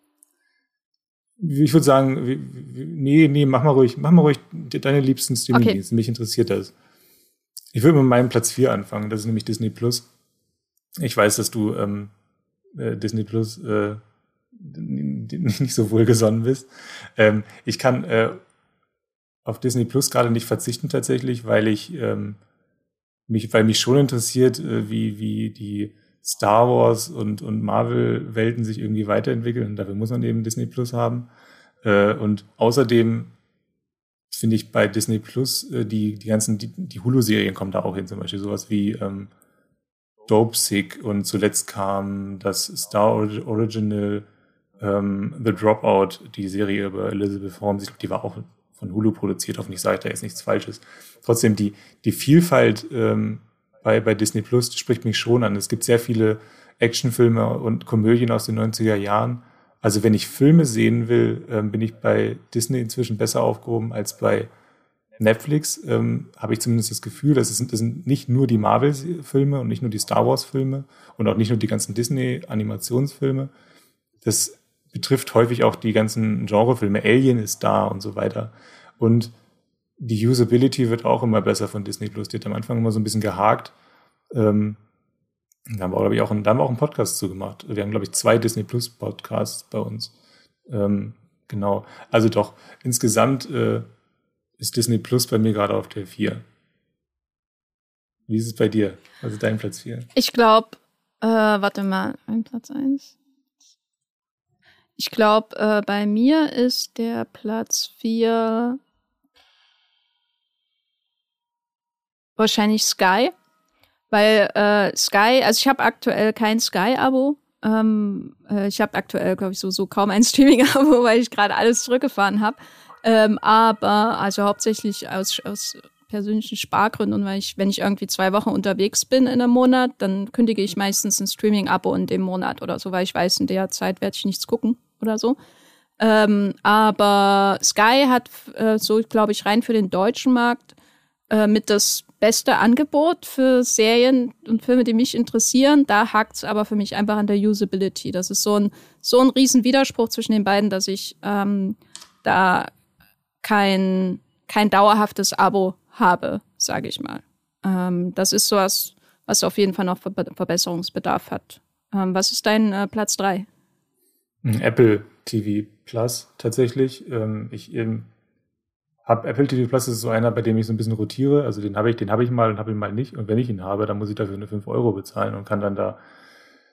Ich würde sagen, nee, nee, mach mal ruhig, mach mal ruhig deine liebsten Streamingdienste. Okay. Mich interessiert das. Ich würde mit meinem Platz 4 anfangen, das ist nämlich Disney Plus. Ich weiß, dass du ähm, äh, Disney Plus äh, nicht so wohlgesonnen bist. Ähm, ich kann äh, auf Disney Plus gerade nicht verzichten tatsächlich, weil ich ähm, mich, weil mich schon interessiert, äh, wie, wie die Star Wars und, und Marvel-Welten sich irgendwie weiterentwickeln. Und dafür muss man eben Disney Plus haben. Äh, und außerdem finde ich bei Disney Plus äh, die, die ganzen, die, die Hulu-Serien kommen da auch hin, zum Beispiel sowas wie ähm, Dope Sick und zuletzt kam das Star Original ähm, The Dropout, die Serie über Elizabeth Holmes, ich glaube, die war auch von Hulu produziert, hoffentlich sage ich da jetzt nichts Falsches. Trotzdem, die, die Vielfalt ähm, bei, bei Disney Plus spricht mich schon an. Es gibt sehr viele Actionfilme und Komödien aus den 90er Jahren. Also wenn ich Filme sehen will, ähm, bin ich bei Disney inzwischen besser aufgehoben als bei Netflix. Ähm, Habe ich zumindest das Gefühl, das sind, das sind nicht nur die Marvel-Filme und nicht nur die Star Wars-Filme und auch nicht nur die ganzen Disney-Animationsfilme. Das betrifft häufig auch die ganzen Genrefilme. Alien ist da und so weiter. Und die Usability wird auch immer besser von Disney Plus. Die hat am Anfang immer so ein bisschen gehakt. Ähm, da haben wir, glaube ich, auch einen, da haben wir auch einen Podcast zu gemacht. Wir haben, glaube ich, zwei Disney Plus Podcasts bei uns. Ähm, genau. Also doch, insgesamt äh, ist Disney Plus bei mir gerade auf der 4. Wie ist es bei dir? Also dein Platz 4? Ich glaube, äh, warte mal, ein Platz 1. Ich glaube, äh, bei mir ist der Platz 4 wahrscheinlich Sky. Weil äh, Sky, also ich habe aktuell kein Sky-Abo. Ähm, äh, ich habe aktuell, glaube ich, so, kaum ein [LAUGHS] Streaming-Abo, weil ich gerade alles zurückgefahren habe. Ähm, aber also hauptsächlich aus, aus persönlichen Spargründen und weil ich, wenn ich irgendwie zwei Wochen unterwegs bin in einem Monat, dann kündige ich meistens ein Streaming-Abo in dem Monat oder so, weil ich weiß, in der Zeit werde ich nichts gucken oder so. Ähm, aber Sky hat äh, so, glaube ich, rein für den deutschen Markt äh, mit das beste Angebot für Serien und Filme, die mich interessieren. Da hakt es aber für mich einfach an der Usability. Das ist so ein, so ein riesen Widerspruch zwischen den beiden, dass ich ähm, da kein, kein dauerhaftes Abo habe, sage ich mal. Ähm, das ist sowas, was auf jeden Fall noch Verbesserungsbedarf hat. Ähm, was ist dein äh, Platz drei? Apple TV Plus tatsächlich. Ähm, ich eben habe Apple TV Plus ist so einer, bei dem ich so ein bisschen rotiere. Also den habe ich, den habe ich mal und habe ihn mal nicht. Und wenn ich ihn habe, dann muss ich dafür eine 5 Euro bezahlen und kann dann da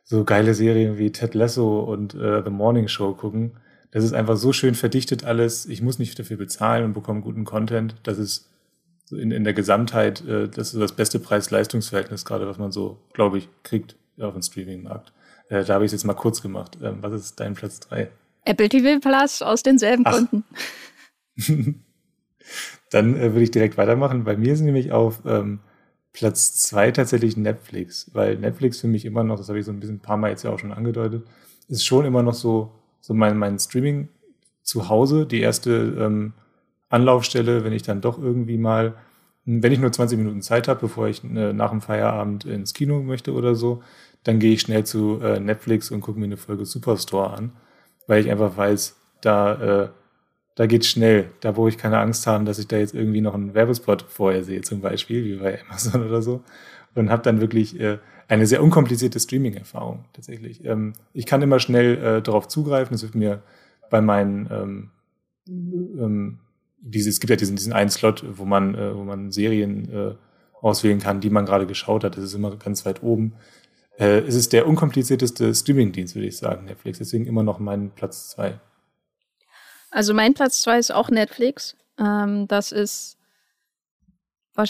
so geile Serien wie Ted Lasso und äh, The Morning Show gucken. Das ist einfach so schön verdichtet alles. Ich muss nicht dafür bezahlen und bekomme guten Content. Das ist in, in der Gesamtheit, äh, das ist das beste Preis-Leistungs-Verhältnis gerade, was man so, glaube ich, kriegt auf dem Streaming-Markt. Äh, da habe ich es jetzt mal kurz gemacht. Ähm, was ist dein Platz 3? Apple TV Plus aus denselben Ach. Gründen. [LAUGHS] Dann äh, würde ich direkt weitermachen. Bei mir ist nämlich auf ähm, Platz 2 tatsächlich Netflix, weil Netflix für mich immer noch, das habe ich so ein bisschen ein paar Mal jetzt ja auch schon angedeutet, ist schon immer noch so, so mein, mein Streaming zu Hause, die erste ähm, Anlaufstelle, wenn ich dann doch irgendwie mal, wenn ich nur 20 Minuten Zeit habe, bevor ich äh, nach dem Feierabend ins Kino möchte oder so, dann gehe ich schnell zu äh, Netflix und gucke mir eine Folge Superstore an, weil ich einfach weiß, da, äh, da geht's schnell. Da brauche ich keine Angst haben, dass ich da jetzt irgendwie noch einen Werbespot vorher sehe, zum Beispiel, wie bei [LAUGHS] Amazon oder so. Und habe dann wirklich äh, eine sehr unkomplizierte Streaming-Erfahrung tatsächlich. Ähm, ich kann immer schnell äh, darauf zugreifen. Das wird mir bei meinen ähm, ähm, diese, es gibt ja diesen, diesen einen Slot, wo man, äh, wo man Serien äh, auswählen kann, die man gerade geschaut hat. Das ist immer ganz weit oben. Äh, es ist der unkomplizierteste Streaming-Dienst, würde ich sagen, Netflix. Deswegen immer noch mein Platz zwei. Also mein Platz zwei ist auch Netflix. Ähm, das ist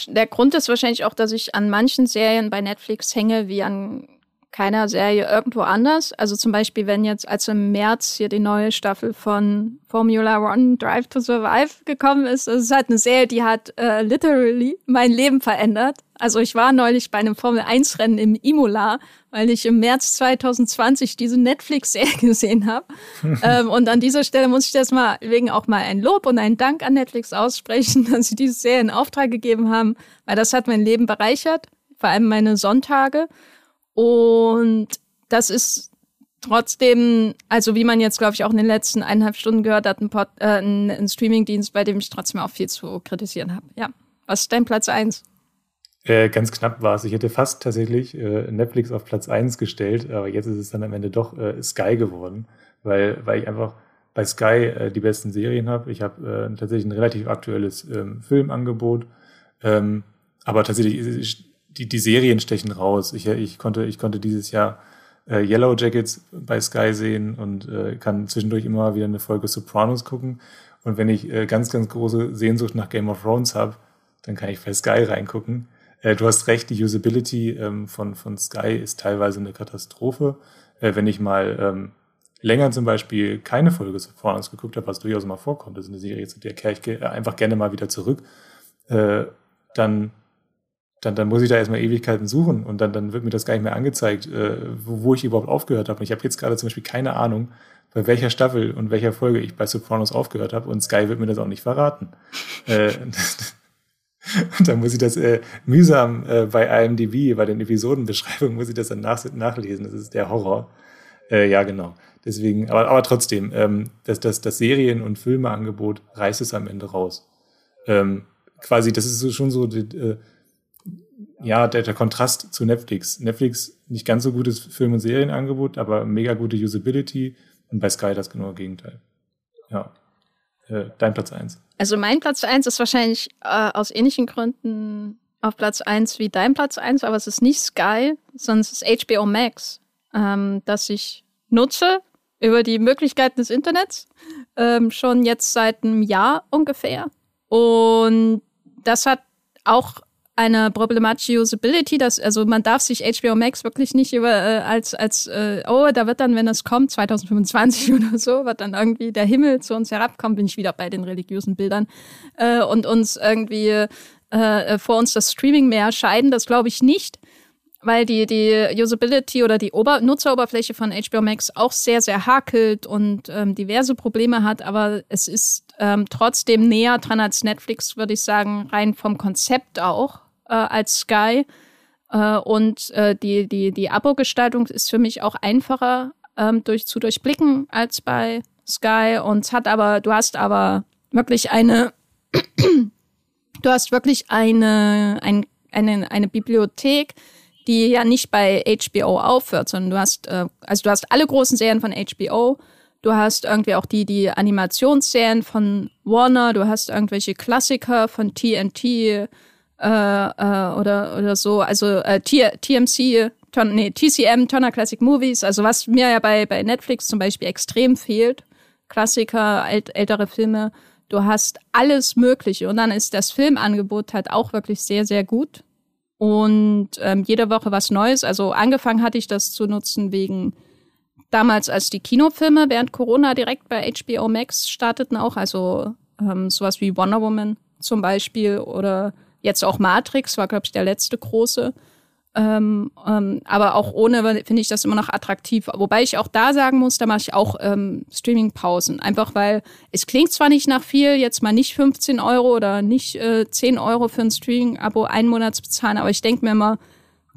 der Grund ist wahrscheinlich auch, dass ich an manchen Serien bei Netflix hänge, wie an keiner Serie irgendwo anders. Also zum Beispiel, wenn jetzt als im März hier die neue Staffel von Formula One Drive to Survive gekommen ist, das ist halt eine Serie, die hat äh, literally mein Leben verändert. Also ich war neulich bei einem Formel 1 Rennen im Imola, weil ich im März 2020 diese Netflix-Serie [LAUGHS] gesehen habe. [LAUGHS] ähm, und an dieser Stelle muss ich das mal wegen auch mal ein Lob und einen Dank an Netflix aussprechen, [LAUGHS] dass sie diese Serie in Auftrag gegeben haben, weil das hat mein Leben bereichert, vor allem meine Sonntage. Und das ist trotzdem, also wie man jetzt, glaube ich, auch in den letzten eineinhalb Stunden gehört hat, ein, Pod, äh, ein, ein Streamingdienst, bei dem ich trotzdem auch viel zu kritisieren habe. Ja. Was ist dein Platz eins? Äh, ganz knapp war es. Ich hätte fast tatsächlich äh, Netflix auf Platz eins gestellt, aber jetzt ist es dann am Ende doch äh, Sky geworden, weil, weil ich einfach bei Sky äh, die besten Serien habe. Ich habe äh, tatsächlich ein relativ aktuelles ähm, Filmangebot, ähm, aber tatsächlich die, die Serien stechen raus. Ich, ich, konnte, ich konnte dieses Jahr äh, Yellow Jackets bei Sky sehen und äh, kann zwischendurch immer wieder eine Folge Sopranos gucken. Und wenn ich äh, ganz, ganz große Sehnsucht nach Game of Thrones habe, dann kann ich bei Sky reingucken. Äh, du hast recht, die Usability ähm, von, von Sky ist teilweise eine Katastrophe. Äh, wenn ich mal ähm, länger zum Beispiel keine Folge Sopranos geguckt habe, was durchaus mal vorkommt, das ist eine Serie, zu der kehre ich äh, einfach gerne mal wieder zurück, äh, dann dann, dann muss ich da erstmal Ewigkeiten suchen und dann, dann wird mir das gar nicht mehr angezeigt, äh, wo, wo ich überhaupt aufgehört habe. Und ich habe jetzt gerade zum Beispiel keine Ahnung, bei welcher Staffel und welcher Folge ich bei Sopranos aufgehört habe und Sky wird mir das auch nicht verraten. [LAUGHS] äh, [LAUGHS] und dann muss ich das äh, mühsam äh, bei IMDb, bei den Episodenbeschreibungen, muss ich das dann nach, nachlesen. Das ist der Horror. Äh, ja, genau. Deswegen, aber, aber trotzdem, ähm, das, das, das Serien- und Filmeangebot reißt es am Ende raus. Ähm, quasi, das ist so, schon so die, äh, ja, der, der Kontrast zu Netflix. Netflix nicht ganz so gutes Film- und Serienangebot, aber mega gute Usability und bei Sky das genaue Gegenteil. Ja. Äh, dein Platz eins. Also mein Platz eins ist wahrscheinlich äh, aus ähnlichen Gründen auf Platz eins wie dein Platz eins, aber es ist nicht Sky, sondern es ist HBO Max, ähm, das ich nutze über die Möglichkeiten des Internets ähm, schon jetzt seit einem Jahr ungefähr. Und das hat auch eine problematische Usability, dass also man darf sich HBO Max wirklich nicht über äh, als als äh, oh da wird dann wenn es kommt 2025 [LAUGHS] oder so wird dann irgendwie der Himmel zu uns herabkommen bin ich wieder bei den religiösen Bildern äh, und uns irgendwie äh, äh vor uns das Streaming mehr scheiden das glaube ich nicht weil die die Usability oder die Ober Nutzeroberfläche von HBO Max auch sehr sehr hakelt und ähm, diverse Probleme hat aber es ist ähm, trotzdem näher dran als Netflix würde ich sagen rein vom Konzept auch äh, als Sky. Äh, und äh, die, die, die Abo-Gestaltung ist für mich auch einfacher ähm, durch, zu durchblicken als bei Sky. Und hat aber, du hast aber wirklich eine, [CLEARS THROAT] du hast wirklich eine, ein, eine, eine Bibliothek, die ja nicht bei HBO aufhört, sondern du hast, äh, also du hast alle großen Serien von HBO, du hast irgendwie auch die, die Animationsserien von Warner, du hast irgendwelche Klassiker von TNT, äh, äh, oder, oder so. Also äh, TMC, Ton, nee, TCM, Turner Classic Movies, also was mir ja bei, bei Netflix zum Beispiel extrem fehlt. Klassiker, ält, ältere Filme. Du hast alles Mögliche. Und dann ist das Filmangebot halt auch wirklich sehr, sehr gut. Und ähm, jede Woche was Neues. Also angefangen hatte ich das zu nutzen wegen damals, als die Kinofilme während Corona direkt bei HBO Max starteten auch. Also ähm, sowas wie Wonder Woman zum Beispiel oder Jetzt auch Matrix war, glaube ich, der letzte große. Ähm, ähm, aber auch ohne finde ich das immer noch attraktiv. Wobei ich auch da sagen muss, da mache ich auch ähm, Streaming-Pausen. Einfach weil es klingt zwar nicht nach viel, jetzt mal nicht 15 Euro oder nicht äh, 10 Euro für ein Streaming-Abo einen Monat zu bezahlen, aber ich denke mir immer,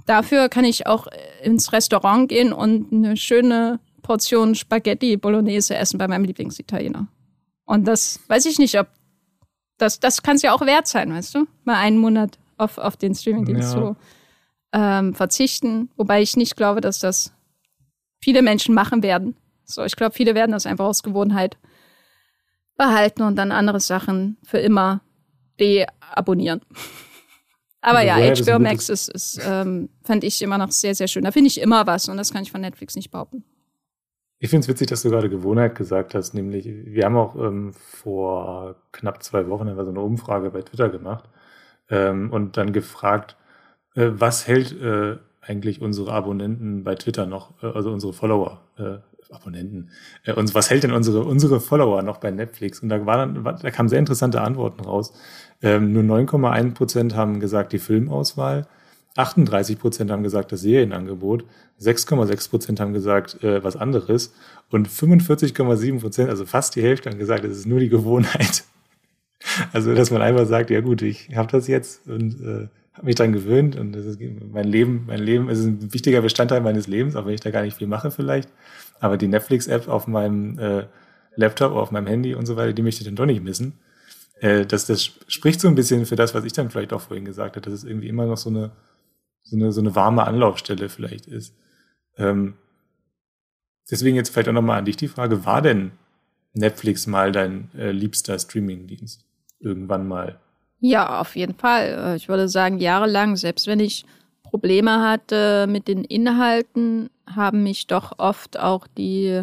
dafür kann ich auch ins Restaurant gehen und eine schöne Portion Spaghetti Bolognese essen bei meinem Lieblingsitaliener. Und das weiß ich nicht, ob das, das kann es ja auch wert sein, weißt du? Mal einen Monat auf, auf den Streamingdienst ja. zu ähm, verzichten. Wobei ich nicht glaube, dass das viele Menschen machen werden. So, ich glaube, viele werden das einfach aus Gewohnheit behalten und dann andere Sachen für immer deabonnieren. [LAUGHS] Aber also ja, HBO Max ist, ist ähm, fand ich immer noch sehr, sehr schön. Da finde ich immer was und das kann ich von Netflix nicht behaupten. Ich finde es witzig, dass du gerade Gewohnheit gesagt hast, nämlich wir haben auch ähm, vor knapp zwei Wochen so eine Umfrage bei Twitter gemacht ähm, und dann gefragt, äh, was hält äh, eigentlich unsere Abonnenten bei Twitter noch, äh, also unsere Follower, äh, Abonnenten, äh, uns, was hält denn unsere, unsere Follower noch bei Netflix? Und da, war dann, da kamen sehr interessante Antworten raus. Ähm, nur 9,1 Prozent haben gesagt, die Filmauswahl. 38 Prozent haben gesagt, das Serienangebot. 6,6 Prozent haben gesagt, äh, was anderes. Und 45,7 Prozent, also fast die Hälfte, haben gesagt, es ist nur die Gewohnheit. [LAUGHS] Also, dass man einfach sagt, ja gut, ich habe das jetzt und äh, habe mich dran gewöhnt und das ist mein Leben, mein Leben ist ein wichtiger Bestandteil meines Lebens, auch wenn ich da gar nicht viel mache vielleicht. Aber die Netflix-App auf meinem äh, Laptop, auf meinem Handy und so weiter, die möchte ich dann doch nicht missen. Äh, das, das spricht so ein bisschen für das, was ich dann vielleicht auch vorhin gesagt habe, dass es irgendwie immer noch so eine, so eine, so eine warme Anlaufstelle vielleicht ist. Ähm, deswegen jetzt vielleicht auch nochmal an dich die Frage, war denn Netflix mal dein äh, liebster Streamingdienst? Irgendwann mal? Ja, auf jeden Fall. Äh, ich würde sagen, jahrelang, selbst wenn ich Probleme hatte mit den Inhalten, haben mich doch oft auch die,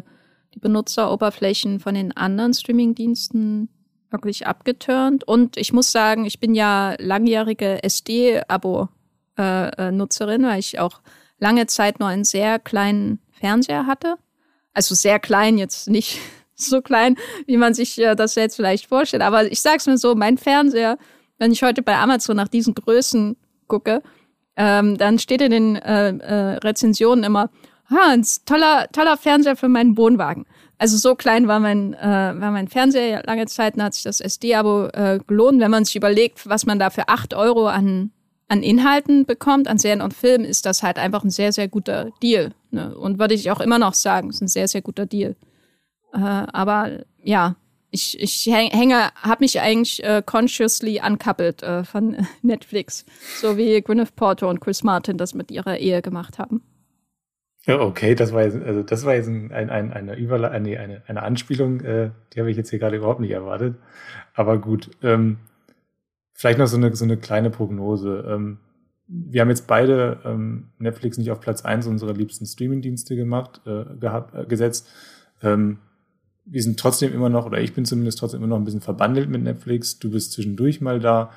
die Benutzeroberflächen von den anderen Streamingdiensten wirklich abgeturnt. Und ich muss sagen, ich bin ja langjährige SD-Abo-Nutzerin, äh, weil ich auch lange Zeit nur einen sehr kleinen Fernseher hatte. Also sehr klein, jetzt nicht [LAUGHS] so klein, wie man sich äh, das jetzt vielleicht vorstellt. Aber ich sag's mir so, mein Fernseher wenn ich heute bei Amazon nach diesen Größen gucke, ähm, dann steht in den äh, äh, Rezensionen immer, ah, ein toller, toller Fernseher für meinen Wohnwagen. Also so klein war mein, äh, war mein Fernseher lange Zeit, dann hat sich das SD-Abo äh, gelohnt. Wenn man sich überlegt, was man da für acht Euro an, an Inhalten bekommt, an Serien und Filmen, ist das halt einfach ein sehr, sehr guter Deal. Ne? Und würde ich auch immer noch sagen, ist ein sehr, sehr guter Deal. Äh, aber ja, ich, ich hänge, habe mich eigentlich äh, consciously uncoupled äh, von [LAUGHS] Netflix, so wie Gwyneth Porter und Chris Martin das mit ihrer Ehe gemacht haben. Ja, okay, das war jetzt, also das war jetzt ein, ein, ein, eine, Überle eine, eine, eine Anspielung, äh, die habe ich jetzt hier gerade überhaupt nicht erwartet. Aber gut, ähm, vielleicht noch so eine, so eine kleine Prognose. Ähm, wir haben jetzt beide ähm, Netflix nicht auf Platz eins unserer liebsten Streamingdienste gemacht, äh, gehabt, äh, gesetzt. Ähm, wir sind trotzdem immer noch, oder ich bin zumindest trotzdem immer noch ein bisschen verbandelt mit Netflix. Du bist zwischendurch mal da.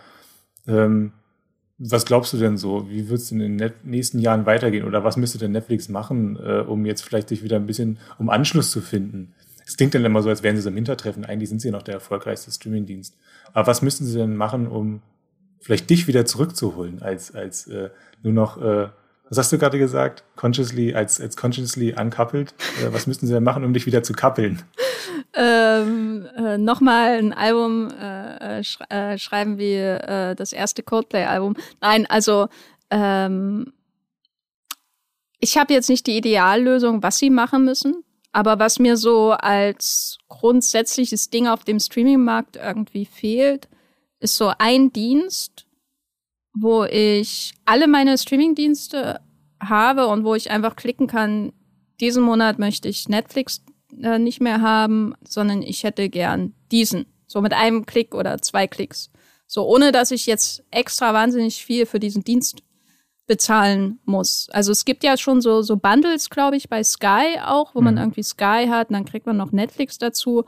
Was glaubst du denn so? Wie wird es in den nächsten Jahren weitergehen? Oder was müsste denn Netflix machen, äh, um jetzt vielleicht sich wieder ein bisschen, um Anschluss zu finden? Es klingt dann immer so, als wären sie so im Hintertreffen. Eigentlich sind sie ja noch der erfolgreichste Streamingdienst. Aber was müssten sie denn machen, um vielleicht dich wieder zurückzuholen als, als äh, nur noch äh, was hast du gerade gesagt? Consciously, als, als consciously uncoupled? Äh, was müssten sie denn machen, um dich wieder zu kappeln? [LAUGHS] ähm, äh, Nochmal ein Album äh, sch äh, schreiben wie äh, das erste Coldplay-Album. Nein, also ähm, ich habe jetzt nicht die Ideallösung, was sie machen müssen. Aber was mir so als grundsätzliches Ding auf dem Streaming-Markt irgendwie fehlt, ist so ein Dienst, wo ich alle meine Streaming-Dienste habe und wo ich einfach klicken kann, diesen Monat möchte ich Netflix äh, nicht mehr haben, sondern ich hätte gern diesen. So mit einem Klick oder zwei Klicks. So ohne dass ich jetzt extra wahnsinnig viel für diesen Dienst bezahlen muss. Also es gibt ja schon so, so Bundles, glaube ich, bei Sky auch, wo mhm. man irgendwie Sky hat und dann kriegt man noch Netflix dazu.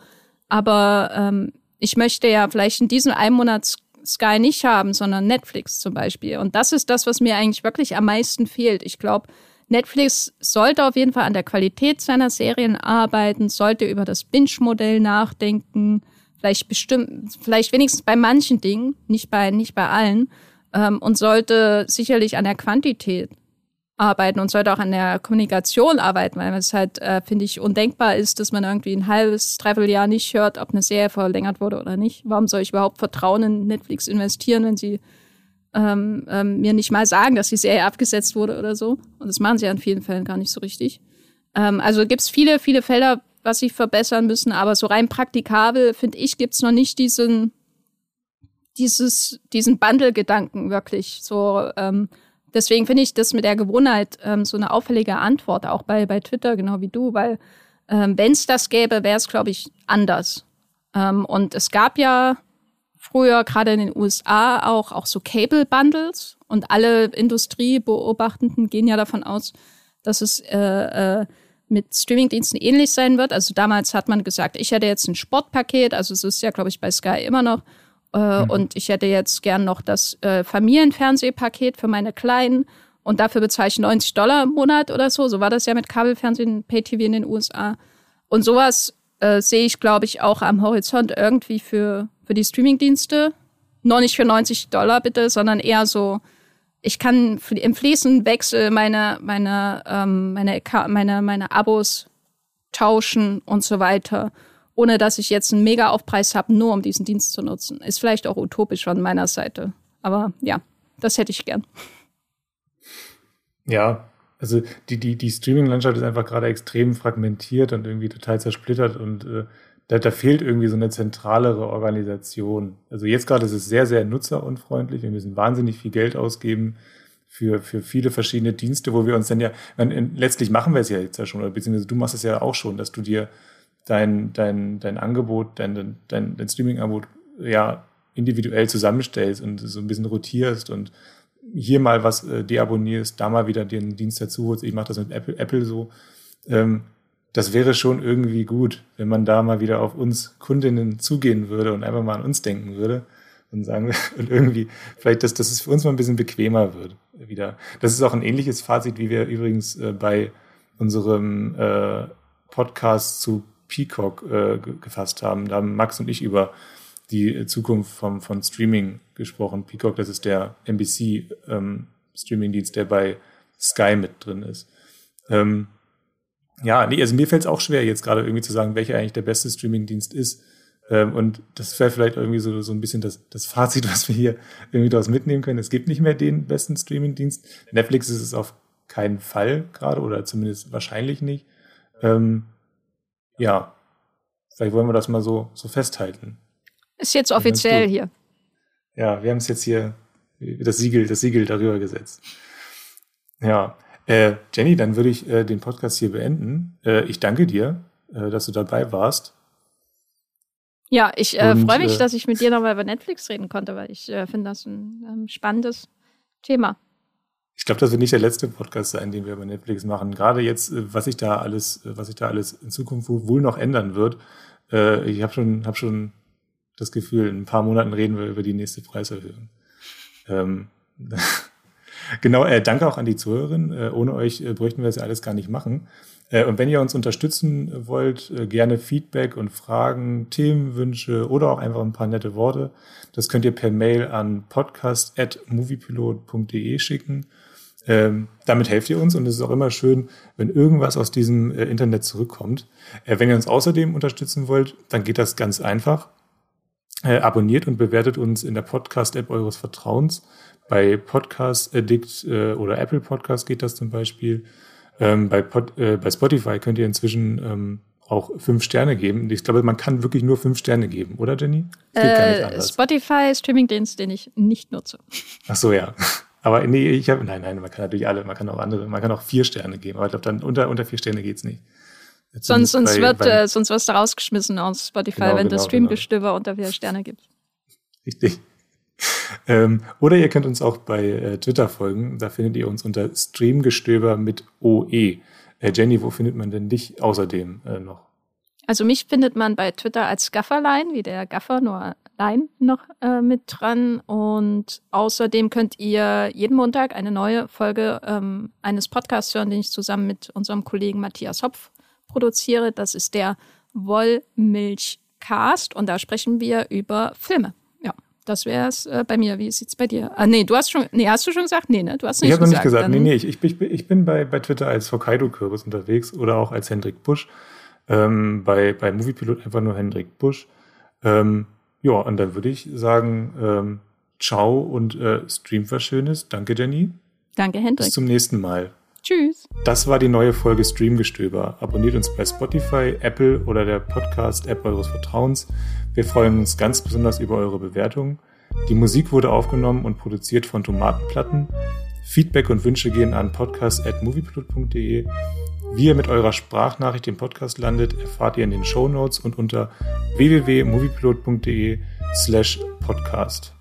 Aber ähm, ich möchte ja vielleicht in diesem einen Monat Sky nicht haben, sondern Netflix zum Beispiel. Und das ist das, was mir eigentlich wirklich am meisten fehlt. Ich glaube, Netflix sollte auf jeden Fall an der Qualität seiner Serien arbeiten, sollte über das Binge-Modell nachdenken, vielleicht bestimmt, vielleicht wenigstens bei manchen Dingen, nicht bei, nicht bei allen, ähm, und sollte sicherlich an der Quantität arbeiten und sollte auch an der Kommunikation arbeiten, weil es halt, äh, finde ich, undenkbar ist, dass man irgendwie ein halbes, dreiviertel Jahr nicht hört, ob eine Serie verlängert wurde oder nicht. Warum soll ich überhaupt Vertrauen in Netflix investieren, wenn sie ähm, ähm, mir nicht mal sagen, dass die Serie abgesetzt wurde oder so. Und das machen sie ja in vielen Fällen gar nicht so richtig. Ähm, also gibt es viele, viele Felder, was sie verbessern müssen, aber so rein praktikabel, finde ich, gibt es noch nicht diesen, dieses, diesen Bundle-Gedanken wirklich. So, ähm, deswegen finde ich das mit der Gewohnheit ähm, so eine auffällige Antwort, auch bei, bei Twitter, genau wie du, weil ähm, wenn es das gäbe, wäre es, glaube ich, anders. Ähm, und es gab ja früher gerade in den USA auch, auch so Cable-Bundles und alle Industriebeobachtenden gehen ja davon aus, dass es äh, äh, mit Streamingdiensten ähnlich sein wird. Also damals hat man gesagt, ich hätte jetzt ein Sportpaket, also es ist ja, glaube ich, bei Sky immer noch. Äh, mhm. Und ich hätte jetzt gern noch das äh, Familienfernsehpaket für meine Kleinen und dafür bezahle ich 90 Dollar im Monat oder so. So war das ja mit Kabelfernsehen, Pay-TV in den USA. Und sowas äh, sehe ich, glaube ich, auch am Horizont irgendwie für, für die Streamingdienste. Noch nicht für 90 Dollar bitte, sondern eher so, ich kann im Fließenwechsel meine, meine, ähm, meine, meine, meine Abos tauschen und so weiter, ohne dass ich jetzt einen Mega-Aufpreis habe, nur um diesen Dienst zu nutzen. Ist vielleicht auch utopisch von meiner Seite. Aber ja, das hätte ich gern. Ja, also die, die, die Streaming-Landschaft ist einfach gerade extrem fragmentiert und irgendwie total zersplittert und äh, da, da fehlt irgendwie so eine zentralere Organisation. Also jetzt gerade ist es sehr, sehr nutzerunfreundlich. Wir müssen wahnsinnig viel Geld ausgeben für, für viele verschiedene Dienste, wo wir uns dann ja, dann, letztlich machen wir es ja jetzt ja schon, oder beziehungsweise du machst es ja auch schon, dass du dir dein, dein, dein Angebot, dein, dein, dein Streaming-Angebot ja individuell zusammenstellst und so ein bisschen rotierst und hier mal was äh, deabonnierst, da mal wieder den Dienst dazu holst. Ich mache das mit Apple, Apple so. Ähm, das wäre schon irgendwie gut, wenn man da mal wieder auf uns Kundinnen zugehen würde und einfach mal an uns denken würde und sagen [LAUGHS] und irgendwie vielleicht, dass, dass es für uns mal ein bisschen bequemer wird wieder. Das ist auch ein ähnliches Fazit, wie wir übrigens äh, bei unserem äh, Podcast zu Peacock äh, gefasst haben. Da haben Max und ich über die Zukunft vom, von Streaming gesprochen. Peacock, das ist der NBC ähm, der bei Sky mit drin ist. Ähm, ja, nee, also mir fällt es auch schwer, jetzt gerade irgendwie zu sagen, welcher eigentlich der beste Streamingdienst ist. Ähm, und das wäre vielleicht irgendwie so, so ein bisschen das, das Fazit, [LAUGHS] was wir hier irgendwie daraus mitnehmen können. Es gibt nicht mehr den besten Streamingdienst. Netflix ist es auf keinen Fall gerade oder zumindest wahrscheinlich nicht. Ähm, ja, vielleicht wollen wir das mal so, so festhalten. Ist jetzt offiziell hier. Ja, wir haben es jetzt hier, das Siegel, das Siegel darüber gesetzt. Ja, äh, Jenny, dann würde ich äh, den Podcast hier beenden. Äh, ich danke dir, äh, dass du dabei warst. Ja, ich äh, freue mich, äh, dass ich mit dir nochmal über Netflix reden konnte, weil ich finde das ein ähm, spannendes Thema. Ich glaube, das wird nicht der letzte Podcast sein, den wir über Netflix machen. Gerade jetzt, äh, was sich da alles, äh, was sich da alles in Zukunft wohl noch ändern wird. Äh, ich habe schon, hab schon das Gefühl, in ein paar Monaten reden wir über die nächste Preiserhöhung. Ähm, [LAUGHS] genau, äh, danke auch an die Zuhörerin. Äh, ohne euch äh, bräuchten wir das ja alles gar nicht machen. Und wenn ihr uns unterstützen wollt, gerne Feedback und Fragen, Themenwünsche oder auch einfach ein paar nette Worte. Das könnt ihr per Mail an podcast.moviepilot.de schicken. Ähm, damit helft ihr uns und es ist auch immer schön, wenn irgendwas aus diesem äh, Internet zurückkommt. Äh, wenn ihr uns außerdem unterstützen wollt, dann geht das ganz einfach äh, abonniert und bewertet uns in der Podcast-App eures Vertrauens. Bei Podcast Addict äh, oder Apple Podcast geht das zum Beispiel. Ähm, bei, Pod, äh, bei Spotify könnt ihr inzwischen ähm, auch fünf Sterne geben. Ich glaube, man kann wirklich nur fünf Sterne geben, oder Jenny? Geht äh, gar nicht anders. Spotify Streamingdienst, den ich nicht nutze. Ach so, ja. Aber nee, ich habe, nein, nein, man kann natürlich alle, man kann auch andere, man kann auch vier Sterne geben, aber ich glaube, dann unter, unter vier Sterne geht's nicht. Sonst, sonst, bei, wird, bei, äh, sonst wirst du rausgeschmissen aus Spotify, genau, wenn genau, das Streamgestöber genau. unter vier Sterne gibt. Richtig. [LAUGHS] Ähm, oder ihr könnt uns auch bei äh, Twitter folgen. Da findet ihr uns unter Streamgestöber mit OE. Äh, Jenny, wo findet man denn dich außerdem äh, noch? Also mich findet man bei Twitter als Gafferlein, wie der Gaffer, nur Lein noch äh, mit dran. Und außerdem könnt ihr jeden Montag eine neue Folge ähm, eines Podcasts hören, den ich zusammen mit unserem Kollegen Matthias Hopf produziere. Das ist der Wollmilchcast und da sprechen wir über Filme. Ja, das wäre es äh, bei mir. Wie sieht's bei dir? Ah, nee, du hast schon, nee, hast du schon gesagt? Nee, ne? Du hast nicht ich gesagt. Ich habe noch nicht gesagt. nee, nee, ich, ich, ich bin bei, bei Twitter als Hokkaido-Kürbis unterwegs oder auch als Hendrik Busch. Ähm, bei, bei Moviepilot einfach nur Hendrik Busch. Ähm, ja, und dann würde ich sagen, ähm, ciao und äh, streamt was Schönes. Danke, Jenny. Danke, Hendrik. Bis zum nächsten Mal. Tschüss. Das war die neue Folge Streamgestöber. Abonniert uns bei Spotify, Apple oder der Podcast-App eures Vertrauens. Wir freuen uns ganz besonders über eure Bewertungen. Die Musik wurde aufgenommen und produziert von Tomatenplatten. Feedback und Wünsche gehen an podcast.moviepilot.de. Wie ihr mit eurer Sprachnachricht im Podcast landet, erfahrt ihr in den Show Notes und unter www.moviepilot.de slash podcast.